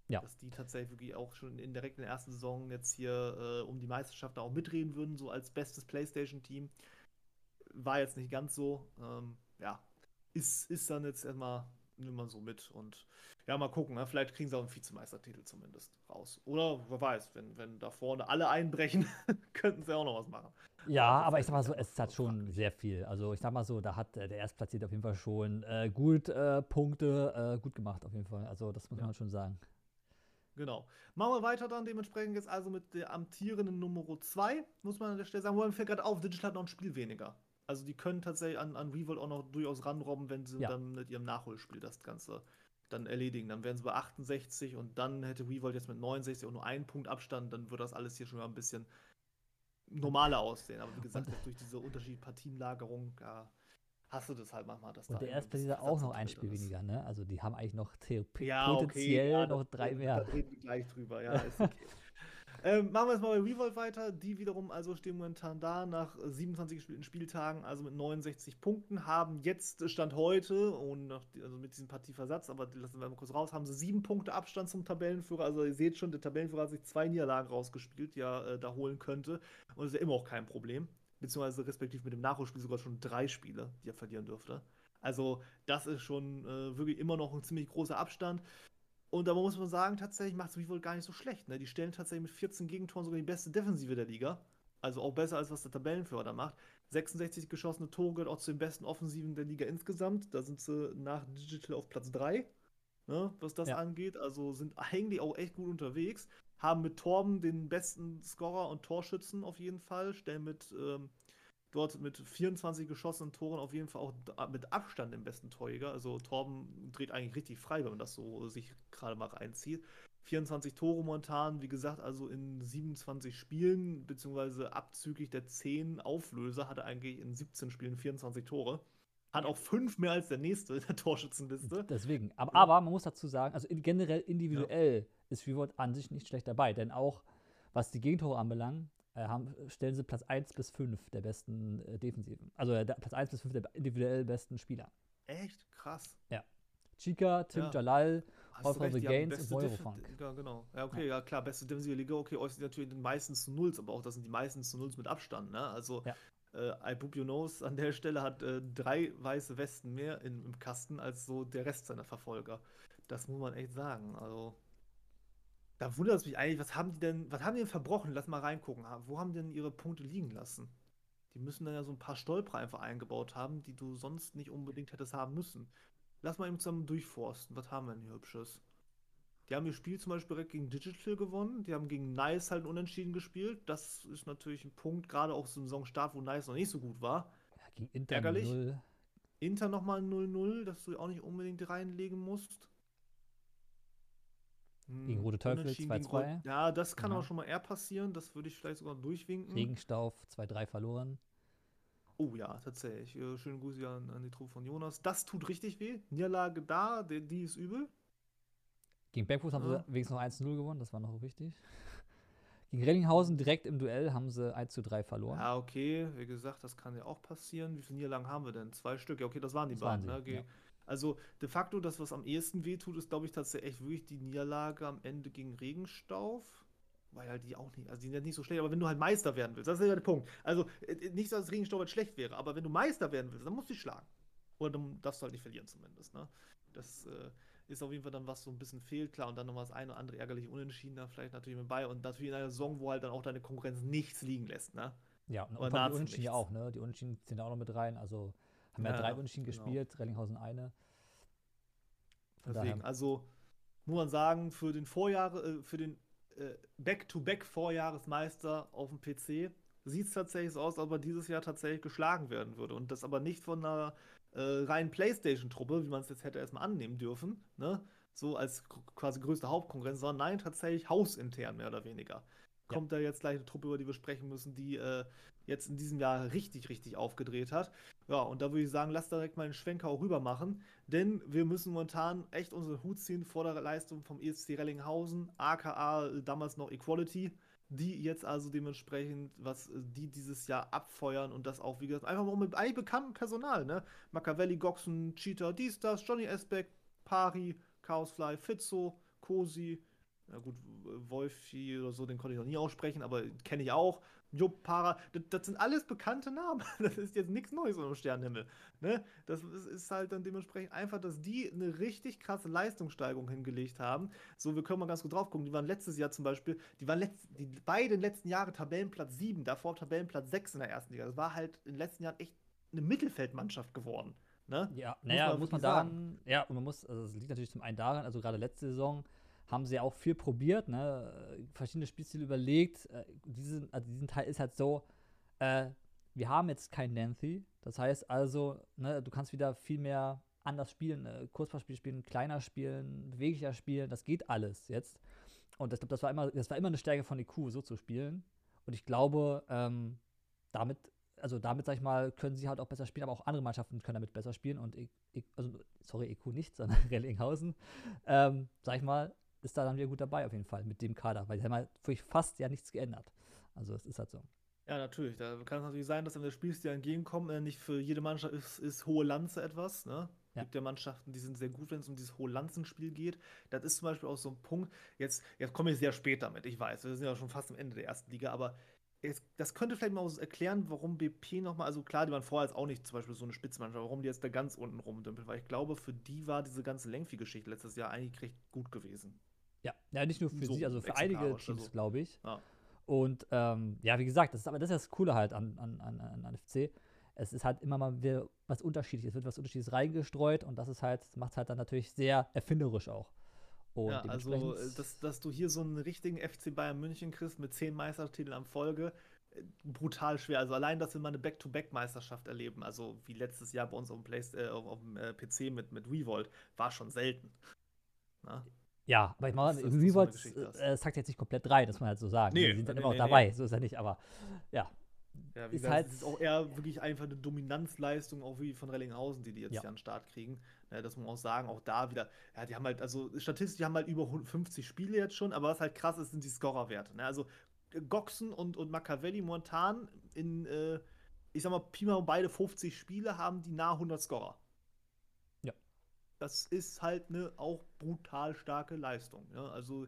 Ja. Dass die tatsächlich wirklich auch schon in direkt in der ersten Saison jetzt hier äh, um die Meisterschaft da auch mitreden würden, so als bestes Playstation-Team war jetzt nicht ganz so. Ähm, ja, ist, ist dann jetzt erstmal immer so mit und ja, mal gucken. Ne? Vielleicht kriegen sie auch einen Vizemeistertitel zumindest raus. Oder wer weiß, wenn, wenn da vorne alle einbrechen, könnten sie auch noch was machen. Ja, aber, aber ich sag mal so, es hat schon sehr viel. Also ich sag mal so, da hat äh, der Erstplatzierte auf jeden Fall schon äh, gut äh, Punkte äh, gut gemacht, auf jeden Fall. Also das muss ja. man schon sagen. Genau. Machen wir weiter dann dementsprechend jetzt also mit der amtierenden Nummer 2, muss man an der Stelle sagen. Wo man fällt gerade auf, Digital hat noch ein Spiel weniger. Also die können tatsächlich an, an Revolt auch noch durchaus ranrobben, wenn sie ja. dann mit ihrem Nachholspiel das Ganze dann erledigen. Dann wären sie bei 68 und dann hätte Revolt jetzt mit 69 auch nur einen Punkt Abstand, dann würde das alles hier schon mal ein bisschen normaler aussehen. Aber wie gesagt, durch diese unterschiedliche Partienlagerung, ja, hast du das halt manchmal. Dass Und da der Erstplatzierte auch noch ein Spiel ist. weniger, ne? Also die haben eigentlich noch theoretisch Ja, okay, potenziell ja, noch da- drei Da mehr. reden wir gleich drüber, ja, ist okay. ähm, machen wir jetzt mal bei Revolt weiter. Die wiederum also stehen momentan da nach äh, 27 gespielten Spieltagen, also mit 69 Punkten, haben jetzt Stand heute und nach, also mit diesem Partieversatz, aber die lassen wir mal kurz raus, haben sie sieben Punkte Abstand zum Tabellenführer. Also ihr seht schon, der Tabellenführer hat sich zwei Niederlagen rausgespielt, die er äh, da holen könnte. Und das ist ja immer auch kein Problem. Beziehungsweise respektiv mit dem Nachholspiel sogar schon drei Spiele, die er verlieren dürfte. Also, das ist schon äh, wirklich immer noch ein ziemlich großer Abstand. Und da muss man sagen, tatsächlich macht es Revolt gar nicht so schlecht. Ne? Die stellen tatsächlich mit 14 Gegentoren sogar die beste Defensive der Liga. Also auch besser, als was der Tabellenführer da macht. 66 geschossene Tore gehört auch zu den besten Offensiven der Liga insgesamt. Da sind sie nach Digital auf Platz 3, ne, was das Ja. angeht. Also sind eigentlich auch echt gut unterwegs. Haben mit Torben den besten Scorer und Torschützen auf jeden Fall. Stellen mit ähm, dort mit 24 geschossenen Toren auf jeden Fall auch mit Abstand den besten Torjäger. Also Torben dreht eigentlich richtig frei, wenn man das so sich gerade mal reinzieht. 24 Tore momentan, wie gesagt, also in 27 Spielen, beziehungsweise abzüglich der 10 Auflöser, hat er eigentlich in 17 Spielen 24 Tore. Hat auch fünf mehr als der nächste in der Torschützenliste. Deswegen. Aber, Ja. aber man muss dazu sagen, also in, generell individuell ist Revolt an sich nicht schlecht dabei, denn auch was die Gegentore anbelangt, äh, haben, stellen sie Platz 1 bis 5 der besten äh, Defensiven. Also äh, Platz 1 bis 5 der individuell besten Spieler. Echt krass. Chica, Tim Ja. Jalal, the Gains und Eurofunk. Ja, genau. Ja, okay, ja, klar, beste defensive Liga, okay, äußert sich natürlich meisten zu Nulls, aber auch das sind die meisten zu Nulls mit Abstand, ne? Also, Ja. äh, I Boop Your Nose an der Stelle hat äh, drei weiße Westen mehr in, im Kasten als so der Rest seiner Verfolger. Das muss man echt sagen. Also, da wundert es mich eigentlich, was haben die denn, was haben die denn verbrochen? Lass mal reingucken. Ha- Wo haben die denn ihre Punkte liegen lassen? Die müssen dann ja so ein paar Stolper einfach eingebaut haben, die du sonst nicht unbedingt hättest haben müssen. Lass mal eben zusammen durchforsten. Was haben wir denn hier Hübsches? Die haben ihr Spiel zum Beispiel direkt gegen Digital gewonnen. Die haben gegen Nice halt unentschieden gespielt. Das ist natürlich ein Punkt, gerade auch zum Saisonstart, wo Nice noch nicht so gut war. Ja, gegen Inter Ärgerlich. 0. Inter nochmal 0-0, dass du auch nicht unbedingt reinlegen musst. Hm, Gegen Rote Teufel Unentschieden gegen 2-2. Rot- Ja, das kann Ja. auch schon mal eher passieren. Das würde ich vielleicht sogar durchwinken. Regenstauf 2-3 verloren. Oh ja, tatsächlich. Äh, schöne Grüße an, an die Truppe von Jonas. Das tut richtig weh. Niederlage da, der, die ist übel. Gegen Backfuß haben Ja. sie wenigstens noch 1-0 gewonnen, das war noch wichtig. Gegen Rellinghausen direkt im Duell haben sie 1-3 verloren. Ja, okay, wie gesagt, das kann ja auch passieren. Wie viele Niederlagen haben wir denn? Zwei Stück. Ja, okay, das waren die Das waren beiden. sie, ne? ja. Also, de facto, das, was am ehesten wehtut, ist, glaube ich, tatsächlich echt wirklich die Niederlage am Ende gegen Regenstauf. Weil halt die auch nicht, also die sind ja nicht so schlecht, aber wenn du halt Meister werden willst, das ist ja der Punkt. Also, äh, nicht, dass Regenstauf halt schlecht wäre, aber wenn du Meister werden willst, dann musst du dich schlagen. Oder dann darfst du halt nicht verlieren, zumindest. Ne? Das äh, ist auf jeden Fall dann, was so ein bisschen fehlt, klar. Und dann noch das eine oder andere ärgerliche Unentschieden da vielleicht natürlich mit bei. Und natürlich in einer Saison, wo halt dann auch deine Konkurrenz nichts liegen lässt. Ne? Ja, und, und die Unentschieden ja auch, ne? Die Unentschieden sind auch noch mit rein. Also haben ja, Ja, drei Unentschieden genau. gespielt, Rellinghausen eine. Von Deswegen, daher, also muss man sagen, für den Vorjahre, äh, für den äh, Back-to-Back-Vorjahresmeister auf dem PC sieht es tatsächlich so aus, als ob er dieses Jahr tatsächlich geschlagen werden würde. Und das aber nicht von einer äh, reinen Playstation-Truppe, wie man es jetzt hätte erstmal annehmen dürfen, ne? So als quasi größte Hauptkonkurrenz, sondern nein, tatsächlich hausintern mehr oder weniger. Kommt da jetzt gleich eine Truppe, über die wir sprechen müssen, die äh, jetzt in diesem Jahr richtig, richtig aufgedreht hat. Ja, und da würde ich sagen, lass direkt mal einen Schwenker auch rüber machen, denn wir müssen momentan echt unseren Hut ziehen vor der Leistung vom ESC Rellinghausen, aka äh, damals noch Equality, die jetzt also dementsprechend, was äh, die dieses Jahr abfeuern und das auch, wie gesagt, einfach mal mit eigentlich bekanntem Personal, ne? Machiavelli, Goxen, Cheater, dies, das, Johnny Esbeck, Pari, Chaosfly, Fitzo, Cosi, na gut, Wolfi oder so, den konnte ich noch nie aussprechen, aber kenne ich auch. Jupp, Para, das, das sind alles bekannte Namen. Das ist jetzt nichts Neues im Sternenhimmel. Ne? Das ist, ist halt dann dementsprechend einfach, dass die eine richtig krasse Leistungssteigerung hingelegt haben. So, wir können mal ganz gut drauf gucken. Die waren letztes Jahr zum Beispiel, die waren letzt, die beiden letzten Jahre Tabellenplatz 7, davor Tabellenplatz 6 in der ersten Liga. Das war halt in den letzten Jahren echt eine Mittelfeldmannschaft geworden. Ne? ja, muss naja, man muss man daran, ja, und man muss, also es liegt natürlich zum einen daran, also gerade letzte Saison haben sie auch viel probiert, ne, verschiedene Spielstile überlegt. Äh, diesen, also diesen Teil ist halt so, äh, wir haben jetzt kein Nancy, das heißt also, ne, du kannst wieder viel mehr anders spielen, äh, Kurzpassspiel spielen, kleiner spielen, beweglicher spielen, das geht alles jetzt. Und ich glaube, das war immer, das war immer eine Stärke von EQ, so zu spielen. Und ich glaube, ähm, damit also damit, sag ich mal, können sie halt auch besser spielen, aber auch andere Mannschaften können damit besser spielen und, ich, ich, also, sorry, EQ nicht, sondern Rellinghausen, ähm, sag ich mal, ist da dann wieder gut dabei auf jeden Fall mit dem Kader, weil sie haben halt fast ja nichts geändert. Also es ist halt so. Ja, natürlich. Da kann es natürlich sein, dass dann der Spielstil entgegenkommt. Äh, nicht für jede Mannschaft ist, ist hohe Lanze etwas. Ne? Ja. gibt ja Mannschaften, die sind sehr gut, wenn es um dieses hohe Lanzenspiel geht. Das ist zum Beispiel auch so ein Punkt. Jetzt, jetzt komme ich sehr spät damit, ich weiß. Wir sind ja schon fast am Ende der ersten Liga, aber es, das könnte vielleicht mal erklären, warum BP nochmal, also klar, die waren vorher jetzt auch nicht zum Beispiel so eine Spitzmannschaft, warum die jetzt da ganz unten rumdümpeln, weil ich glaube, für die war diese ganze Lengfi-Geschichte letztes Jahr eigentlich recht gut gewesen. Ja, ja nicht nur für so sie, also für einige Teams, also. glaube ich. Ja. Und ähm, ja, wie gesagt, das ist aber das, ist das Coole halt an, an, an, an FC. Es ist halt immer mal wieder was Unterschiedliches, es wird was Unterschiedliches reingestreut und das ist halt, macht es halt dann natürlich sehr erfinderisch auch. Und ja, also, äh, dass, dass du hier so einen richtigen FC Bayern München kriegst mit zehn Meistertiteln am Folge, äh, brutal schwer. Also allein, dass wir mal eine Back-to-Back-Meisterschaft erleben, also wie letztes Jahr bei uns auf dem, Play äh, auf, dem äh, PC mit, mit Revolt, war schon selten. Na? Ja, aber ich meine, Revolt äh, sagt jetzt nicht komplett rein, das muss man halt so sagen. Nee, die sind dann nee, immer nee, auch dabei, so ist er nicht, aber ja. Ja, wie ist, halt, ist auch eher wirklich einfach eine Dominanzleistung, auch wie von Rellinghausen, die die jetzt ja. hier an den Start kriegen. Ja, das muss man auch sagen, auch da wieder, ja, die haben halt, also statistisch, die haben halt über 50 Spiele jetzt schon, aber was halt krass ist, sind die Scorerwerte. Ne? Also Goxen und, und Machiavelli momentan in, äh, ich sag mal, Pi mal beide 50 Spiele haben die nah 100 Scorer das ist halt eine auch brutal starke Leistung. Ja? Also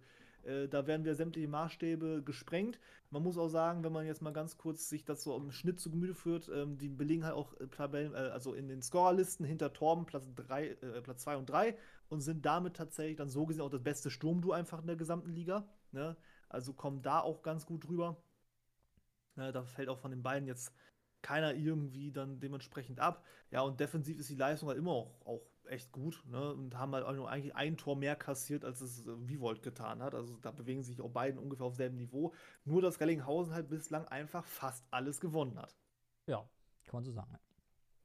äh, da werden wir sämtliche Maßstäbe gesprengt. Man muss auch sagen, wenn man jetzt mal ganz kurz sich das so im Schnitt zu Gemüte führt, ähm, die belegen halt auch äh, Tabellen, äh, also in den Scorerlisten hinter Torben Platz 2 äh, Platz und 3 und sind damit tatsächlich dann so gesehen auch das beste Sturmduo einfach in der gesamten Liga. Ne? Also kommen da auch ganz gut drüber. Ja, da fällt auch von den beiden jetzt keiner irgendwie dann dementsprechend ab. Ja, und defensiv ist die Leistung halt immer auch, auch echt gut ne? und haben halt auch nur eigentlich ein Tor mehr kassiert, als es äh, Vivold getan hat. Also da bewegen sich auch beiden ungefähr auf selben Niveau. Nur, dass Rellinghausen halt bislang einfach fast alles gewonnen hat. Ja, kann man so sagen.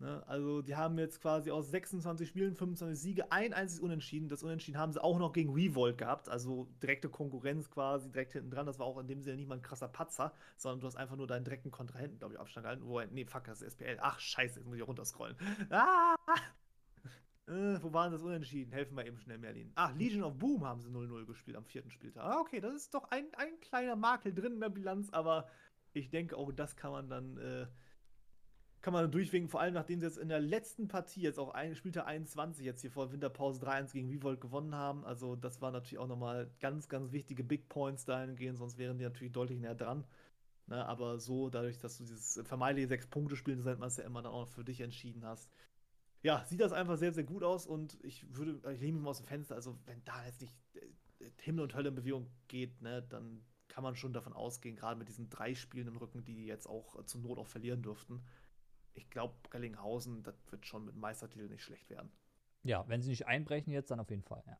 Ne? Also die haben jetzt quasi aus 26 Spielen 25 Siege, ein einziges Unentschieden. Das Unentschieden haben sie auch noch gegen Revolt gehabt, also direkte Konkurrenz quasi direkt hinten dran. Das war auch in dem Sinne nicht mal ein krasser Patzer, sondern du hast einfach nur deinen direkten Kontrahenten, glaube ich, Abstand gehalten. Wo, nee, fuck, das ist SPL. Ach, scheiße, jetzt muss ich runterscrollen. Ah! Äh, wo waren das Unentschieden? Helfen wir eben schnell, Merlin. Ach, Legion of Boom haben sie 0-0 gespielt am vierten Spieltag. Ah, okay, das ist doch ein, ein kleiner Makel drin in der Bilanz, aber ich denke, auch das kann man dann, äh, kann man durchwinken, vor allem nachdem sie jetzt in der letzten Partie, jetzt auch ein, Spieltag 21, jetzt hier vor Winterpause 3-1 gegen Vivolt gewonnen haben. Also, das war natürlich auch nochmal ganz, ganz wichtige Big Points dahingehend, sonst wären die natürlich deutlich näher dran. Ne, aber so, dadurch, dass du dieses vermeintliche Sechs-Punkte-Spiel, das man es ja immer dann auch für dich entschieden hast, ja, sieht das einfach sehr, sehr gut aus und ich würde, ich lehne mich mal aus dem Fenster, also wenn da jetzt nicht äh, Himmel und Hölle in Bewegung geht, ne, dann kann man schon davon ausgehen, gerade mit diesen drei Spielen im Rücken, die jetzt auch äh, zur Not auch verlieren dürften. Ich glaube, Gellinghausen, das wird schon mit Meistertitel nicht schlecht werden. Ja, wenn sie nicht einbrechen jetzt, dann auf jeden Fall, ja.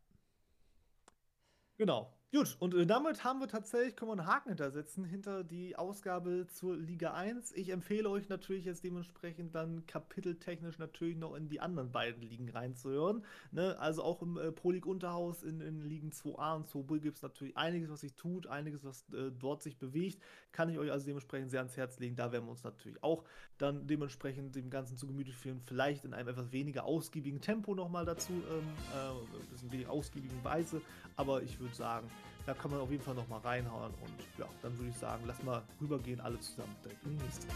Genau. Gut, und äh, damit haben wir tatsächlich, können wir einen Haken hintersetzen hinter die Ausgabe zur Liga 1. Ich empfehle euch natürlich jetzt dementsprechend dann kapiteltechnisch natürlich noch in die anderen beiden Ligen reinzuhören. Ne? Also auch im äh, Pro League Unterhaus in, in Ligen 2a und 2b gibt es natürlich einiges, was sich tut, einiges, was äh, dort sich bewegt. Kann ich euch also dementsprechend sehr ans Herz legen. Da werden wir uns natürlich auch dann dementsprechend dem Ganzen zu Gemüte führen. Vielleicht in einem etwas weniger ausgiebigen Tempo nochmal dazu, ähm, äh, ein bisschen weniger ausgiebigen Weise. Aber ich würde sagen, da kann man auf jeden Fall noch mal reinhauen und ja, dann würde ich sagen, lass mal rübergehen, alle zusammen direkt in die nächste.